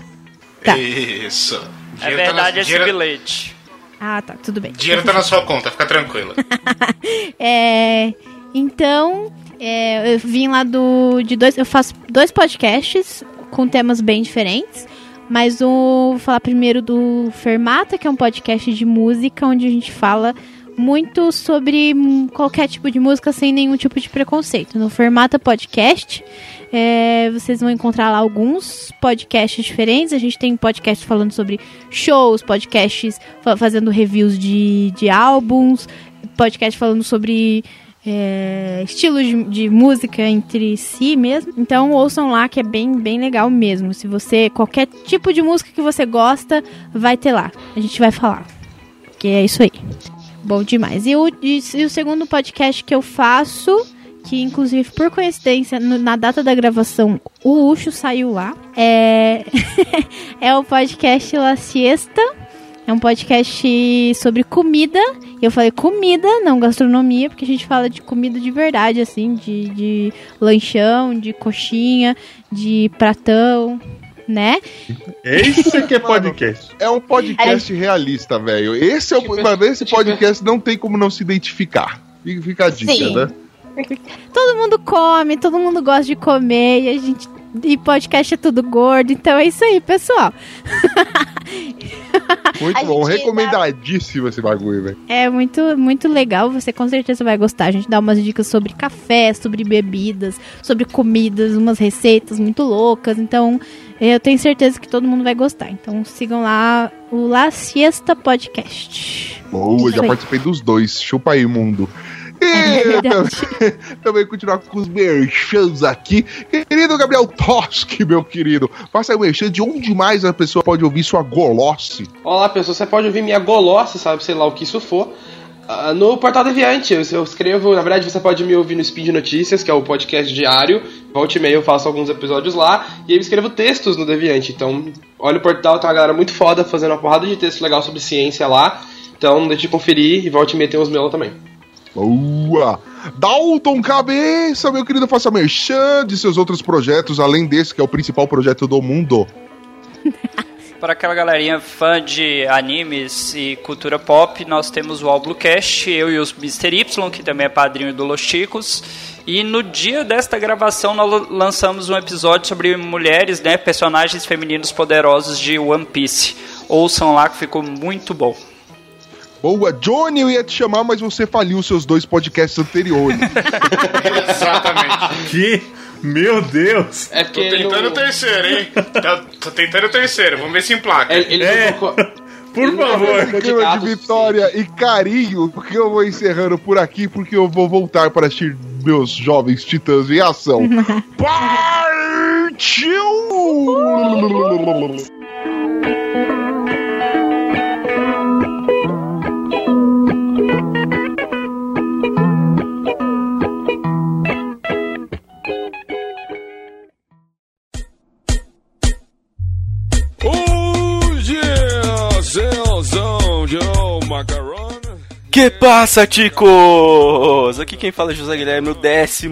Tá. Isso. É Dinheiro tá na- verdade esse dinheiro, bilhete. Ah, tá, tudo bem. dinheiro tá na sua conta, fica tranquila. É, então, é, eu vim lá do. De dois, eu faço dois podcasts com temas bem diferentes. Mas o, vou falar primeiro do Fermata, que é um podcast de música, onde a gente fala muito sobre qualquer tipo de música sem nenhum tipo de preconceito. No Fermata Podcast, é, vocês vão encontrar lá alguns podcasts diferentes. A gente tem podcast falando sobre shows, podcasts fa- fazendo reviews de, de álbuns, podcast falando sobre é, estilos de, de música entre si mesmo. Então ouçam lá que é bem, bem legal mesmo. Se você, qualquer tipo de música que você gosta, vai ter lá. A gente vai falar. Que é isso aí. Bom demais. E o, e, e o segundo podcast que eu faço, que inclusive por coincidência, no- na data da gravação, o Ucho saiu lá, é, é o podcast La Siesta. É um podcast sobre comida. E eu falei comida, não gastronomia, porque a gente fala de comida de verdade, assim, de, de lanchão, de coxinha, de pratão, né? Esse que é podcast. É um podcast realista, velho. Esse é o, Tipo, mas esse tipo- podcast não tem como não se identificar. Fica fica a dica, Sim. né? Todo mundo come, todo mundo gosta de comer, e a gente. E podcast é tudo gordo, então é isso aí, pessoal. Muito bom. Recomendadíssimo esse bagulho, velho. É muito, muito legal, você com certeza vai gostar. A gente dá umas dicas sobre café, sobre bebidas, sobre comidas, umas receitas muito loucas. Então, eu tenho certeza que todo mundo vai gostar. Então, sigam lá o La Siesta Podcast. Boa, Isso já aí. participei dos dois. Chupa aí, mundo. E É verdade. também, também continuar com os merchans aqui. Querido Gabriel Toski, meu querido, faça aí o merchan de onde mais a pessoa pode ouvir sua golosse. Olá, pessoal. Você pode ouvir minha golossa, sabe? Sei lá o que isso for. ah, no Portal Deviante, eu, eu escrevo, na verdade você pode me ouvir no Speed Notícias, que é o podcast diário. Volte e meia eu faço alguns episódios lá. E eu escrevo textos no Deviante. Então, olha o portal, tem uma galera muito foda fazendo uma porrada de texto legal sobre ciência lá. Então, não deixe de conferir e volte e meia tem os meus também. Boa! Dalton Cabeça, meu querido, faça merchan de seus outros projetos, além desse que é o principal projeto do mundo. Para aquela galerinha fã de animes e cultura pop, nós temos o Alblocast, eu e os Mr. Y, que também é padrinho do Los Chicos. E no dia desta gravação nós lançamos um episódio sobre mulheres, né, personagens femininos poderosos de One Piece. Ouçam lá que ficou muito bom. Boa, Johnny, eu ia te chamar, mas você faliu seus dois podcasts anteriores. Exatamente. Que? Meu Deus! É Tô porque tentando não- o terceiro, hein? Tá- Tô tentando o terceiro, vamos ver se emplaca. ele, ele É. não Por ele não favor. colocou Clima de vitória e carinho, porque eu vou encerrando por aqui, porque eu vou voltar para assistir meus jovens titãs em ação. Partiu! Que passa, ticos? Aqui quem fala é José Guilherme, o 14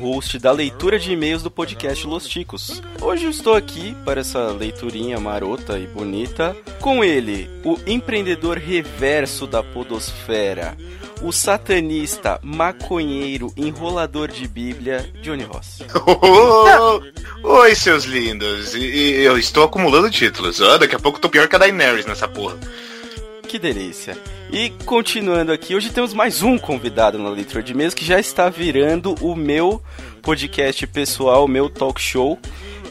host da leitura de e-mails do podcast Los Ticos. Hoje eu estou aqui para essa leiturinha marota e bonita com ele, o empreendedor reverso da podosfera, o satanista, maconheiro, enrolador de bíblia, Johnny Ross. Ô, Oi, seus lindos. E, eu estou acumulando títulos. Ó, daqui a pouco eu tô pior que a Daenerys nessa porra. Que delícia. E continuando aqui, hoje temos mais um convidado na leitura de e-mails que já está virando o meu podcast pessoal, o meu talk show.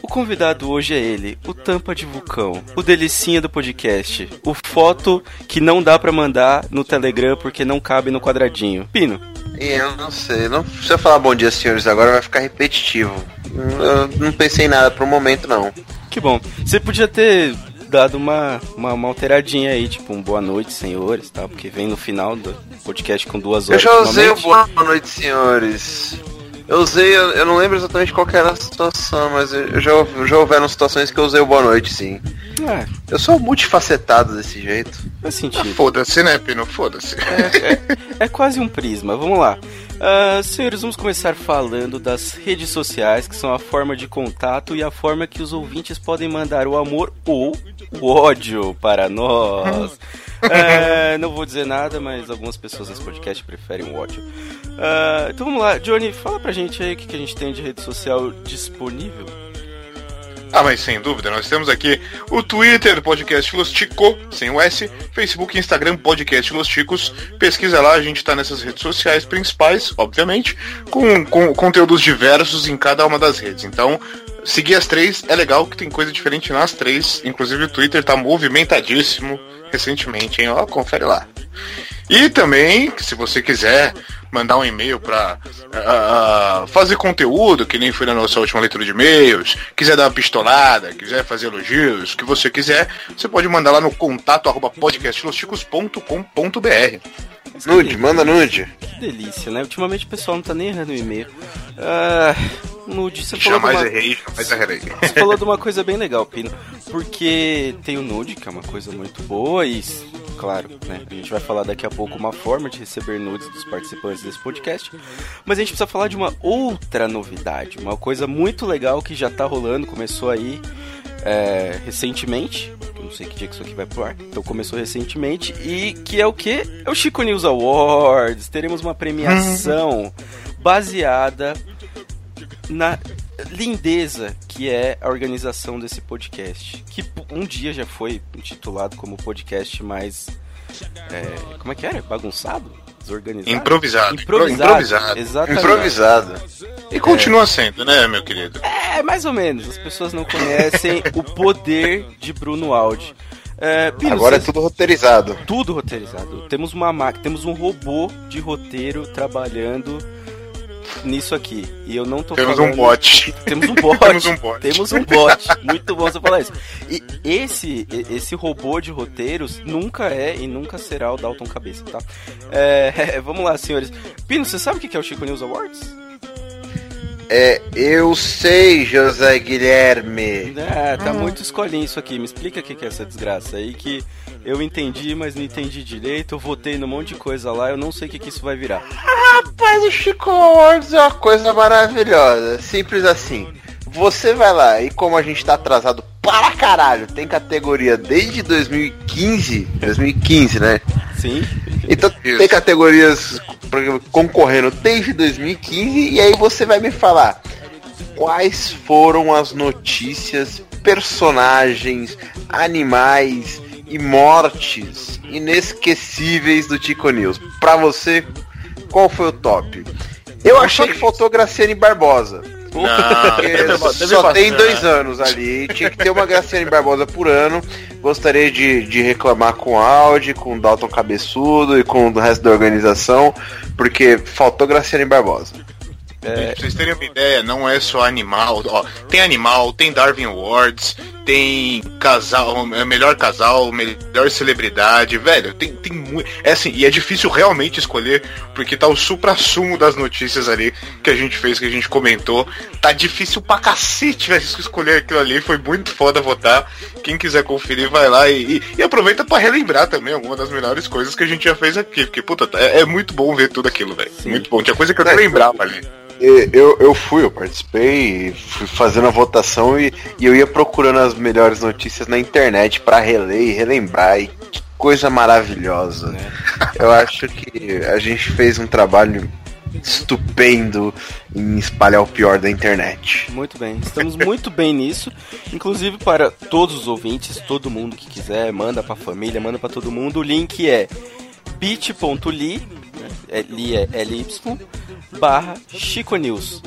O convidado hoje é ele, o Tampa de Vulcão, o delicinha do podcast, o foto que não dá pra mandar no Telegram porque não cabe no quadradinho. Pino. Eu não sei, não precisa falar bom dia, senhores, agora vai ficar repetitivo. Eu não pensei em nada pro momento, não. Que bom. Você podia ter dado uma, uma, uma alteradinha aí, tipo um boa noite, senhores, tá? Porque vem no final do podcast com duas Eu horas. já usei o boa noite, senhores. Eu usei, eu, eu não lembro exatamente qual que era a situação, mas eu, eu já, já houveram situações que eu usei o boa noite, sim. É, Eu sou multifacetado desse jeito. faz sentido. Foda-se, né, Pino? Foda-se. É quase um prisma. Vamos lá. Ah, senhores, vamos começar falando das redes sociais, que são a forma de contato e a forma que os ouvintes podem mandar o amor ou o ódio para nós. É, não vou dizer nada, mas algumas pessoas nesse podcast preferem o ódio. Ah, então vamos lá, Johnny, fala pra gente aí o que, que a gente tem de rede social disponível. Ah, mas sem dúvida, nós temos aqui o Twitter, podcast Los Tico, sem o S, Facebook e Instagram, podcast Los Ticos. Pesquisa lá, a gente tá nessas redes sociais principais, obviamente, com, com conteúdos diversos em cada uma das redes. Então, seguir as três é legal, que tem coisa diferente nas três. Inclusive o Twitter tá movimentadíssimo recentemente, hein? Ó, confere lá. E também, se você quiser mandar um e-mail para fazer conteúdo, que nem foi na nossa última leitura de e-mails, quiser dar uma pistolada, quiser fazer elogios, o que você quiser, você pode mandar lá no contato arroba podcastlosticos.com.br. Nude, manda nude. Que delícia, né? Ultimamente o pessoal não tá nem errando o e-mail. Ah, nude, você falou Jamais uma... errei, jamais errei. Você falou de uma coisa bem legal, Pino. Porque tem o nude, que é uma coisa muito boa, e, claro, né? A gente vai falar daqui a pouco uma forma de receber nudes dos participantes desse podcast. Mas a gente precisa falar de uma outra novidade, uma coisa muito legal que já tá rolando, começou aí é, recentemente. Eu não sei que dia que isso aqui vai pro ar. Então começou recentemente. E que é o que? É o Chico News Awards. Teremos uma premiação baseada na lindeza que é a organização desse podcast. Que um dia já foi intitulado como podcast mais. é, como é que era? Bagunçado? Desorganizado? Improvisado. Improvisado. Improvisado. Exatamente. Improvisado. E continua sendo, né, meu querido? É, mais ou menos. As pessoas não conhecem o poder de Bruno Aldi. É, Pino, Agora é tudo roteirizado. tudo roteirizado. Temos uma máquina, temos um robô de roteiro trabalhando nisso aqui. E eu não tô Temos falando... um bot. Temos um bot. Temos um bot. Temos um bot. Muito bom você falar isso. E esse, esse robô de roteiros nunca é e nunca será o Dalton Cabeça, tá? É, vamos lá, senhores. Pino, você sabe o que é o Chico News Awards? É, eu sei, José Guilherme. É, tá muito escolinho isso aqui. Me explica o que que é essa desgraça aí que eu entendi, mas não entendi direito. Eu votei num monte de coisa lá, eu não sei o que, que isso vai virar. Rapaz, o Chico Awards é uma coisa maravilhosa. Simples assim. Você vai lá e como a gente tá atrasado para caralho, tem categoria desde 2015. 2015, né? Sim. Então tem categorias concorrendo desde 2015 e aí você vai me falar quais foram as notícias, personagens, animais e mortes inesquecíveis do Tico News. Pra você, qual foi o top? Eu achei que faltou Graciane Barbosa. Não, só tem dois anos ali. Tinha que ter uma Graciane Barbosa por ano. Gostaria de, de reclamar com o Audi, com o Dalton Cabeçudo e com o resto da organização, porque faltou Graciane Barbosa. Gente, pra vocês terem uma ideia, não é só animal. Ó, tem animal, tem Darwin Awards, tem casal, é, melhor casal, melhor celebridade, velho, tem, tem muito. É assim, e é difícil realmente escolher, porque tá o supra-sumo das notícias ali que a gente fez, que a gente comentou. Tá difícil pra cacete, velho, escolher aquilo ali. Foi muito foda votar. Quem quiser conferir, vai lá e, e- e aproveita pra relembrar também alguma das melhores coisas que a gente já fez aqui. Porque, puta, é, é muito bom ver tudo aquilo, velho. Muito bom. Tinha coisa que eu não lembrava ali. Eu, eu fui, eu participei, fui fazendo a votação e, e eu ia procurando as melhores notícias na internet pra reler e relembrar. E que coisa maravilhosa. Eu acho que a gente fez um trabalho estupendo em espalhar o pior da internet. Muito bem, estamos muito bem nisso. Inclusive para todos os ouvintes, todo mundo que quiser, manda pra família, manda pra todo mundo. O link é bit.ly, é, é ly, barra Chico News.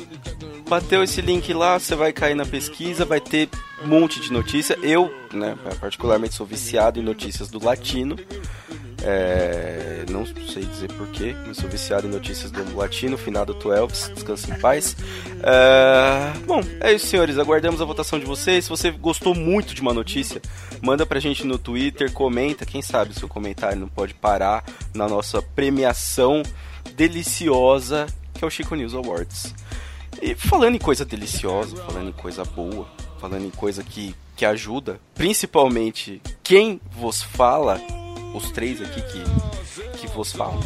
Bateu esse link lá, você vai cair na pesquisa, vai ter um monte de notícia. Eu, né, particularmente sou viciado em notícias do latino. É, não sei dizer porquê, mas sou viciado em notícias do latino, finado do Elvis, descanse em paz. É, bom, é isso, senhores. Aguardamos a votação de vocês. Se você gostou muito de uma notícia, manda pra gente no Twitter, comenta. Quem sabe o seu comentário não pode parar na nossa premiação deliciosa que é o Chico News Awards. E falando em coisa deliciosa, falando em coisa boa, falando em coisa que, que ajuda, principalmente quem vos fala, os três aqui que, que vos falam.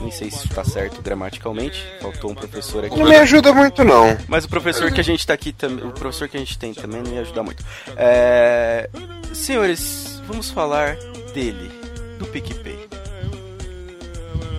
Nem sei se está certo gramaticalmente, faltou um professor aqui. Não me ajuda muito não. Mas o professor que a gente tá aqui também, o professor que a gente tem também não me ajuda muito. É... Senhores, vamos falar dele, do PicPay.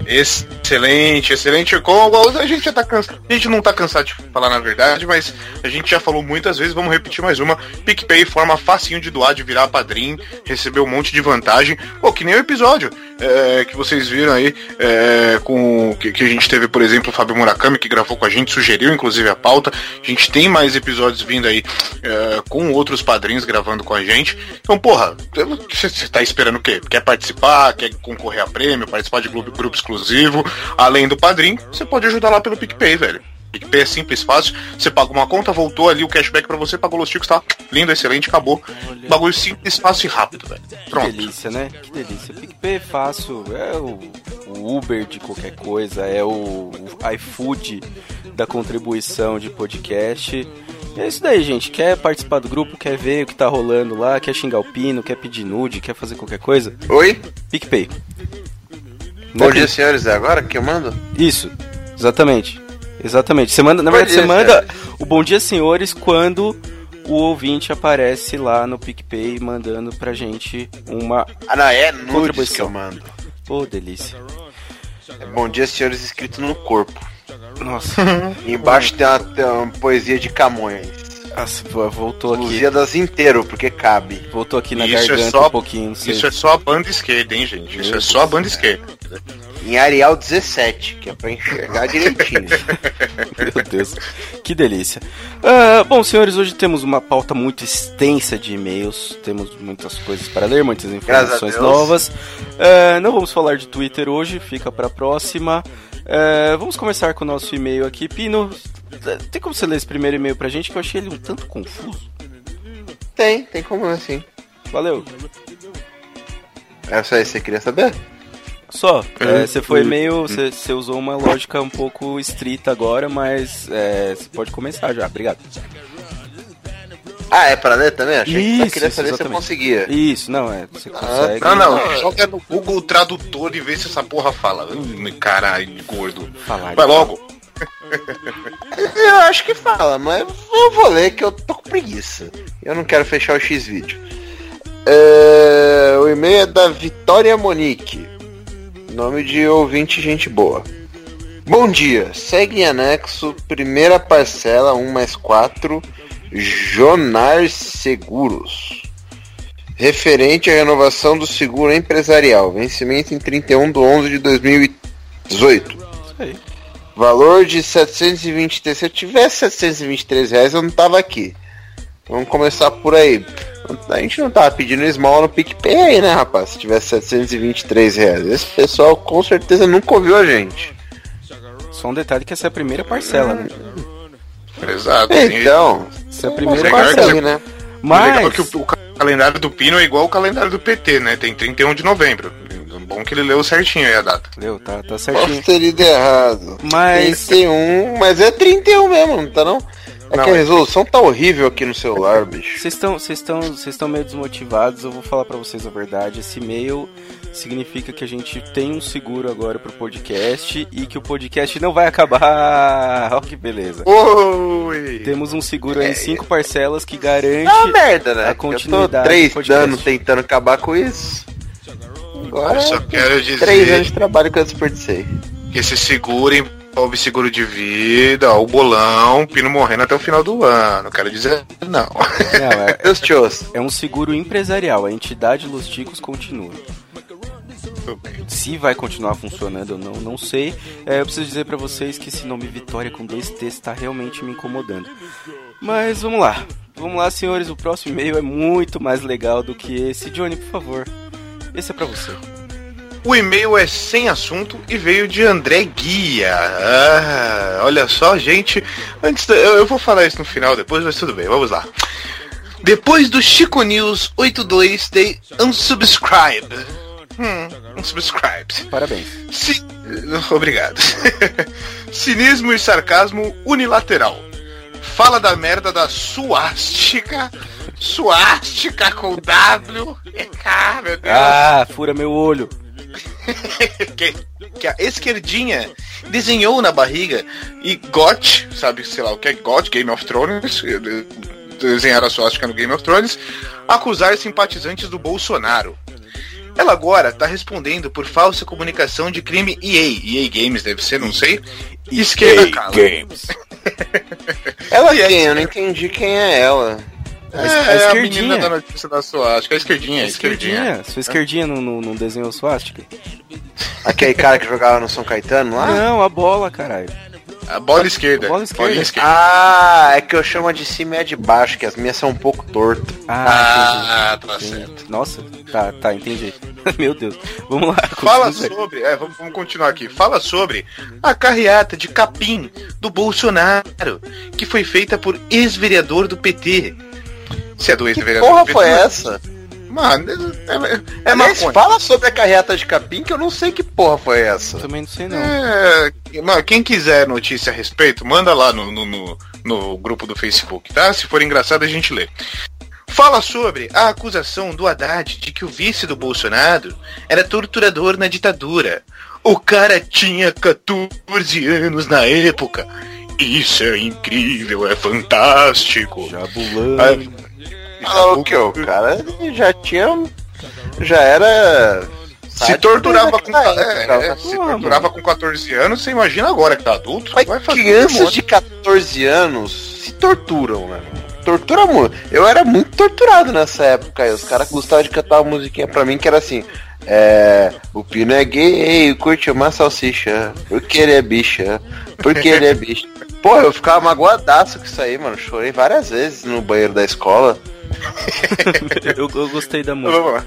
Excelente, excelente. Como a gente já tá cansado. A gente não tá cansado de falar na verdade, mas a gente já falou muitas vezes, vamos repetir mais uma. PicPay forma facinho de doar, de virar padrinho, receber um monte de vantagem. Pô, que nem o episódio é, que vocês viram aí, é, com que, que, a gente teve, por exemplo, o Fábio Murakami, que gravou com a gente, sugeriu inclusive a pauta. A gente tem mais episódios vindo aí é, com outros padrinhos gravando com a gente. Então, porra, você tá esperando o quê? Quer participar? Quer concorrer a prêmio? Participar de grupo, grupo exclusivo? Além do padrinho, você pode ajudar lá pelo PicPay, velho. PicPay é simples, fácil. Você paga uma conta, voltou ali o cashback pra você, pagou os ticos, tá lindo, excelente, acabou. Olha. Bagulho simples, fácil e rápido, velho. Pronto. Que delícia, né? Que delícia. PicPay é fácil, é o, o Uber de qualquer coisa, é o, o iFood da contribuição de podcast. E é isso daí, gente. Quer participar do grupo, quer ver o que tá rolando lá, quer xingar o pino, quer pedir nude, quer fazer qualquer coisa? Oi? PicPay. Bom dia, senhores. É agora que eu mando? Isso, exatamente. Exatamente. Você manda, na verdade, você manda o Bom Dia Senhores quando o ouvinte aparece lá no PicPay mandando pra gente uma Ah, não, é nudes que eu mando. Ô, oh, delícia. É Bom Dia Senhores escrito no corpo. Nossa. Embaixo tem uma, tem uma poesia de Camões. Nossa, voltou aqui. Lusíadas inteiro, porque cabe. Voltou aqui na Isso garganta é só, um pouquinho. Sei. Isso é só a banda esquerda, hein, gente? Isso é só a banda esquerda. Em Arial 17, que é pra enxergar direitinho. Meu Deus, que delícia. Uh, bom, senhores, hoje temos uma pauta muito extensa de e-mails. Temos muitas coisas para ler, muitas informações novas. Uh, não vamos falar de Twitter hoje, fica para a próxima. Uh, vamos começar com o nosso e-mail aqui. Pino, tem como você ler esse primeiro e-mail pra gente que eu achei ele um tanto confuso? Tem, tem como assim. Valeu. É só isso que você queria saber? Só, é, você foi meio. Você, você usou uma lógica um pouco estrita agora, mas é, você pode começar já, obrigado. Ah, é pra ler também? Achei que Isso, só queria isso, saber se eu conseguia. Isso, não, é. Você consegue. Não, não, joga no Google Tradutor e vê se essa porra fala. Caralho, gordo. Falar, Vai logo. Eu acho que fala, mas eu vou ler que eu tô com preguiça. Eu não quero fechar o X-Vídeo. É, o e-mail é da Vitória Monique. Nome de ouvinte, gente boa. Bom dia, segue em anexo, primeira parcela, 1 mais 4, Jonar Seguros. Referente à renovação do seguro empresarial, vencimento em 31 de 11 de 2018. Isso aí. Valor de 723. Se eu tivesse 723 reais, eu não tava aqui. Vamos começar por aí. A gente não tava pedindo small no PicPay aí, né, rapaz? Se tivesse 723 reais. Esse pessoal com certeza nunca ouviu a gente. Só um detalhe que essa é a primeira parcela, né? Exato. Então, Essa é a primeira Legal que parcela. aí, né? Mas... Legal Mas. que o, o calendário do Pino é igual o calendário do PT, né? Tem 31 de novembro. Bom que ele leu certinho aí a data. Entendeu? Tá, tá Posso certinho. ter lido errado. Mas. 31, mas é 31 mesmo, não tá não? É Não, que a é- resolução tá horrível aqui no celular, bicho. Vocês estão, vocês estão, vocês estão meio desmotivados. Eu vou falar pra vocês a verdade. Esse e-mail significa que a gente tem um seguro agora pro podcast e que o podcast não vai acabar. Olha que beleza. Oi! Temos um seguro aí em cinco parcelas que garante É uma merda, né? a Eu tô continuidade três anos tentando acabar com isso. Agora, Eu só quero três anos dizer de trabalho que eu desperdicei. que esse seguro Houve seguro de vida, ó, o bolão, Pino morrendo até o final do ano. Quero dizer, não. Não, é, é um seguro empresarial. A entidade Los Ticos continua. Se vai continuar funcionando ou não, não sei. É, eu preciso dizer pra vocês que esse nome Vitória com dois T's está realmente me incomodando. Mas vamos lá. Vamos lá, senhores. O próximo e-mail é muito mais legal do que esse. Johnny, por favor. Esse é pra você. O e-mail é sem assunto e veio de André Guia. Ah, olha só, gente. Antes da- eu, eu vou falar isso no final depois, mas tudo bem, vamos lá. Depois do Chico News 82, they unsubscribe. Hum, unsubscribe. Parabéns. Ci- Obrigado. Cinismo e sarcasmo unilateral. Fala da merda da suástica. Suástica com W. Ah, meu Deus. Ah, fura meu olho. que, que a esquerdinha desenhou na barriga e GOT, sabe, sei lá o que é GOT, Game of Thrones, eh, desenhar a suástica no Game of Thrones, acusar simpatizantes do Bolsonaro. Ela agora tá respondendo por falsa comunicação de crime EA. EA Games deve ser, não sei. Esquerda cala. Games. Ela quem? Eu não entendi quem é ela. É, A é a esquerdinha. menina da notícia da suástica, a esquerdinha, a esquerdinha. Esquerdinha. Sua esquerdinha não, não, não desenhou suástica? Aquele cara que jogava no São Caetano lá? Não, a bola, caralho. A bola esquerda. Bola esquerda. Ah, é que eu chamo a de cima e a de baixo, que as minhas são um pouco tortas. Ah, Ah, tá entendi. certo. Nossa, tá, tá, entendi. Meu Deus. Vamos lá. Fala sobre, é, vamos, vamos continuar aqui. Fala sobre a carreata de capim do Bolsonaro, que foi feita por ex-vereador do PT. Se é do ex-vereador Porra foi mas- essa? Mano, é, é, é maconha. fala sobre a carreta de capim que eu não sei que porra foi essa. Também não sei não. É, mano, quem quiser notícia a respeito, manda lá no, no, no, no grupo do Facebook, tá? Se for engraçado, a gente lê. Fala sobre a acusação do Haddad de que o vice do Bolsonaro era torturador na ditadura. O cara tinha 14 anos na época. Isso é incrível, é fantástico. Jabulani. Ah, o que? O cara já tinha. Já era. Se torturava desde com, aquela é, época. é, se torturava com 14 anos, você imagina agora que tá adulto? Mas vai fazer crianças de 14 anos se torturam, né? Tortura muito. Eu era muito torturado nessa época. E os caras gostavam de cantar uma musiquinha pra mim que era assim. É. O Pino é gay, curte uma salsicha. Porque ele é bicha. Porque ele é bicha. Pô, eu ficava magoadaço com isso aí, mano. Chorei várias vezes no banheiro da escola. eu, eu gostei da música. Vamos lá.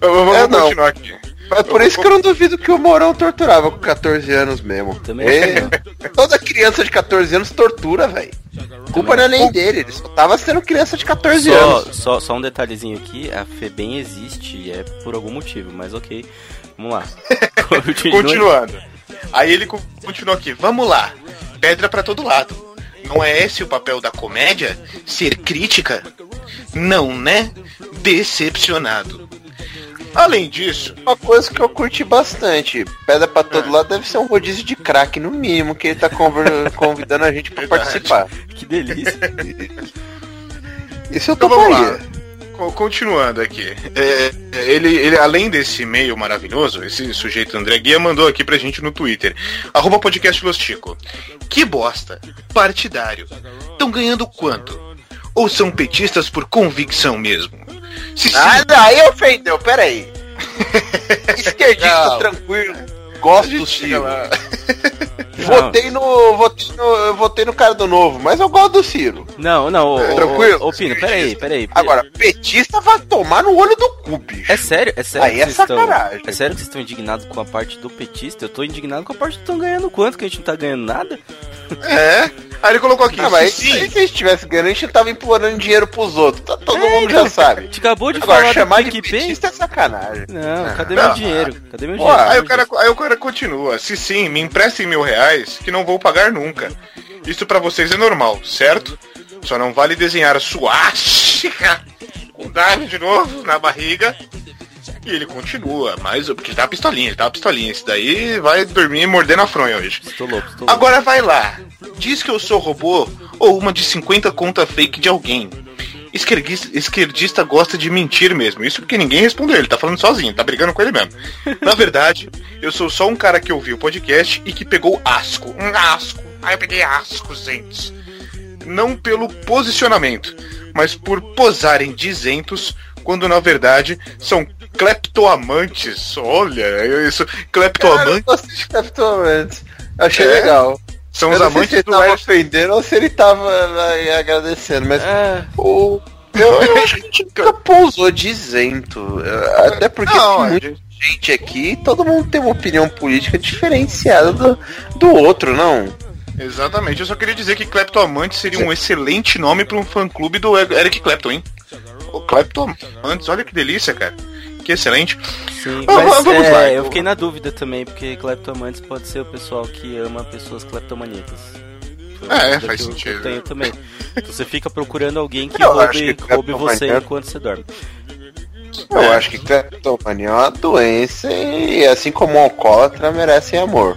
Vamos É, não. continuar aqui. Mas por isso que eu não duvido que o Morão torturava com 14 anos mesmo. Também É, toda criança de 14 anos tortura, velho. Culpa não é nem dele, ele só tava sendo criança de 14 Só, anos. só, só um detalhezinho aqui, a FEBEM existe e é por algum motivo, mas ok. Vamos lá. Continua. Continuando. Aí ele co- continua aqui. Vamos lá. Pedra pra todo lado. Não é esse o papel da comédia? Ser crítica? Não, né? Decepcionado. Além disso, Uma coisa que eu curti bastante, pedra pra todo lado deve ser um rodízio de crack, no mínimo, que ele tá convidando a gente pra participar. Que delícia. Isso eu então vamos lá. Continuando aqui. É, ele, ele, além desse e-mail maravilhoso, esse sujeito André Guia mandou aqui pra gente no Twitter. Arroba podcast Los Chico. Que bosta. Partidário. Estão ganhando quanto? Ou são petistas por convicção mesmo? Se sim, Ah, aí ofendeu, peraí. Esquerdista tranquilo, gosto do lá. Votei no, votei no. eu Votei no cara do novo, mas eu gosto do Ciro. Não, não, ô, ô, Tranquilo? ô, Pino, peraí, peraí. Agora, petista vai tomar no olho do cu, bicho. É sério, é sério Aí é vocês estão. sacanagem. É sério que vocês estão indignados com a parte do petista? Eu tô indignado com a parte que estão ganhando quanto, que a gente não tá ganhando nada? É. Aí ele colocou aqui. Ah, mas se se sim, a gente tivesse ganho, a gente tava implorando dinheiro pros outros. Tá, todo É, mundo então, já sabe. A gente acabou de Agora, falar chamar de petista é sacanagem. Não, cadê Não. meu dinheiro? Cadê meu Pô, dinheiro? aí o, cara, aí o cara continua. Se sim, me emprestem mil reais que não vou pagar nunca. Isso pra vocês é normal, certo? Só não vale desenhar suástica com W de novo na barriga. E ele continua, mas porque ele tá pistolinha, ele tá pistolinha. Esse daí vai dormir mordendo a fronha hoje. Estou louco, estou louco. Agora vai lá. Diz que eu sou robô ou uma de 50 conta fake de alguém. Esquerdista, esquerdista gosta de mentir mesmo. Isso porque ninguém respondeu, ele tá falando sozinho, tá brigando com ele mesmo. Na verdade, eu sou só um cara que ouviu o podcast e que pegou asco. Um asco. Ai, eu peguei asco, gente. Não pelo posicionamento, mas por posarem dizentos quando na verdade são cleptoamantes. Olha, isso. Cara, eu Cleptoamantes. gosto de Cleptoamantes. Achei É? legal. São os amantes do tava ofendendo ou se ele tava eh, agradecendo, mas É. o. Eu, eu acho que a gente nunca pousou de isento. eh, Até porque Não, tem muita gente aqui todo mundo tem uma opinião política diferenciada do, do outro, não? Exatamente, eu só queria dizer que Cleptoamante seria um excelente nome para um fã-clube do Eric Clapton, hein? O Cleptoamantes, olha que delícia, cara. Que excelente. Sim, Ah, mas vamos é, lá. eu fiquei na dúvida também, porque cleptomantes pode ser o pessoal que ama pessoas cleptomaníacas. É, faz eu- sentido. Eu tenho também. Então você fica procurando alguém que Eu roube, que roube você enquanto você dorme. Eu É. acho que cleptomania é uma doença e assim como o alcoólatra merecem amor.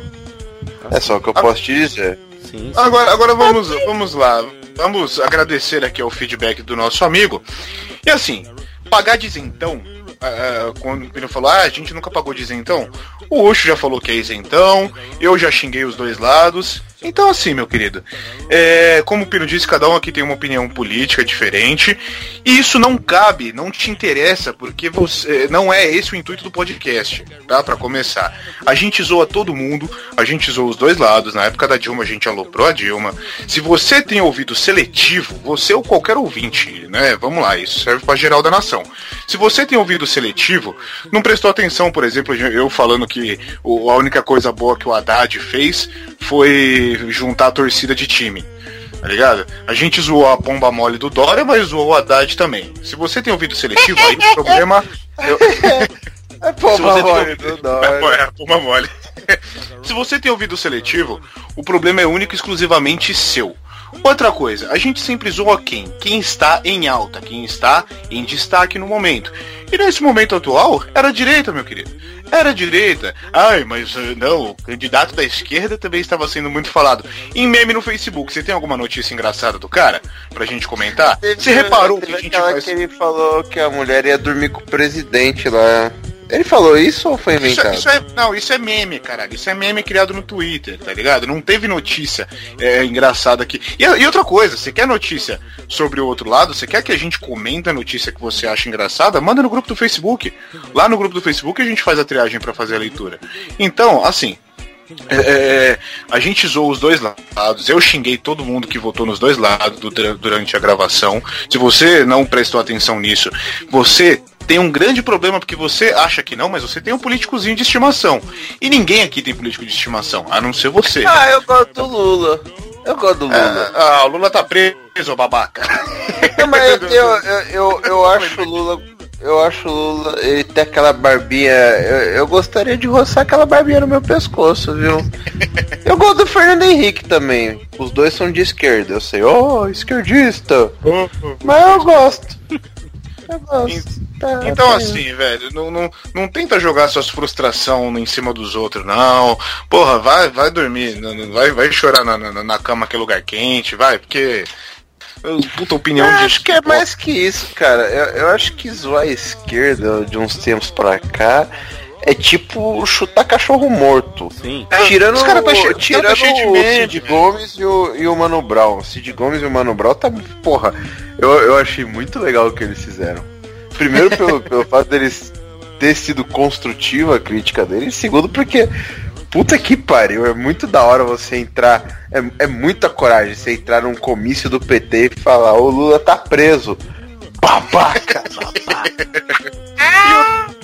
É só o que eu posso te dizer. Sim, sim. Agora, agora vamos, vamos lá. Vamos agradecer aqui ao feedback do nosso amigo. E assim, pagar dizentão. Ah, quando o Pino falou, ah, a gente nunca pagou dizentão. O Ucho já falou que é isentão. Eu já xinguei os dois lados. Então, assim, meu querido, é, como o Pino disse, cada um aqui tem uma opinião política diferente. E isso não cabe, não te interessa, porque você não é esse o intuito do podcast, tá? Pra começar. A gente zoa todo mundo, a gente zoa os dois lados. Na época da Dilma, a gente aloprou a Dilma. Se você tem ouvido seletivo, você ou qualquer ouvinte, né? Vamos lá, isso serve pra geral da nação. Se você tem ouvido seletivo, não prestou atenção, por exemplo, eu falando que a única coisa boa que o Haddad fez foi juntar a torcida de time. Tá ligado? A gente zoou a pomba mole do Dória, mas zoou o Haddad também. Se você tem ouvido seletivo, aí o problema. eu- É pô, Se você tem mole ouvido- do Dória. É, é, pomba mole. Se você tem ouvido seletivo, o problema é único e exclusivamente seu. Outra coisa, a gente sempre zoa quem? Quem está em alta, quem está em destaque no momento. E nesse momento atual, era a direita, meu querido. Era a direita. Ai, mas eh, não, o candidato da esquerda também estava sendo muito falado. Em meme no Facebook, você tem alguma notícia engraçada do cara? Pra gente comentar? Você reparou que a gente faz... que ele falou que a mulher ia dormir com o presidente lá. Ele falou isso ou foi Isso, inventado? isso é, não, isso é meme, caralho. Isso é meme criado no Twitter, tá ligado? Não teve notícia é, engraçada aqui. E, e outra coisa, você quer notícia sobre o outro lado? Você quer que a gente comente a notícia que você acha engraçada? Manda no grupo do Facebook. Lá no grupo do Facebook a gente faz a triagem pra fazer a leitura. Então, assim, é, é, a gente zoou os dois lados. Eu xinguei todo mundo que votou nos dois lados du- durante a gravação. Se você não prestou atenção nisso, você tem um grande problema porque você acha que não, mas você tem um políticozinho de estimação. E ninguém aqui tem político de estimação, a não ser você. Ah, eu gosto do Lula. Eu gosto do Lula. Ah, o Lula tá preso, babaca. Não, mas eu, eu, eu, eu, eu acho o Lula. Eu acho o Lula. Ele tem aquela barbinha. Eu, eu gostaria de roçar aquela barbinha no meu pescoço, viu? Eu gosto do Fernando Henrique também. Os dois são de esquerda. Eu sei, oh, esquerdista. Mas eu gosto. Tá, Então tá assim, velho, não, não, não tenta jogar suas frustrações em cima dos outros, não. Porra, vai, vai dormir, vai, vai chorar na, na, na cama que é lugar quente, vai, porque. Puta opinião Eu de. acho que é mais que isso, cara. Eu, eu acho que zoar a esquerda de uns tempos pra cá é tipo chutar cachorro morto. Sim. Tirando, Os cara tá cheio- os cara tirando tá cheio de o Cid. Gomes e o, e o Mano Brown. O Cid Gomes e o Mano Brown tá. Porra, eu, eu achei muito legal o que eles fizeram. Primeiro pelo, pelo fato deles ter sido construtiva a crítica deles. Segundo porque. Puta que pariu, é muito da hora você entrar. É, é muita coragem você entrar num comício do PT e falar: o Lula tá preso. Babaca!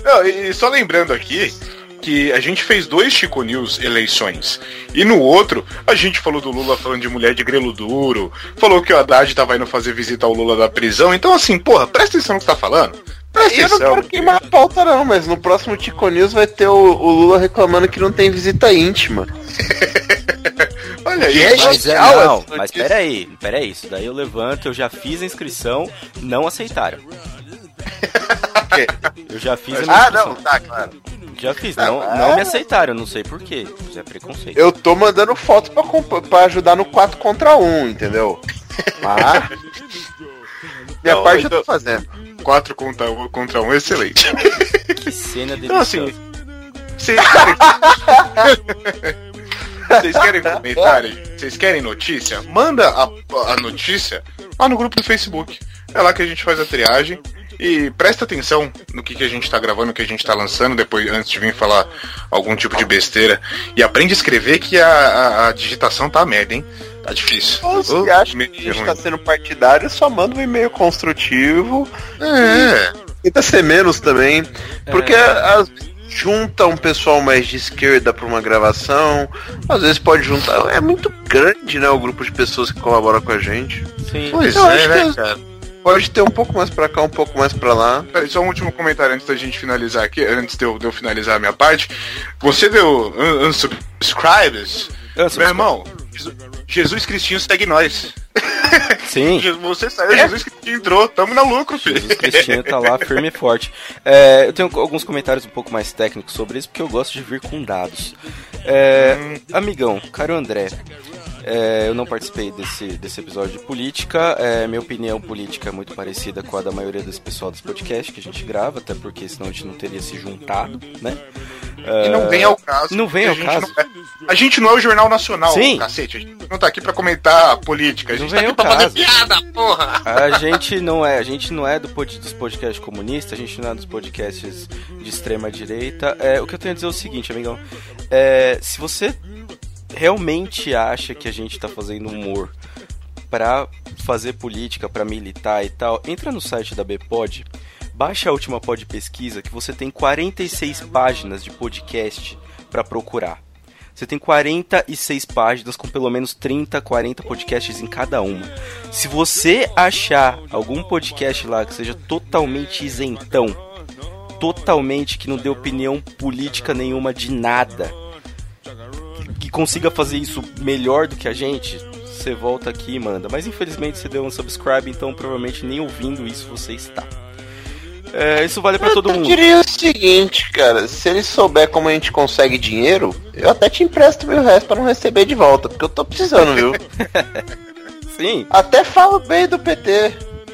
Não, e só lembrando aqui que a gente fez dois Chico News eleições. E no outro, a gente falou do Lula falando de mulher de grelo duro, falou que o Haddad tava indo fazer visita ao Lula da prisão. Então, assim, porra, presta atenção no que você tá falando. Presta Eu não atenção. quero queimar a pauta não, mas no próximo Tico News vai ter o, o Lula reclamando que não tem visita íntima. Olha aí, E é mas- Mas é, não, mas peraí, peraí, isso daí eu levanto, eu já fiz a inscrição, não aceitaram. Eu já fiz a minha Ah, inscrição. não, tá, claro. Já fiz, não, não me aceitaram, não sei porquê. Isso é preconceito. Eu tô mandando foto pra, pra ajudar no 4 contra 1, entendeu? Ah, Minha parte eu tô fazendo. 4 contra 1, contra um, excelente. Que cena Então, assim, deliciosa. vocês querem... Vocês querem comentário? Vocês querem notícia? Manda a, a notícia lá no grupo do Facebook. É lá que a gente faz a triagem. E presta atenção no que, que a gente tá gravando, no que a gente tá lançando, depois antes de vir falar algum tipo de besteira. E aprende a escrever que a, a- a digitação tá merda, hein? Tá difícil. Ou se Ô, acha que a gente ruim. tá sendo partidário, só manda um e-mail construtivo. É. Tenta ser menos também. Porque às vezes junta um pessoal mais de esquerda pra uma gravação. Às vezes pode juntar. É muito grande, né? O grupo de pessoas que colaboram com a gente. Sim. Pois Eu é, acho né, que- cara? Pode ter um pouco mais pra cá, um pouco mais pra lá. Peraí, só um último comentário antes da gente finalizar aqui, antes de eu, de eu finalizar a minha parte. Você deu un- unsubscribers? Meu irmão, Jesus- Cristinho segue nós. Sim. Você saiu, Jesus Cristinho entrou, tamo no lucro, filho. Jesus Cristinho tá lá firme e forte. É, eu tenho alguns comentários um pouco mais técnicos sobre isso, porque eu gosto de vir com dados. É, Amigão, caro André, é, eu não participei desse, desse episódio de política. É, minha opinião política é muito parecida com a da maioria desse pessoal dos podcasts que a gente grava, até porque senão a gente não teria se juntado, né? E não vem ao caso. Não vem ao a caso. não é- a gente não é o Jornal Nacional, Sim. cacete. A gente não tá aqui pra comentar política. A Não gente tá vem aqui pra fazer caso. piada, porra! A gente não é, a gente não é do dos podcasts comunistas, a gente não é dos podcasts de extrema direita. É, o que eu tenho a dizer é o seguinte, amigão. É, se você realmente acha que a gente tá fazendo humor pra fazer política, pra militar e tal, entra no site da Bpod, baixa a última pod pesquisa que você tem 46 páginas de podcast pra procurar. Você tem 46 páginas com pelo menos 30, 40 podcasts em cada uma. Se você achar algum podcast lá que seja totalmente isentão, totalmente que não dê opinião política nenhuma de nada, consiga fazer isso melhor do que a gente, você volta aqui e manda. Mas infelizmente você deu um subscribe, então provavelmente nem ouvindo isso você está. É, isso vale pra todo Eu mundo. diria o seguinte, cara, se ele souber como a gente consegue dinheiro, eu até te empresto meu resto pra não receber de volta, porque eu tô precisando, viu? Sim. Até falo bem do PT.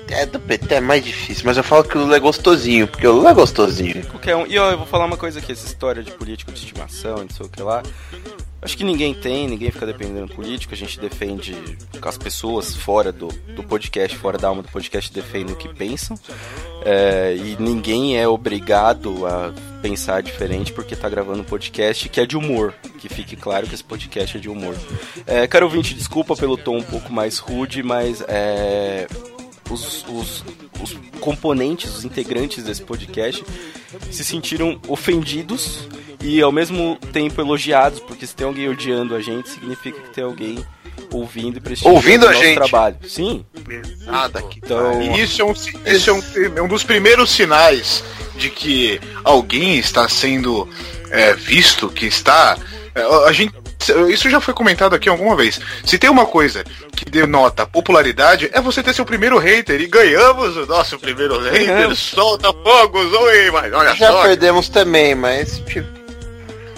É, do PT é mais difícil, mas eu falo que o Lula é gostosinho, porque o Lula é gostosinho. Qualquer um. E ó, eu vou falar uma coisa aqui, essa história de político de estimação, não sei o que lá. Acho que ninguém tem, ninguém fica dependendo do político, a gente defende as pessoas fora do, do podcast, fora da alma do podcast, defendem o que pensam. É, e ninguém é obrigado a pensar diferente porque tá gravando um podcast que é de humor. Que fique claro que esse podcast é de humor. É, caro ouvinte, desculpa pelo tom um pouco mais rude, mas é, os, os, os componentes, os integrantes desse podcast se sentiram ofendidos e ao mesmo tempo elogiados, porque se tem alguém odiando a gente, significa que tem alguém ouvindo e prestigiando Ouvindo o a gente. trabalho. Sim. Nada aqui. Então, E isso é um, isso é um, é um dos primeiros sinais de que alguém está sendo é, visto, que está. é, a gente, isso já foi comentado aqui alguma vez. Se tem uma coisa que denota popularidade, é você ter seu primeiro hater. E ganhamos o nosso primeiro hater. Ganhamos. Solta fogos, oi, mas olha Já só. perdemos também, mas tipo.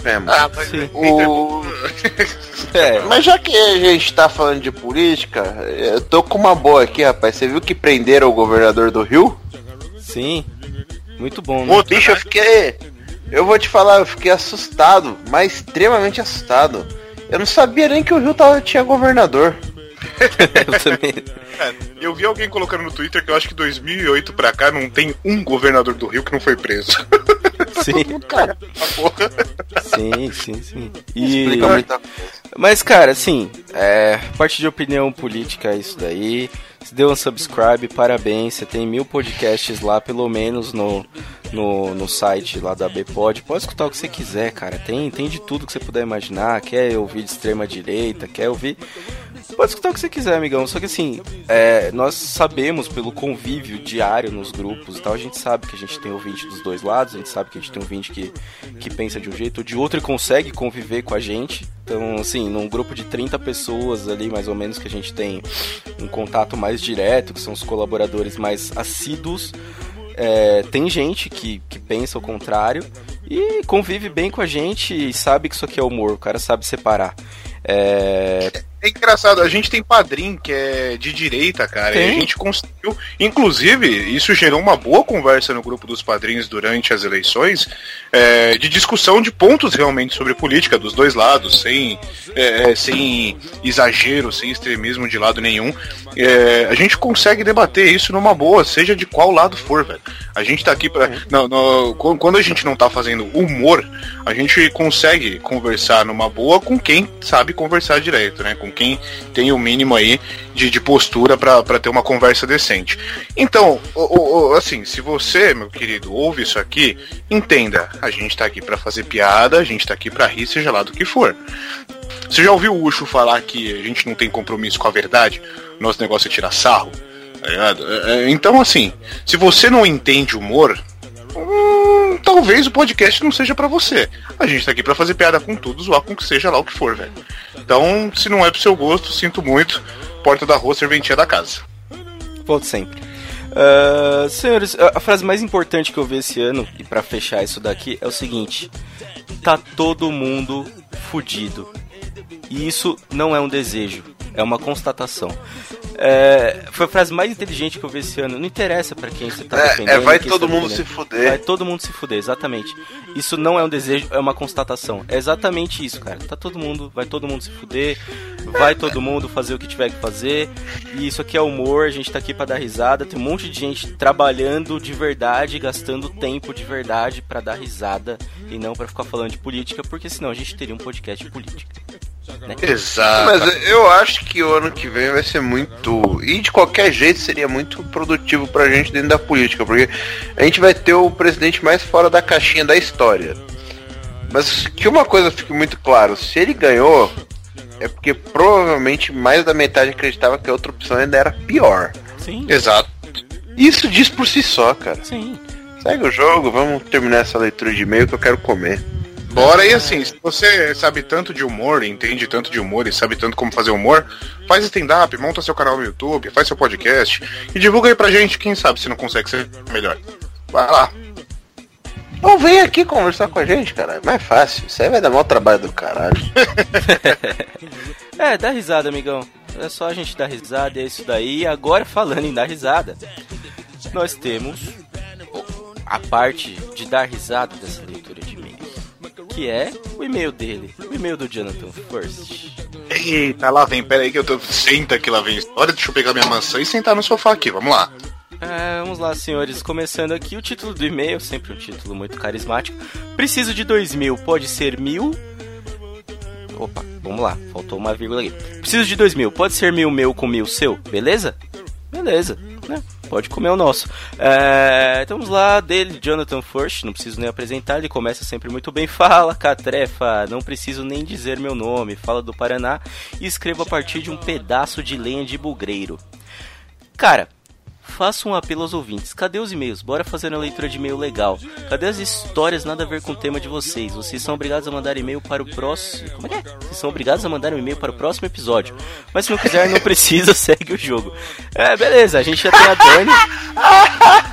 É, Ah, mas o... É. Mas já que a gente tá falando de política, eu tô com uma boa aqui, rapaz. Você viu que prenderam o governador do Rio? Sim. Muito bom, né? Ô, bicho, eu fiquei. Eu vou te falar, eu fiquei assustado, mas extremamente assustado. Eu não sabia nem que o Rio tava, tinha governador. eu também. É, eu vi alguém colocando no Twitter que eu acho que 2008 pra cá não tem um governador do Rio que não foi preso. Sim. Cara, Sim, sim, sim. E... Explica muita Mas, cara, assim, é, parte de opinião política é isso daí. Se deu um subscribe, parabéns. Você tem mil podcasts lá, pelo menos no, no, no site lá da Bpod. Pode escutar o que você quiser, cara. Tem, tem de tudo que você puder imaginar. Quer ouvir de extrema direita, quer ouvir. Pode escutar o que você quiser, amigão. Só que assim, é, nós sabemos pelo convívio diário nos grupos e tal, a gente sabe que a gente tem ouvinte dos dois lados, a gente sabe que a gente tem ouvinte que, que pensa de um jeito ou de outro e consegue conviver com a gente. Então, assim, num grupo de 30 pessoas ali, mais ou menos, que a gente tem um contato mais direto, que são os colaboradores mais assíduos, é, tem gente que, que pensa o contrário e convive bem com a gente e sabe que isso aqui é humor, o cara sabe separar. É, é engraçado, a gente tem padrinho que é de direita, cara, e a gente conseguiu. Inclusive, isso gerou uma boa conversa no grupo dos padrinhos durante as eleições, é, de discussão de pontos realmente sobre política dos dois lados, sem, é, é, sem exagero, sem extremismo de lado nenhum. É, a gente consegue debater isso numa boa, seja de qual lado for, velho. A gente tá aqui pra. não, não, qu- quando a gente não tá fazendo humor, a gente consegue conversar numa boa com quem sabe conversar direito, né? Com quem tem o mínimo aí de, de postura pra ter uma conversa decente. Então, o- o- assim, se você, meu querido, ouve isso aqui, entenda, a gente tá aqui pra fazer piada, a gente tá aqui pra rir, seja lá do que for. Você já ouviu o Ucho falar que a gente não tem compromisso com a verdade? Nosso negócio é tirar sarro? Tá? É, é, Então, assim, se você não entende humor, hum, talvez o podcast não seja pra você. A gente tá aqui pra fazer piada com tudo, zoar com que seja lá o que for, velho. Então, se não é pro seu gosto, sinto muito. Porta da rua, serventia da casa. Volto sempre. Ah, senhores, a frase mais importante que eu vi esse ano, e pra fechar isso daqui, é o seguinte: tá todo mundo fudido. E isso não é um desejo, é uma constatação. É, foi a frase mais inteligente que eu vi esse ano. Não interessa pra quem você tá É, defendendo. é, vai quem todo tá mundo se fuder. Vai todo mundo se fuder, exatamente. Isso não é um desejo, é uma constatação. É exatamente isso, cara. Tá todo mundo, vai todo mundo se fuder, vai todo mundo fazer o que tiver que fazer. E isso aqui é humor, a gente tá aqui pra dar risada. Tem um monte de gente trabalhando de verdade, gastando tempo de verdade pra dar risada e não pra ficar falando de política, porque senão a gente teria um podcast de política. Exato. Mas eu acho que o ano que vem vai ser muito. E de qualquer jeito seria muito produtivo pra gente dentro da política, porque a gente vai ter o presidente mais fora da caixinha da história. Mas que uma coisa fique muito claro, se ele ganhou, é porque provavelmente mais da metade acreditava que a outra opção ainda era pior. Sim. Exato. Isso diz por si só, cara. Sim. Segue o jogo, vamos terminar essa leitura de e-mail que eu quero comer. Bora, e assim, se você sabe tanto de humor, entende tanto de humor e sabe tanto como fazer humor, faz stand-up, monta seu canal no YouTube, faz seu podcast e divulga aí pra gente, quem sabe se não consegue ser melhor. Vai lá. Ou vem aqui conversar com a gente, cara. É mais fácil. Isso aí vai dar mau trabalho do caralho. É, dá risada, amigão. É só a gente dar risada, é isso daí. E agora, falando em dar risada, nós temos a parte de dar risada dessa e-mails, que é o e-mail dele, o e-mail do Jonathan First. Eita, lá vem, pera aí que eu tô. Senta que lá vem história, deixa eu pegar minha maçã e sentar no sofá aqui, vamos lá. É, vamos lá, senhores. Começando aqui, o título do e-mail, sempre um título muito carismático. Preciso de dois mil, pode ser mil. Opa, vamos lá, faltou uma vírgula aqui. Preciso de dois mil, pode ser mil meu com mil seu, beleza? Beleza, né? Pode comer o nosso. É, então vamos lá, dele, Jonathan First, não preciso nem apresentar, ele começa sempre muito bem. Fala, Catrefa, não preciso nem dizer meu nome. Fala do Paraná e escrevo a partir de um pedaço de lenha de bugreiro. Cara, Faço um apelo aos ouvintes. Cadê os e-mails? Bora fazer uma leitura de e-mail legal. Cadê as histórias nada a ver com o tema de vocês? Vocês são obrigados a mandar e-mail para o próximo. Como é que é? Vocês são obrigados a mandar um e-mail para o próximo episódio. Mas se não quiser, não precisa, segue o jogo. É, beleza, a gente já tem a Dani.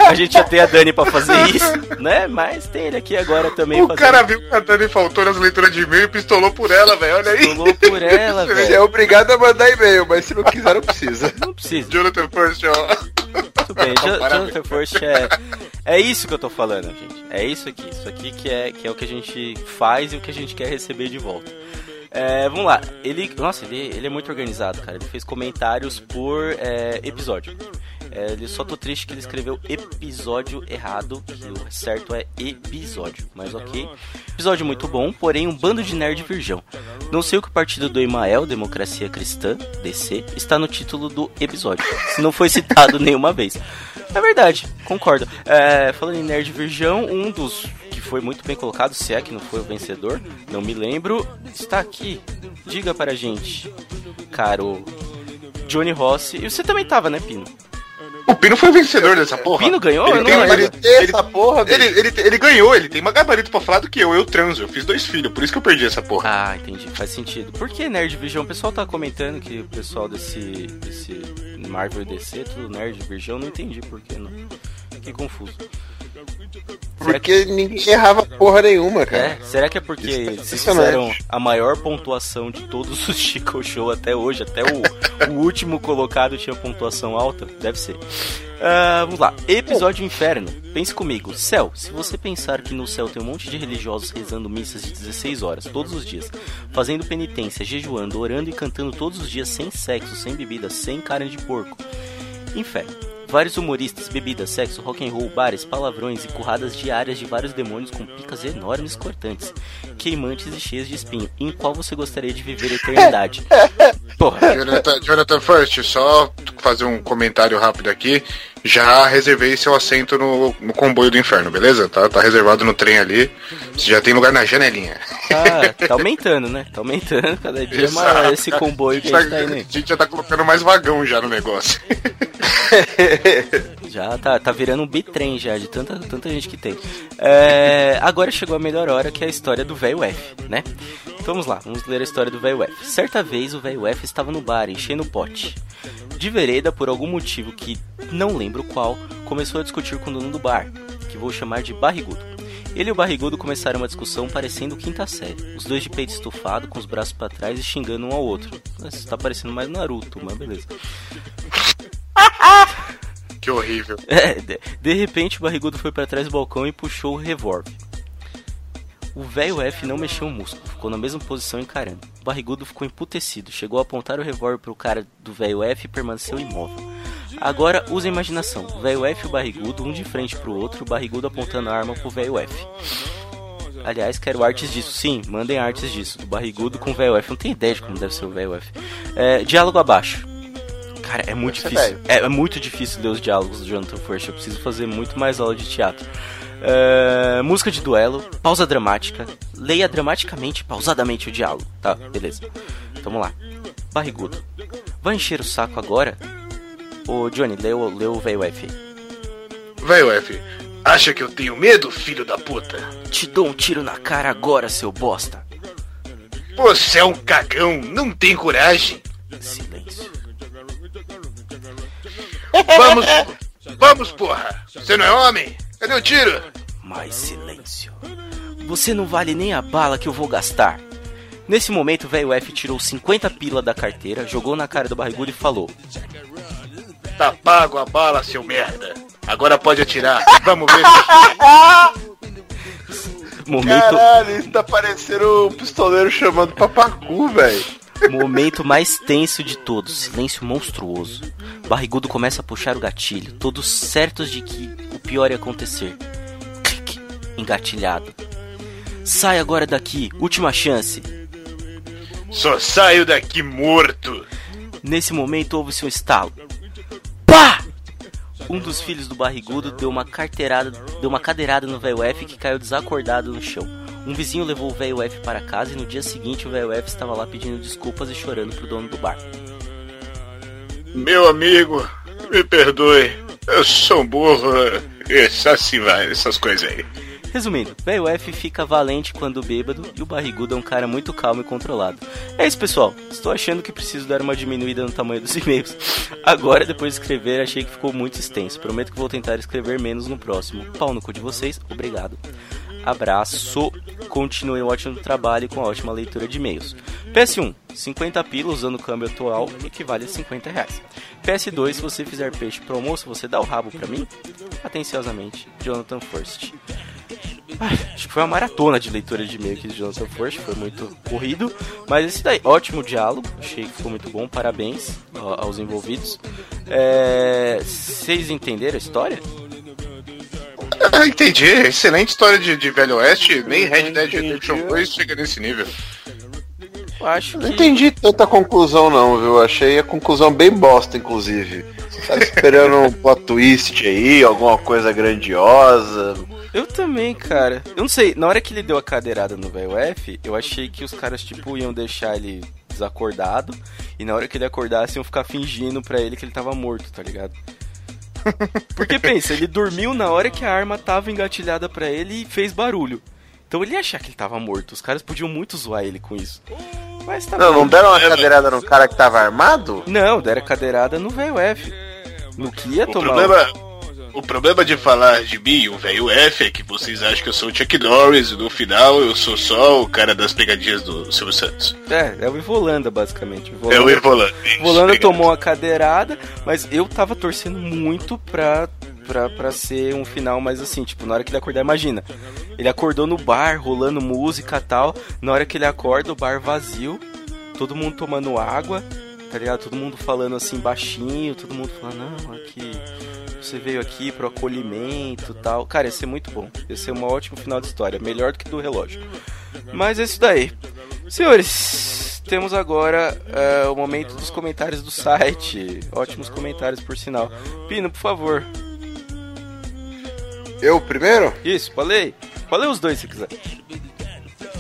A gente já tem a Dani pra fazer isso, né? Mas tem ele aqui agora também O fazendo. cara viu que a Dani faltou nas leituras de e-mail e pistolou por ela, velho. Olha aí. Pistolou por ela, velho. é obrigado a mandar e-mail, mas se não quiser, não precisa. Não precisa. Jonathan First, ó. Tudo bem. Jonathan First é. É isso que eu tô falando, gente. É isso aqui. Isso aqui que é, que é o que a gente faz e o que a gente quer receber de volta. É, vamos lá. Ele. Nossa, ele, ele é muito organizado, cara. Ele fez comentários por é, episódio. É, ele só tô triste que ele escreveu episódio errado, que o certo é episódio, mas ok. Episódio muito bom, porém um bando de nerd virgão. Não sei o que o partido do Emael, Democracia Cristã, DC, está no título do episódio, se não foi citado nenhuma vez. É verdade, concordo. É, falando em nerd virgão, um dos que foi muito bem colocado, se é que não foi o vencedor, não me lembro, está aqui. Diga para a gente, caro Johnny Rossi. E você também tava, né, Pino? O Pino foi o vencedor dessa porra. Pino ganhou? Ele Eu tem ele- porra, Ele, ele, ele ganhou, ele tem mais gabarito pra falar do que eu. Eu transo, eu fiz dois filhos, por isso que eu perdi essa porra. Ah, entendi, faz sentido. Por que Nerd Virgão? O pessoal tá comentando que o pessoal desse, desse Marvel DC, tudo Nerd Virgão, não entendi por que não. Fiquei confuso. Porque ninguém errava porra nenhuma, cara. É, será que é porque é impressionante. fizeram a maior pontuação de todos os Chico Show até hoje? Até o, o último colocado tinha pontuação alta? Deve ser. Ah, vamos lá. Episódio Inferno. Pense comigo. Céu, se você pensar que no céu tem um monte de religiosos rezando missas de 16 horas todos os dias, fazendo penitência, jejuando, orando e cantando todos os dias sem sexo, sem bebida, sem carne de porco. Inferno. Vários humoristas, bebidas, sexo, rock and roll, bares, palavrões e curradas diárias de vários demônios com picas enormes cortantes, queimantes e cheias de espinho, em qual você gostaria de viver a eternidade. Porra. Jonathan, Jonathan First, só fazer um comentário rápido aqui. Já reservei seu assento no, no comboio do inferno, beleza? Tá, tá reservado no trem ali. Você já tem lugar na janelinha. Tá, tá aumentando, né? Tá aumentando, cada dia é maior esse comboio que a gente tá indo aí. A gente já tá colocando mais vagão já no negócio. Já tá, tá virando um bitrem já, de tanta, tanta gente que tem. É, agora chegou a melhor hora, que é a história do velho F, né? Então vamos lá, vamos ler a história do velho F. Certa vez o velho F estava no bar, enchendo o pote. De vereda, por algum motivo que não lembro qual, começou a discutir com o dono do bar, que vou chamar de Barrigudo. Ele e o Barrigudo começaram uma discussão parecendo quinta série. Os dois de peito estufado, com os braços pra trás e xingando um ao outro. Isso tá parecendo mais Naruto, mas beleza. Que horrível. É, de, de repente o barrigudo foi pra trás do balcão e puxou o revólver. O velho F não mexeu um músculo, ficou na mesma posição encarando. O barrigudo ficou emputecido, chegou a apontar o revólver pro cara do velho F e permaneceu imóvel. Agora use a imaginação: o velho F e o barrigudo, um de frente pro outro, o barrigudo apontando a arma pro velho F. Aliás, quero artes disso. Sim, mandem artes disso. Do barrigudo com o velho F. Não tenho ideia de como deve ser o velho F. É, diálogo abaixo. Cara, é muito Deve difícil. É, é muito difícil ler os diálogos do Jonathan First. Eu preciso fazer muito mais aula de teatro. É, música de duelo, pausa dramática. Leia dramaticamente, pausadamente o diálogo. Tá, beleza. Então, vamos lá. Barrigudo. Vai encher o saco agora? Ô, Johnny, leu, leu o velho F. Velho F, acha que eu tenho medo, filho da puta? Te dou um tiro na cara agora, seu bosta. Você é um cagão, não tem coragem. Silêncio. Vamos, vamos, porra. Você não é homem? Cadê o tiro? Mais silêncio. Você não vale nem a bala que eu vou gastar. Nesse momento, o velho F tirou 50 pila da carteira, jogou na cara do barrigudo e falou: Tá pago a bala, seu merda. Agora pode atirar. Vamos ver. Momento, Caralho, isso tá parecendo o pistoleiro chamando papacu, velho. momento mais tenso de todos, silêncio monstruoso. Barrigudo começa a puxar o gatilho, todos certos de que pior ia acontecer. Clique, engatilhado. Sai agora daqui, última chance. Só saio daqui morto. Nesse momento houve-se um estalo. Pá! Um dos filhos do barrigudo deu uma carteirada, deu uma cadeirada no velho F que caiu desacordado no chão. Um vizinho levou o velho F para casa e no dia seguinte o velho F estava lá pedindo desculpas e chorando pro dono do bar. Meu amigo, me perdoe. Eu sou um burro. Vai, essas coisas aí. Resumindo, velho F fica valente quando bêbado e o barrigudo é um cara muito calmo e controlado. É isso, pessoal. Estou achando que preciso dar uma diminuída no tamanho dos e-mails. Agora, depois de escrever, achei que ficou muito extenso. Prometo que vou tentar escrever menos no próximo. Pau no cu de vocês, obrigado. Abraço, continue um ótimo trabalho com a ótima leitura de e-mails. PS1, 50 pila usando o câmbio atual equivale a 50 reais. PS2, se você fizer peixe pro almoço, você dá o rabo pra mim? Atenciosamente, Jonathan First. Ah, acho que foi uma maratona de leitura de e-mail aqui de Jonathan First, foi muito corrido. Mas esse daí, ótimo diálogo, achei que ficou muito bom, parabéns aos envolvidos. É, Vocês entenderam a história? Ah, entendi. Excelente história de, de Velho Oeste. Nem Red Dead Redemption 2 chega nesse nível. Eu acho Não entendi tanta conclusão não, viu? Achei a conclusão bem bosta, inclusive. Tava esperando um plot twist aí, alguma coisa grandiosa. Eu também, cara. Eu não sei, na hora que ele deu a cadeirada no velho F, eu achei que os caras, tipo, iam deixar ele desacordado. E na hora que ele acordasse, iam ficar fingindo pra ele que ele tava morto, tá ligado? Porque pensa, ele dormiu na hora que a arma tava engatilhada pra ele e fez barulho. Então ele ia achar que ele tava morto. Os caras podiam muito zoar ele com isso. Mas tá Não, bom. não deram uma cadeirada no cara que tava armado? Não, deram cadeirada no velho F. No que ia O tomar. problema, O problema de falar de mim, o velho F, é que vocês acham que eu sou o Chuck Norris e no final eu sou só o cara das pegadinhas do Silvio Santos. É, é o Ivolanda, basicamente. É o Ivolanda. Ivolanda tomou uma cadeirada, mas eu tava torcendo muito pra, pra, pra ser um final mais assim, tipo, na hora que ele acordar, imagina. Ele acordou no bar, rolando música e tal. Na hora que ele acorda, o bar vazio, todo mundo tomando água, tá ligado? Todo mundo falando assim baixinho, todo mundo falando, não, aqui. Você veio aqui pro acolhimento tal. Cara, ia ser muito bom. Ia ser um ótimo final de história. Melhor do que do relógio. Mas é isso daí. Senhores, temos agora é, o momento dos comentários do site. Ótimos comentários, por sinal. Pino, por favor. Eu primeiro? Isso, falei. Falei os dois se quiser.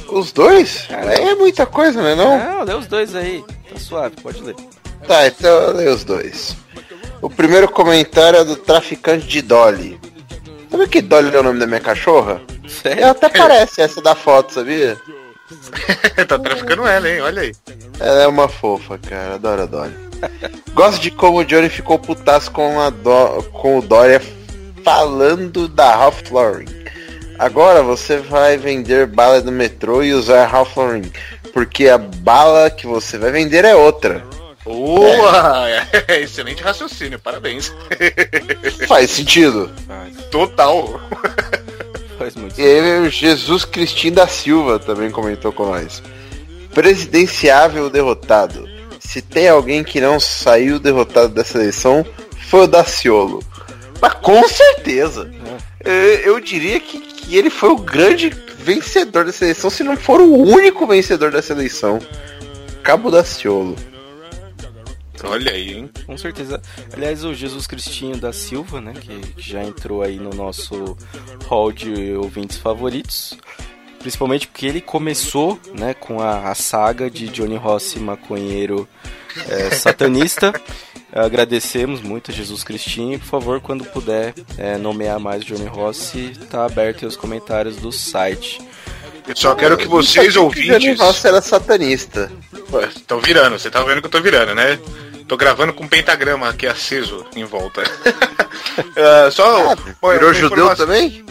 Os dois? Cara, é muita coisa, né não? Não, lê os dois aí. Tá suave, pode ler. Tá, então eu leio os dois. O primeiro comentário é do traficante de Dolly. Sabe que Dolly é o nome da minha cachorra? Sério? Ela até parece essa da foto, sabia? tá traficando ela, hein? Olha aí. Ela é uma fofa, cara. Adoro a Dolly. Gosto de como o Johnny ficou putaço com, a Do- com o Dória falando da Ralph Lauren. Agora você vai vender bala no metrô e usar Ralph Lauren. Porque a bala que você vai vender é outra. Boa! É. Excelente raciocínio, parabéns. Faz sentido. Total. Faz muito E aí Jesus Cristina da Silva também comentou com nós. Presidenciável derrotado. Se tem alguém que não saiu derrotado dessa eleição, foi o Daciolo. Mas com certeza. Eu, eu diria que, que ele foi o grande vencedor dessa eleição, se não for o único vencedor dessa eleição. Cabo Daciolo. Olha aí, hein? Com certeza. Aliás, o Jesus Cristinho da Silva, né, que, que já entrou aí no nosso hall de ouvintes favoritos. Principalmente porque ele começou, né, com a, a saga de Johnny Rossi maconheiro é, satanista. Agradecemos muito a Jesus Cristinho. Por favor, quando puder é, nomear mais Johnny Rossi, tá aberto aí os comentários do site. Eu só quero que vocês Johnny ouvintes. Rossi era satanista. Estão virando, você tá vendo que eu tô virando, né? Tô gravando com um pentagrama aqui aceso em volta. Ah, só. bom, Virou judeu também?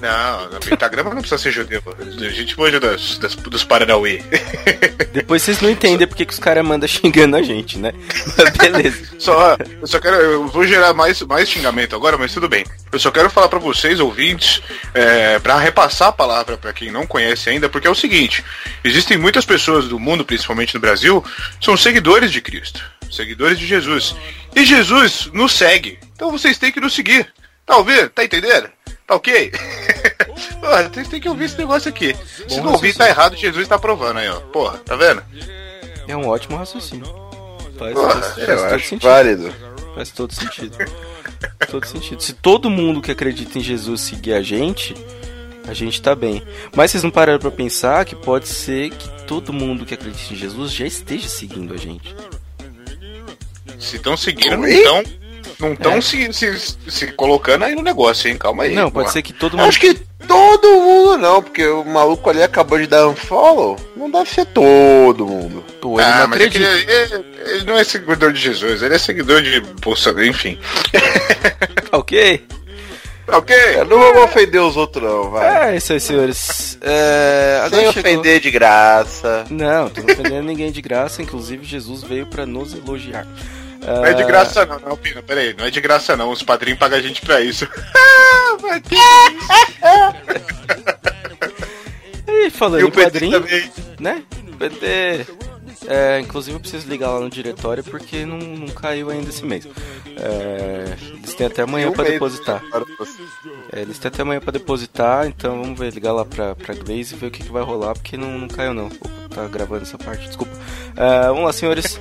Não, pentagrama não precisa ser judeu. A gente manja das, das, dos Paranauê. Depois vocês não entendem porque que os caras mandam xingando a gente, né? Mas beleza. Só, eu só quero. Eu vou gerar mais, mais xingamento agora, mas tudo bem. Eu só quero falar pra vocês, ouvintes, é, para repassar a palavra pra quem não conhece ainda, porque é o seguinte: existem muitas pessoas do mundo, principalmente no Brasil, são seguidores de Cristo, seguidores de Jesus. E Jesus nos segue. Então vocês têm que nos seguir. Tá ouvindo? Tá entendendo? Tá ok? Porra, vocês têm que ouvir esse negócio aqui. Se não ouvir, tá errado, Jesus tá provando aí, ó. Porra, tá vendo? É um ótimo raciocínio. Faz, Porra, faz- faz todo sentido. válido. Faz todo sentido. todo sentido. Se todo mundo que acredita em Jesus seguir a gente, a gente tá bem. Mas vocês não pararam pra pensar que pode ser que todo mundo que acredita em Jesus já esteja seguindo a gente. Se estão seguindo, não estão. Não estão É. se, se, se colocando aí no negócio, hein? Calma aí. Não, pode porra. ser que todo mundo. Acho que todo mundo não, porque o maluco ali acabou de dar um follow. Não deve ser todo mundo. Pô, ele Ah, não mas é que ele, ele- ele não é seguidor de Jesus, ele é seguidor de Bolsonaro, enfim. Ok? ok? Eu não vou ofender os outros, não, vai. É isso aí, senhores. É, agora Sem chegou- ofender de graça. Não, tô não ofendendo ninguém de graça. Inclusive, Jesus veio pra nos elogiar. Não é de graça não, não, Pino, peraí, não é de graça não, os padrinhos pagam a gente pra isso. E falando E o em padrinho, também. né? PT. É, inclusive eu preciso ligar lá no diretório porque não, não caiu ainda esse mês. É, eles têm até amanhã pra mês. depositar. É, eles têm até amanhã pra depositar, então vamos ver, ligar lá pra, pra Glaze e ver o que, que vai rolar, porque não, não caiu não. Opa, tá gravando essa parte, desculpa. É, vamos lá, senhores.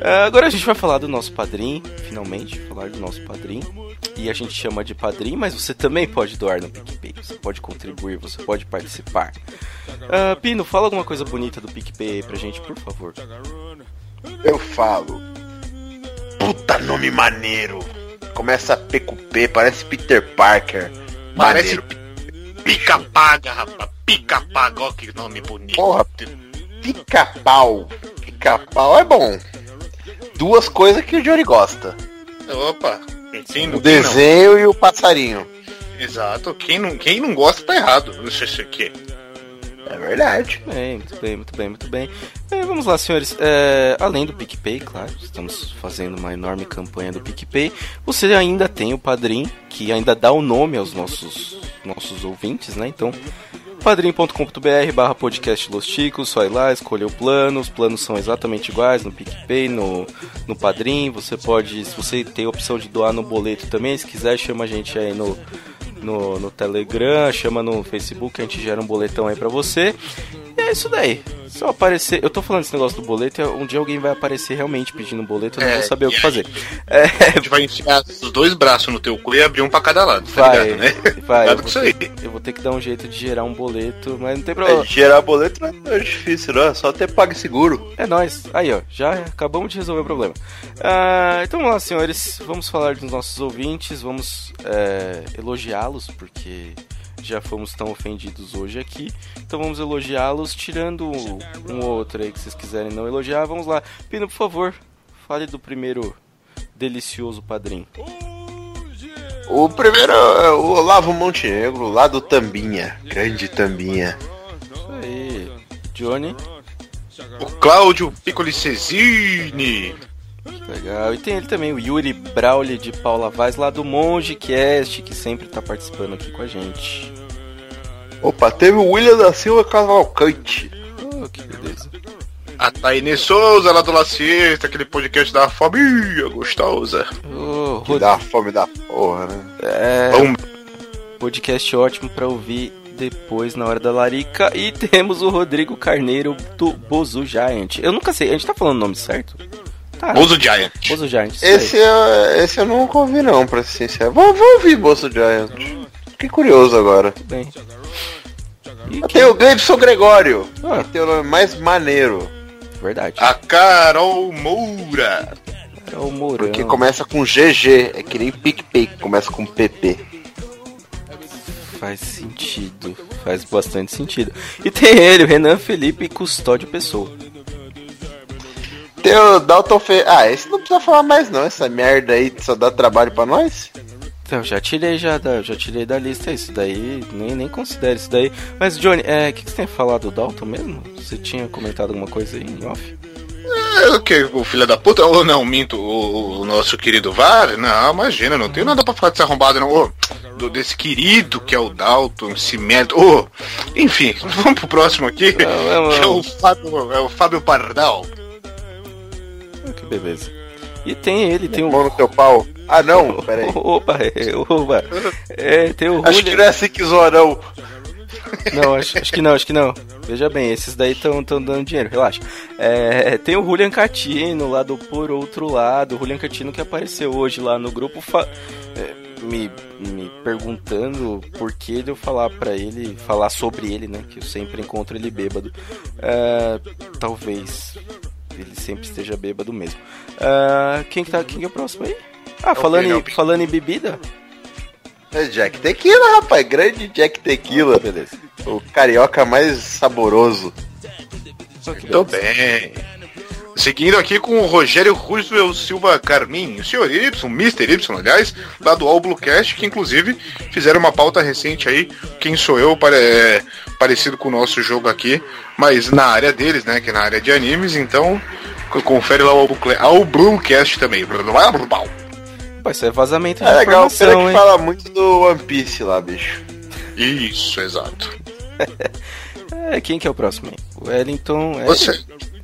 É, agora a gente vai falar do nosso padrinho, finalmente, falar do nosso padrinho. E a gente chama de padrinho, mas você também pode doar no PicPay. Você pode contribuir, você pode participar. Ah, Pino, fala alguma coisa bonita do PicPay aí pra gente, por favor. Eu falo. Puta nome maneiro. Começa P com P, parece Peter Parker. Parece Maneiro. pica-paga, rapaz, pica-paga, ó que nome bonito. Porra, pica-pau. Pica-pau é bom. Duas coisas que o Johnny gosta. Opa, Quem O não, quem desenho e o passarinho. não- Exato. Quem não, quem não gosta tá errado. Não sei se aqui. É verdade. Muito bem, muito bem, muito bem, muito bem. É, vamos lá, senhores. É, além do PicPay, claro, estamos fazendo uma enorme campanha do PicPay. Você ainda tem o Padrim, que ainda dá o nome aos nossos, nossos ouvintes, né? Então, padrim.com.br barra podcast Los Chicos, só ir lá, escolher o plano. Os planos são exatamente iguais no PicPay, no, no Padrim. Você pode, se você tem a opção de doar no boleto também, se quiser, chama a gente aí no, no, no Telegram, chama no Facebook, a gente gera um boletão aí pra você. E é isso daí. Só aparecer. Eu tô falando esse negócio do boleto, um dia alguém vai aparecer realmente pedindo um boleto, eu não É, vou saber o que fazer. É, A gente vai enfiar os dois braços no teu cu e abrir um pra cada lado, tá vai, ligado, né? vai. Eu Cuidado com vou, isso aí. ter, eu vou ter que dar um jeito de gerar um boleto, mas não tem É, problema. gerar boleto não é difícil, não. É só ter PagSeguro. É nóis. Aí, ó, já acabamos de resolver o problema. Ah, então vamos lá, senhores. Vamos falar dos nossos ouvintes, vamos é, elogiá-los, porque já fomos tão ofendidos hoje aqui. Então vamos elogiá-los, tirando um ou outro aí que vocês quiserem não elogiar. Vamos lá. Pino, por favor, fale do primeiro delicioso padrinho. O primeiro é o Olavo Montenegro, lá do Tambinha. Grande Tambinha. Isso aí. Johnny, O Cláudio Piccoli Cesini. Legal. E tem ele também, o Yuri Brauli de Paula Vaz, lá do Monge Cast, que sempre tá participando aqui com a gente. Opa, teve o William da Silva Cavalcante. Oh, que beleza. A Taine Souza, lá do La Siesta, aquele podcast da família gostosa. Oh, Que dá fome da porra, né? É, Bom, podcast ótimo pra ouvir depois na hora da larica. E temos o Rodrigo Carneiro do Bozu Giant. Eu nunca sei, a gente tá falando o nome certo? Tá. Bozo Giant. Bozu Giant. Esse, eu- esse eu nunca ouvi não, pra ser sincero. Vou, vou ouvir Bolso Giant. Fiquei curioso agora. Tudo bem. E Tem o Gleibson Gregório, Ah. que tem o nome mais maneiro. Verdade. A Carol Moura. É o Mourão. Que começa com GG, é que nem PicPay, que começa com PP. Faz sentido. Faz bastante sentido. E tem ele, o Renan Felipe Custódio Pessoa. Tem o Dalton Fe... Ah, esse não precisa falar mais não, essa merda aí só dá trabalho pra nós. Então, já tirei já da, já tirei da lista isso daí, nem, nem considero isso daí. Mas, Johnny, é, o que, que você tem falado do Dalton mesmo? Você tinha comentado alguma coisa aí em off? É, o que? O filho da puta? Ou não, minto, o, o nosso querido VAR? Não, imagina, não tenho nada pra falar desse arrombado, não. Ô, do, desse querido que é o Dalton, esse merda. Ô, enfim, vamos pro próximo aqui. Não, não, que é não. o Fábio, é o Fábio Pardal. Beleza. E tem ele, tem o. Mão no teu pau. Ah não, peraí. Opa, é, opa. É, tem o Acho que não é assim que zoa não. Não, acho, acho que não, acho que não. Veja bem, esses daí estão dando dinheiro, relaxa. É, tem o Julian Catino lá do Por Outro Lado. O Julian Catino que apareceu hoje lá no grupo fa- é, me, me perguntando por que de eu falar pra ele, falar sobre ele, né? Que eu sempre encontro ele bêbado. É, talvez ele sempre esteja bêbado mesmo. É, quem, que tá, quem que é o próximo aí? Ah, falando, é o em, falando em bebida? É Jack Tequila, rapaz. Grande Jack Tequila. Beleza. O carioca mais saboroso. Tô bem. Seguindo aqui com o Rogério Roosevelt Silva Carmin, o senhor Y, Mr. Y, aliás, lá do All Bluecast, que inclusive fizeram uma pauta recente aí, Quem Sou Eu, pare- é, parecido com o nosso jogo aqui, mas na área deles, né, que é na área de animes, então co- confere lá o All Bluecast- também. Pô, isso é vazamento de É legal, informação, pena que hein? fala muito do One Piece lá, bicho. Isso, exato. É, quem que é o próximo aí? O Wellington. É,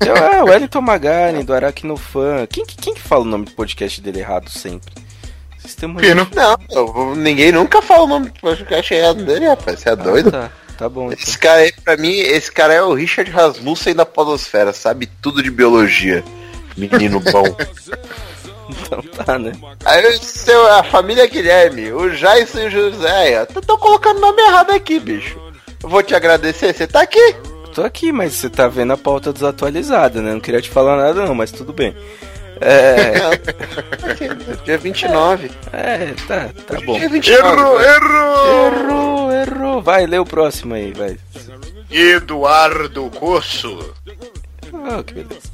É, o Wellington Magaren, do Aracnofan. Quem, que- quem que fala o nome do podcast dele errado sempre? Vocês têm uma... Pino. Não, eu- ninguém nunca fala o nome do podcast errado dele, rapaz. Você é doido? Ah, tá, tá bom. Então. Esse cara aí, pra mim, esse cara é o Richard Rasmussen da Podosfera, sabe tudo de biologia. Menino bom. Então tá, né? Aí o seu, a família Guilherme, o Jason e o José, estão colocando o nome errado aqui, bicho. Eu vou te agradecer, você tá aqui? Tô aqui, mas você tá vendo a pauta desatualizada, né? Não queria te falar nada não, mas tudo bem. É, Dia 29. é tá, tá bom. Dia 29. Errou, errou! Errou, errou. Vai, lê o próximo aí, vai. Eduardo Coço. Ah, que beleza.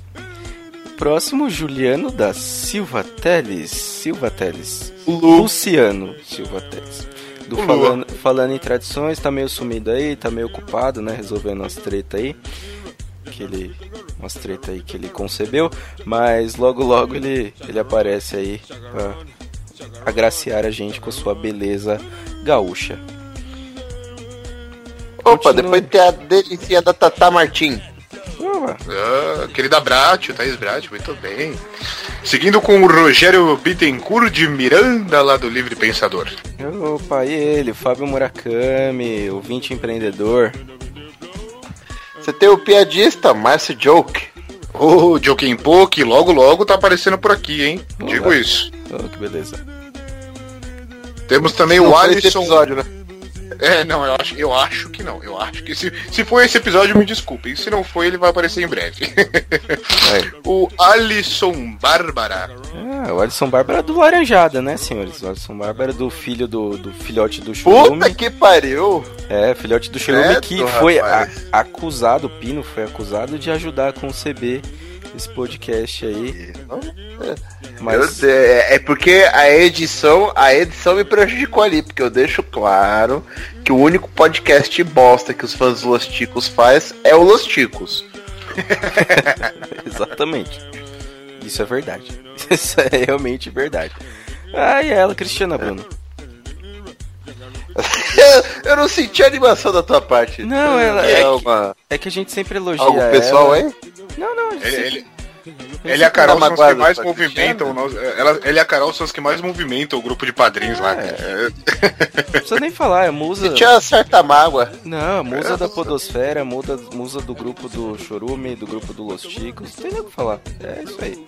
próximo, Juliano da Silva Teles. Silva Teles. Luciano Silva Teles. Do falando, falando em tradições, tá meio sumido aí, tá meio ocupado, né? Resolvendo umas treta aí. Que ele. Umas treta aí que ele concebeu. Mas logo logo ele, ele aparece aí pra agraciar a gente com a sua beleza gaúcha. Opa, depois tem a delícia da Tata Martim. Ah, querida Bratio, Thaís Bratio, muito bem. Seguindo com o Rogério Bittencourt de Miranda, lá do Livre Pensador. Opa, e ele, Fábio Murakami, ouvinte empreendedor. Você tem o piadista, Márcio Joke. O Joaquim Pô, que logo logo tá aparecendo por aqui, hein? Digo Olá. isso. Oh, que beleza. Temos também Não o Alisson. episódio, né? É, não, eu acho, eu acho que não. Eu acho que se, se for esse episódio, me desculpem. Se não foi, ele vai aparecer em breve. o Alisson Bárbara. Ah, o Alisson Bárbara é do Laranjada, né, senhores? O Alisson Bárbara é do filho do, do filhote do Churume. Puta que pariu! É, filhote do Churume que foi a- acusado, o Pino foi acusado de ajudar a conceber esse podcast aí. Meu Mas é, é porque a edição, a edição me prejudicou ali, porque eu deixo claro que o único podcast bosta que os fãs do Los Ticos faz é o Los Ticos. Exatamente. Isso é verdade. Isso é realmente verdade. Ah, e ela, Cristiana Bruno. eu, eu não senti a animação da tua parte. Não, ela é, é, uma. que, é que a gente sempre elogia Algo pessoal ela. aí? Não, não, a gente Ele, sempre- ele, ele e a Carol são os que mais a movimentam. nós- ela, ele e a Carol são os que mais movimentam o grupo de padrinhos lá. cara. Não precisa nem falar, é musa. Senti uma certa mágoa. Não, musa da Podosfera, muda, musa do grupo do Chorume, do grupo do Los Chicos. Não tem nem o que falar. É isso aí.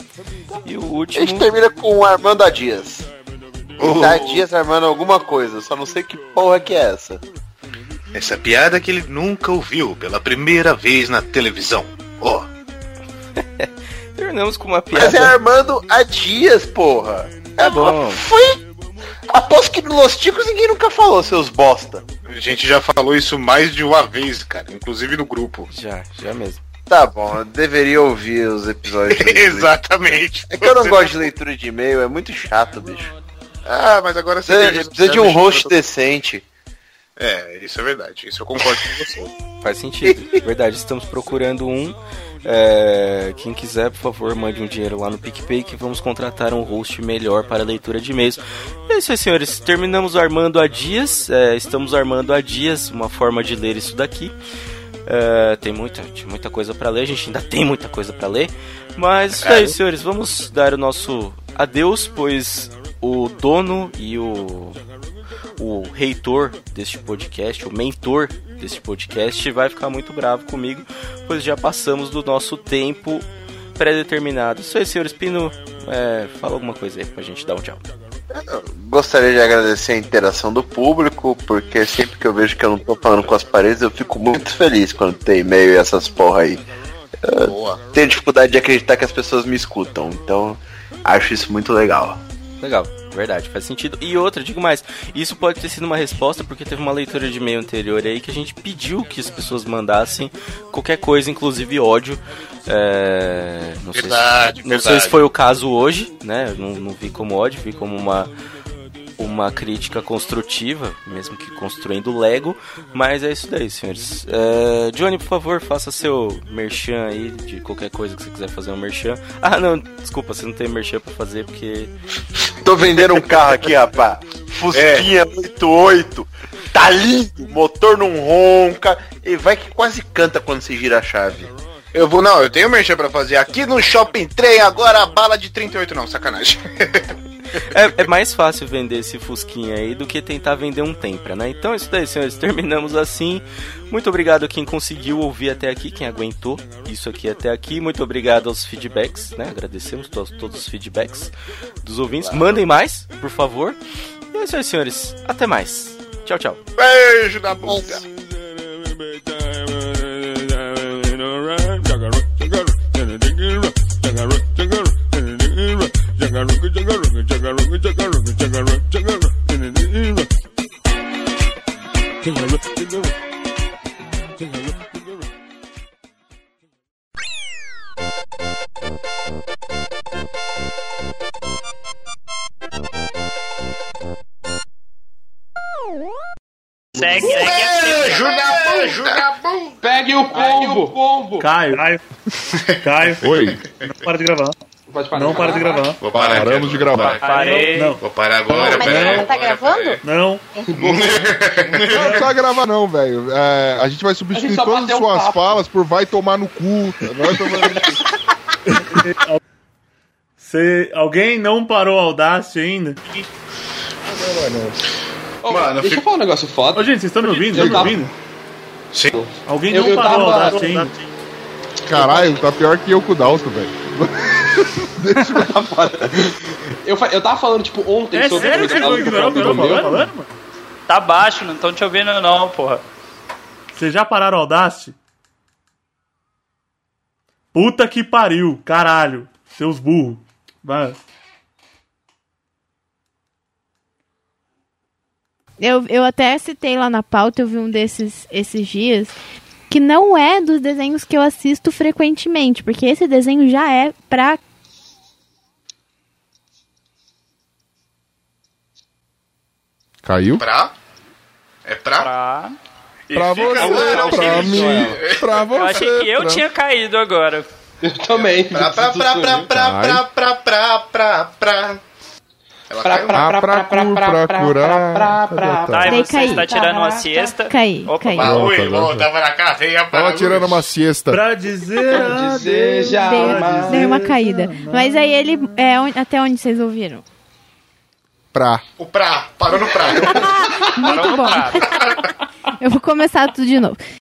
E o A último. gente termina com o Armando a Dias. Oh. Tá Dias armando alguma coisa, só não sei que porra que é essa. Essa piada que ele nunca ouviu pela primeira vez na televisão. Ó. Terminamos com uma Mas é piada. Armando a Dias, porra. Tá bom. Foi. Aposto que no Los Ticos ninguém nunca falou, seus bosta. A gente já falou isso mais de uma vez, cara. Inclusive no grupo. Já, já mesmo. Tá bom, eu deveria ouvir os episódios. Exatamente. É que eu não gosto de leitura de e-mail, é muito chato, bicho. Ah, mas agora você Precisa, precisa de um host decente. É, isso é verdade. Isso eu concordo com você. Faz sentido. Verdade, estamos procurando um. É, quem quiser, por favor, mande um dinheiro lá no PicPay que vamos contratar um host melhor para a leitura de e-mails. É isso aí, senhores. Terminamos armando a dias. é, estamos armando a dias, uma forma de ler isso daqui. É, tem muita, muita coisa para ler, a gente ainda tem muita coisa para ler. Mas isso aí, senhores, vamos dar o nosso adeus, pois o dono e o o reitor deste podcast, o mentor deste podcast, vai ficar muito bravo comigo, pois já passamos do nosso tempo pré-determinado. Isso aí, senhor Espino, é, fala alguma coisa aí pra gente dar um tchau. Gostaria de agradecer a interação do público, porque sempre que eu vejo que eu não tô falando com as paredes, eu fico muito feliz quando tem e-mail e essas porra aí. Eu Boa. tenho dificuldade de acreditar que as pessoas me escutam, então acho isso muito legal. Legal, verdade, faz sentido. E outra, digo mais, isso pode ter sido uma resposta porque teve uma leitura de e-mail anterior aí que a gente pediu que as pessoas mandassem qualquer coisa, inclusive ódio. É, não sei se- Verdade, não sei verdade. se foi o caso hoje, né? Não, não vi como ódio, vi como uma uma crítica construtiva, mesmo que construindo Lego, mas é isso daí, senhores. É, Johnny, por favor, faça seu merchan aí de qualquer coisa que você quiser fazer um merchan. Ah, não, desculpa, você não tem merchan pra fazer porque Tô vendendo um carro aqui, rapaz. Fusquinha 88. Tá lindo. Motor não ronca. E vai que quase canta quando se gira a chave. Eu vou, não, eu tenho merchan pra fazer aqui no Shopping Trem, agora a bala de 38 não, sacanagem. é, é, mais fácil vender esse Fusquinha aí do que tentar vender um Tempra, né? Então é isso daí, senhores. Terminamos assim. Muito obrigado a quem conseguiu ouvir até aqui, quem aguentou isso aqui até aqui. Muito obrigado aos feedbacks, né? Agradecemos to todos os feedbacks dos ouvintes. Mandem mais, por favor. E é isso aí, senhores. Até mais. Tchau, tchau. Beijo na bunda. Segue, segue. Beijo na beijo na bunda. Pegue o pombo. Caio. Caio. Caio. Oi. Não para de gravar. Pode parar. Não para de gravar. Vou parar aqui Paramos de gravar. Parei. Não, Vou parar agora, Mas peraí. você tá gravando? não. Não precisa gravar, não, velho. É, a gente vai substituir gente todas as um suas papo. falas por vai tomar no cu. Vai tomar no cu. Cê, alguém não parou a Audacity ainda? Ô, Mano, eu deixa eu falar um negócio foda. Ô, gente, vocês estão me ouvindo? Eu Estão me ouvindo? Sim. Alguém Eu- não eu parou tava- a Audacity ainda? Caralho, tá pior que eu com o Dalton, velho. Eu, fa- eu tava falando, tipo, ontem É sobre sério o que eu tô meu. falando, mano? Tá baixo, não estão te ouvindo não, porra. Vocês já pararam a Audacity? Puta que pariu, caralho. Seus burros. Vai. Eu, eu até citei lá na pauta, eu vi um desses esses dias, que não é dos desenhos que eu assisto frequentemente, porque esse desenho já é pra. Caiu? Pra? É pra? Pra... Pra você, pra gente. mim, pra você. Eu achei que eu pra- tinha caído agora. Eu também. Pra, pra, pra, pra, pra, pra, pra, pra, pra, pra. Ela Pra, caiu? pra, Ah, pra, pra curar. pra, Tá, e Daí você está tirando uma siesta? Caí, caí. Ui, bom, tava na cadeia para Tava tirando uma siesta. Pra dizer. Deseja Dei, uma caída. Mas aí ele. É, até onde vocês ouviram? Pra. O pra, parou no pra. Muito bom. Eu vou começar tudo de novo.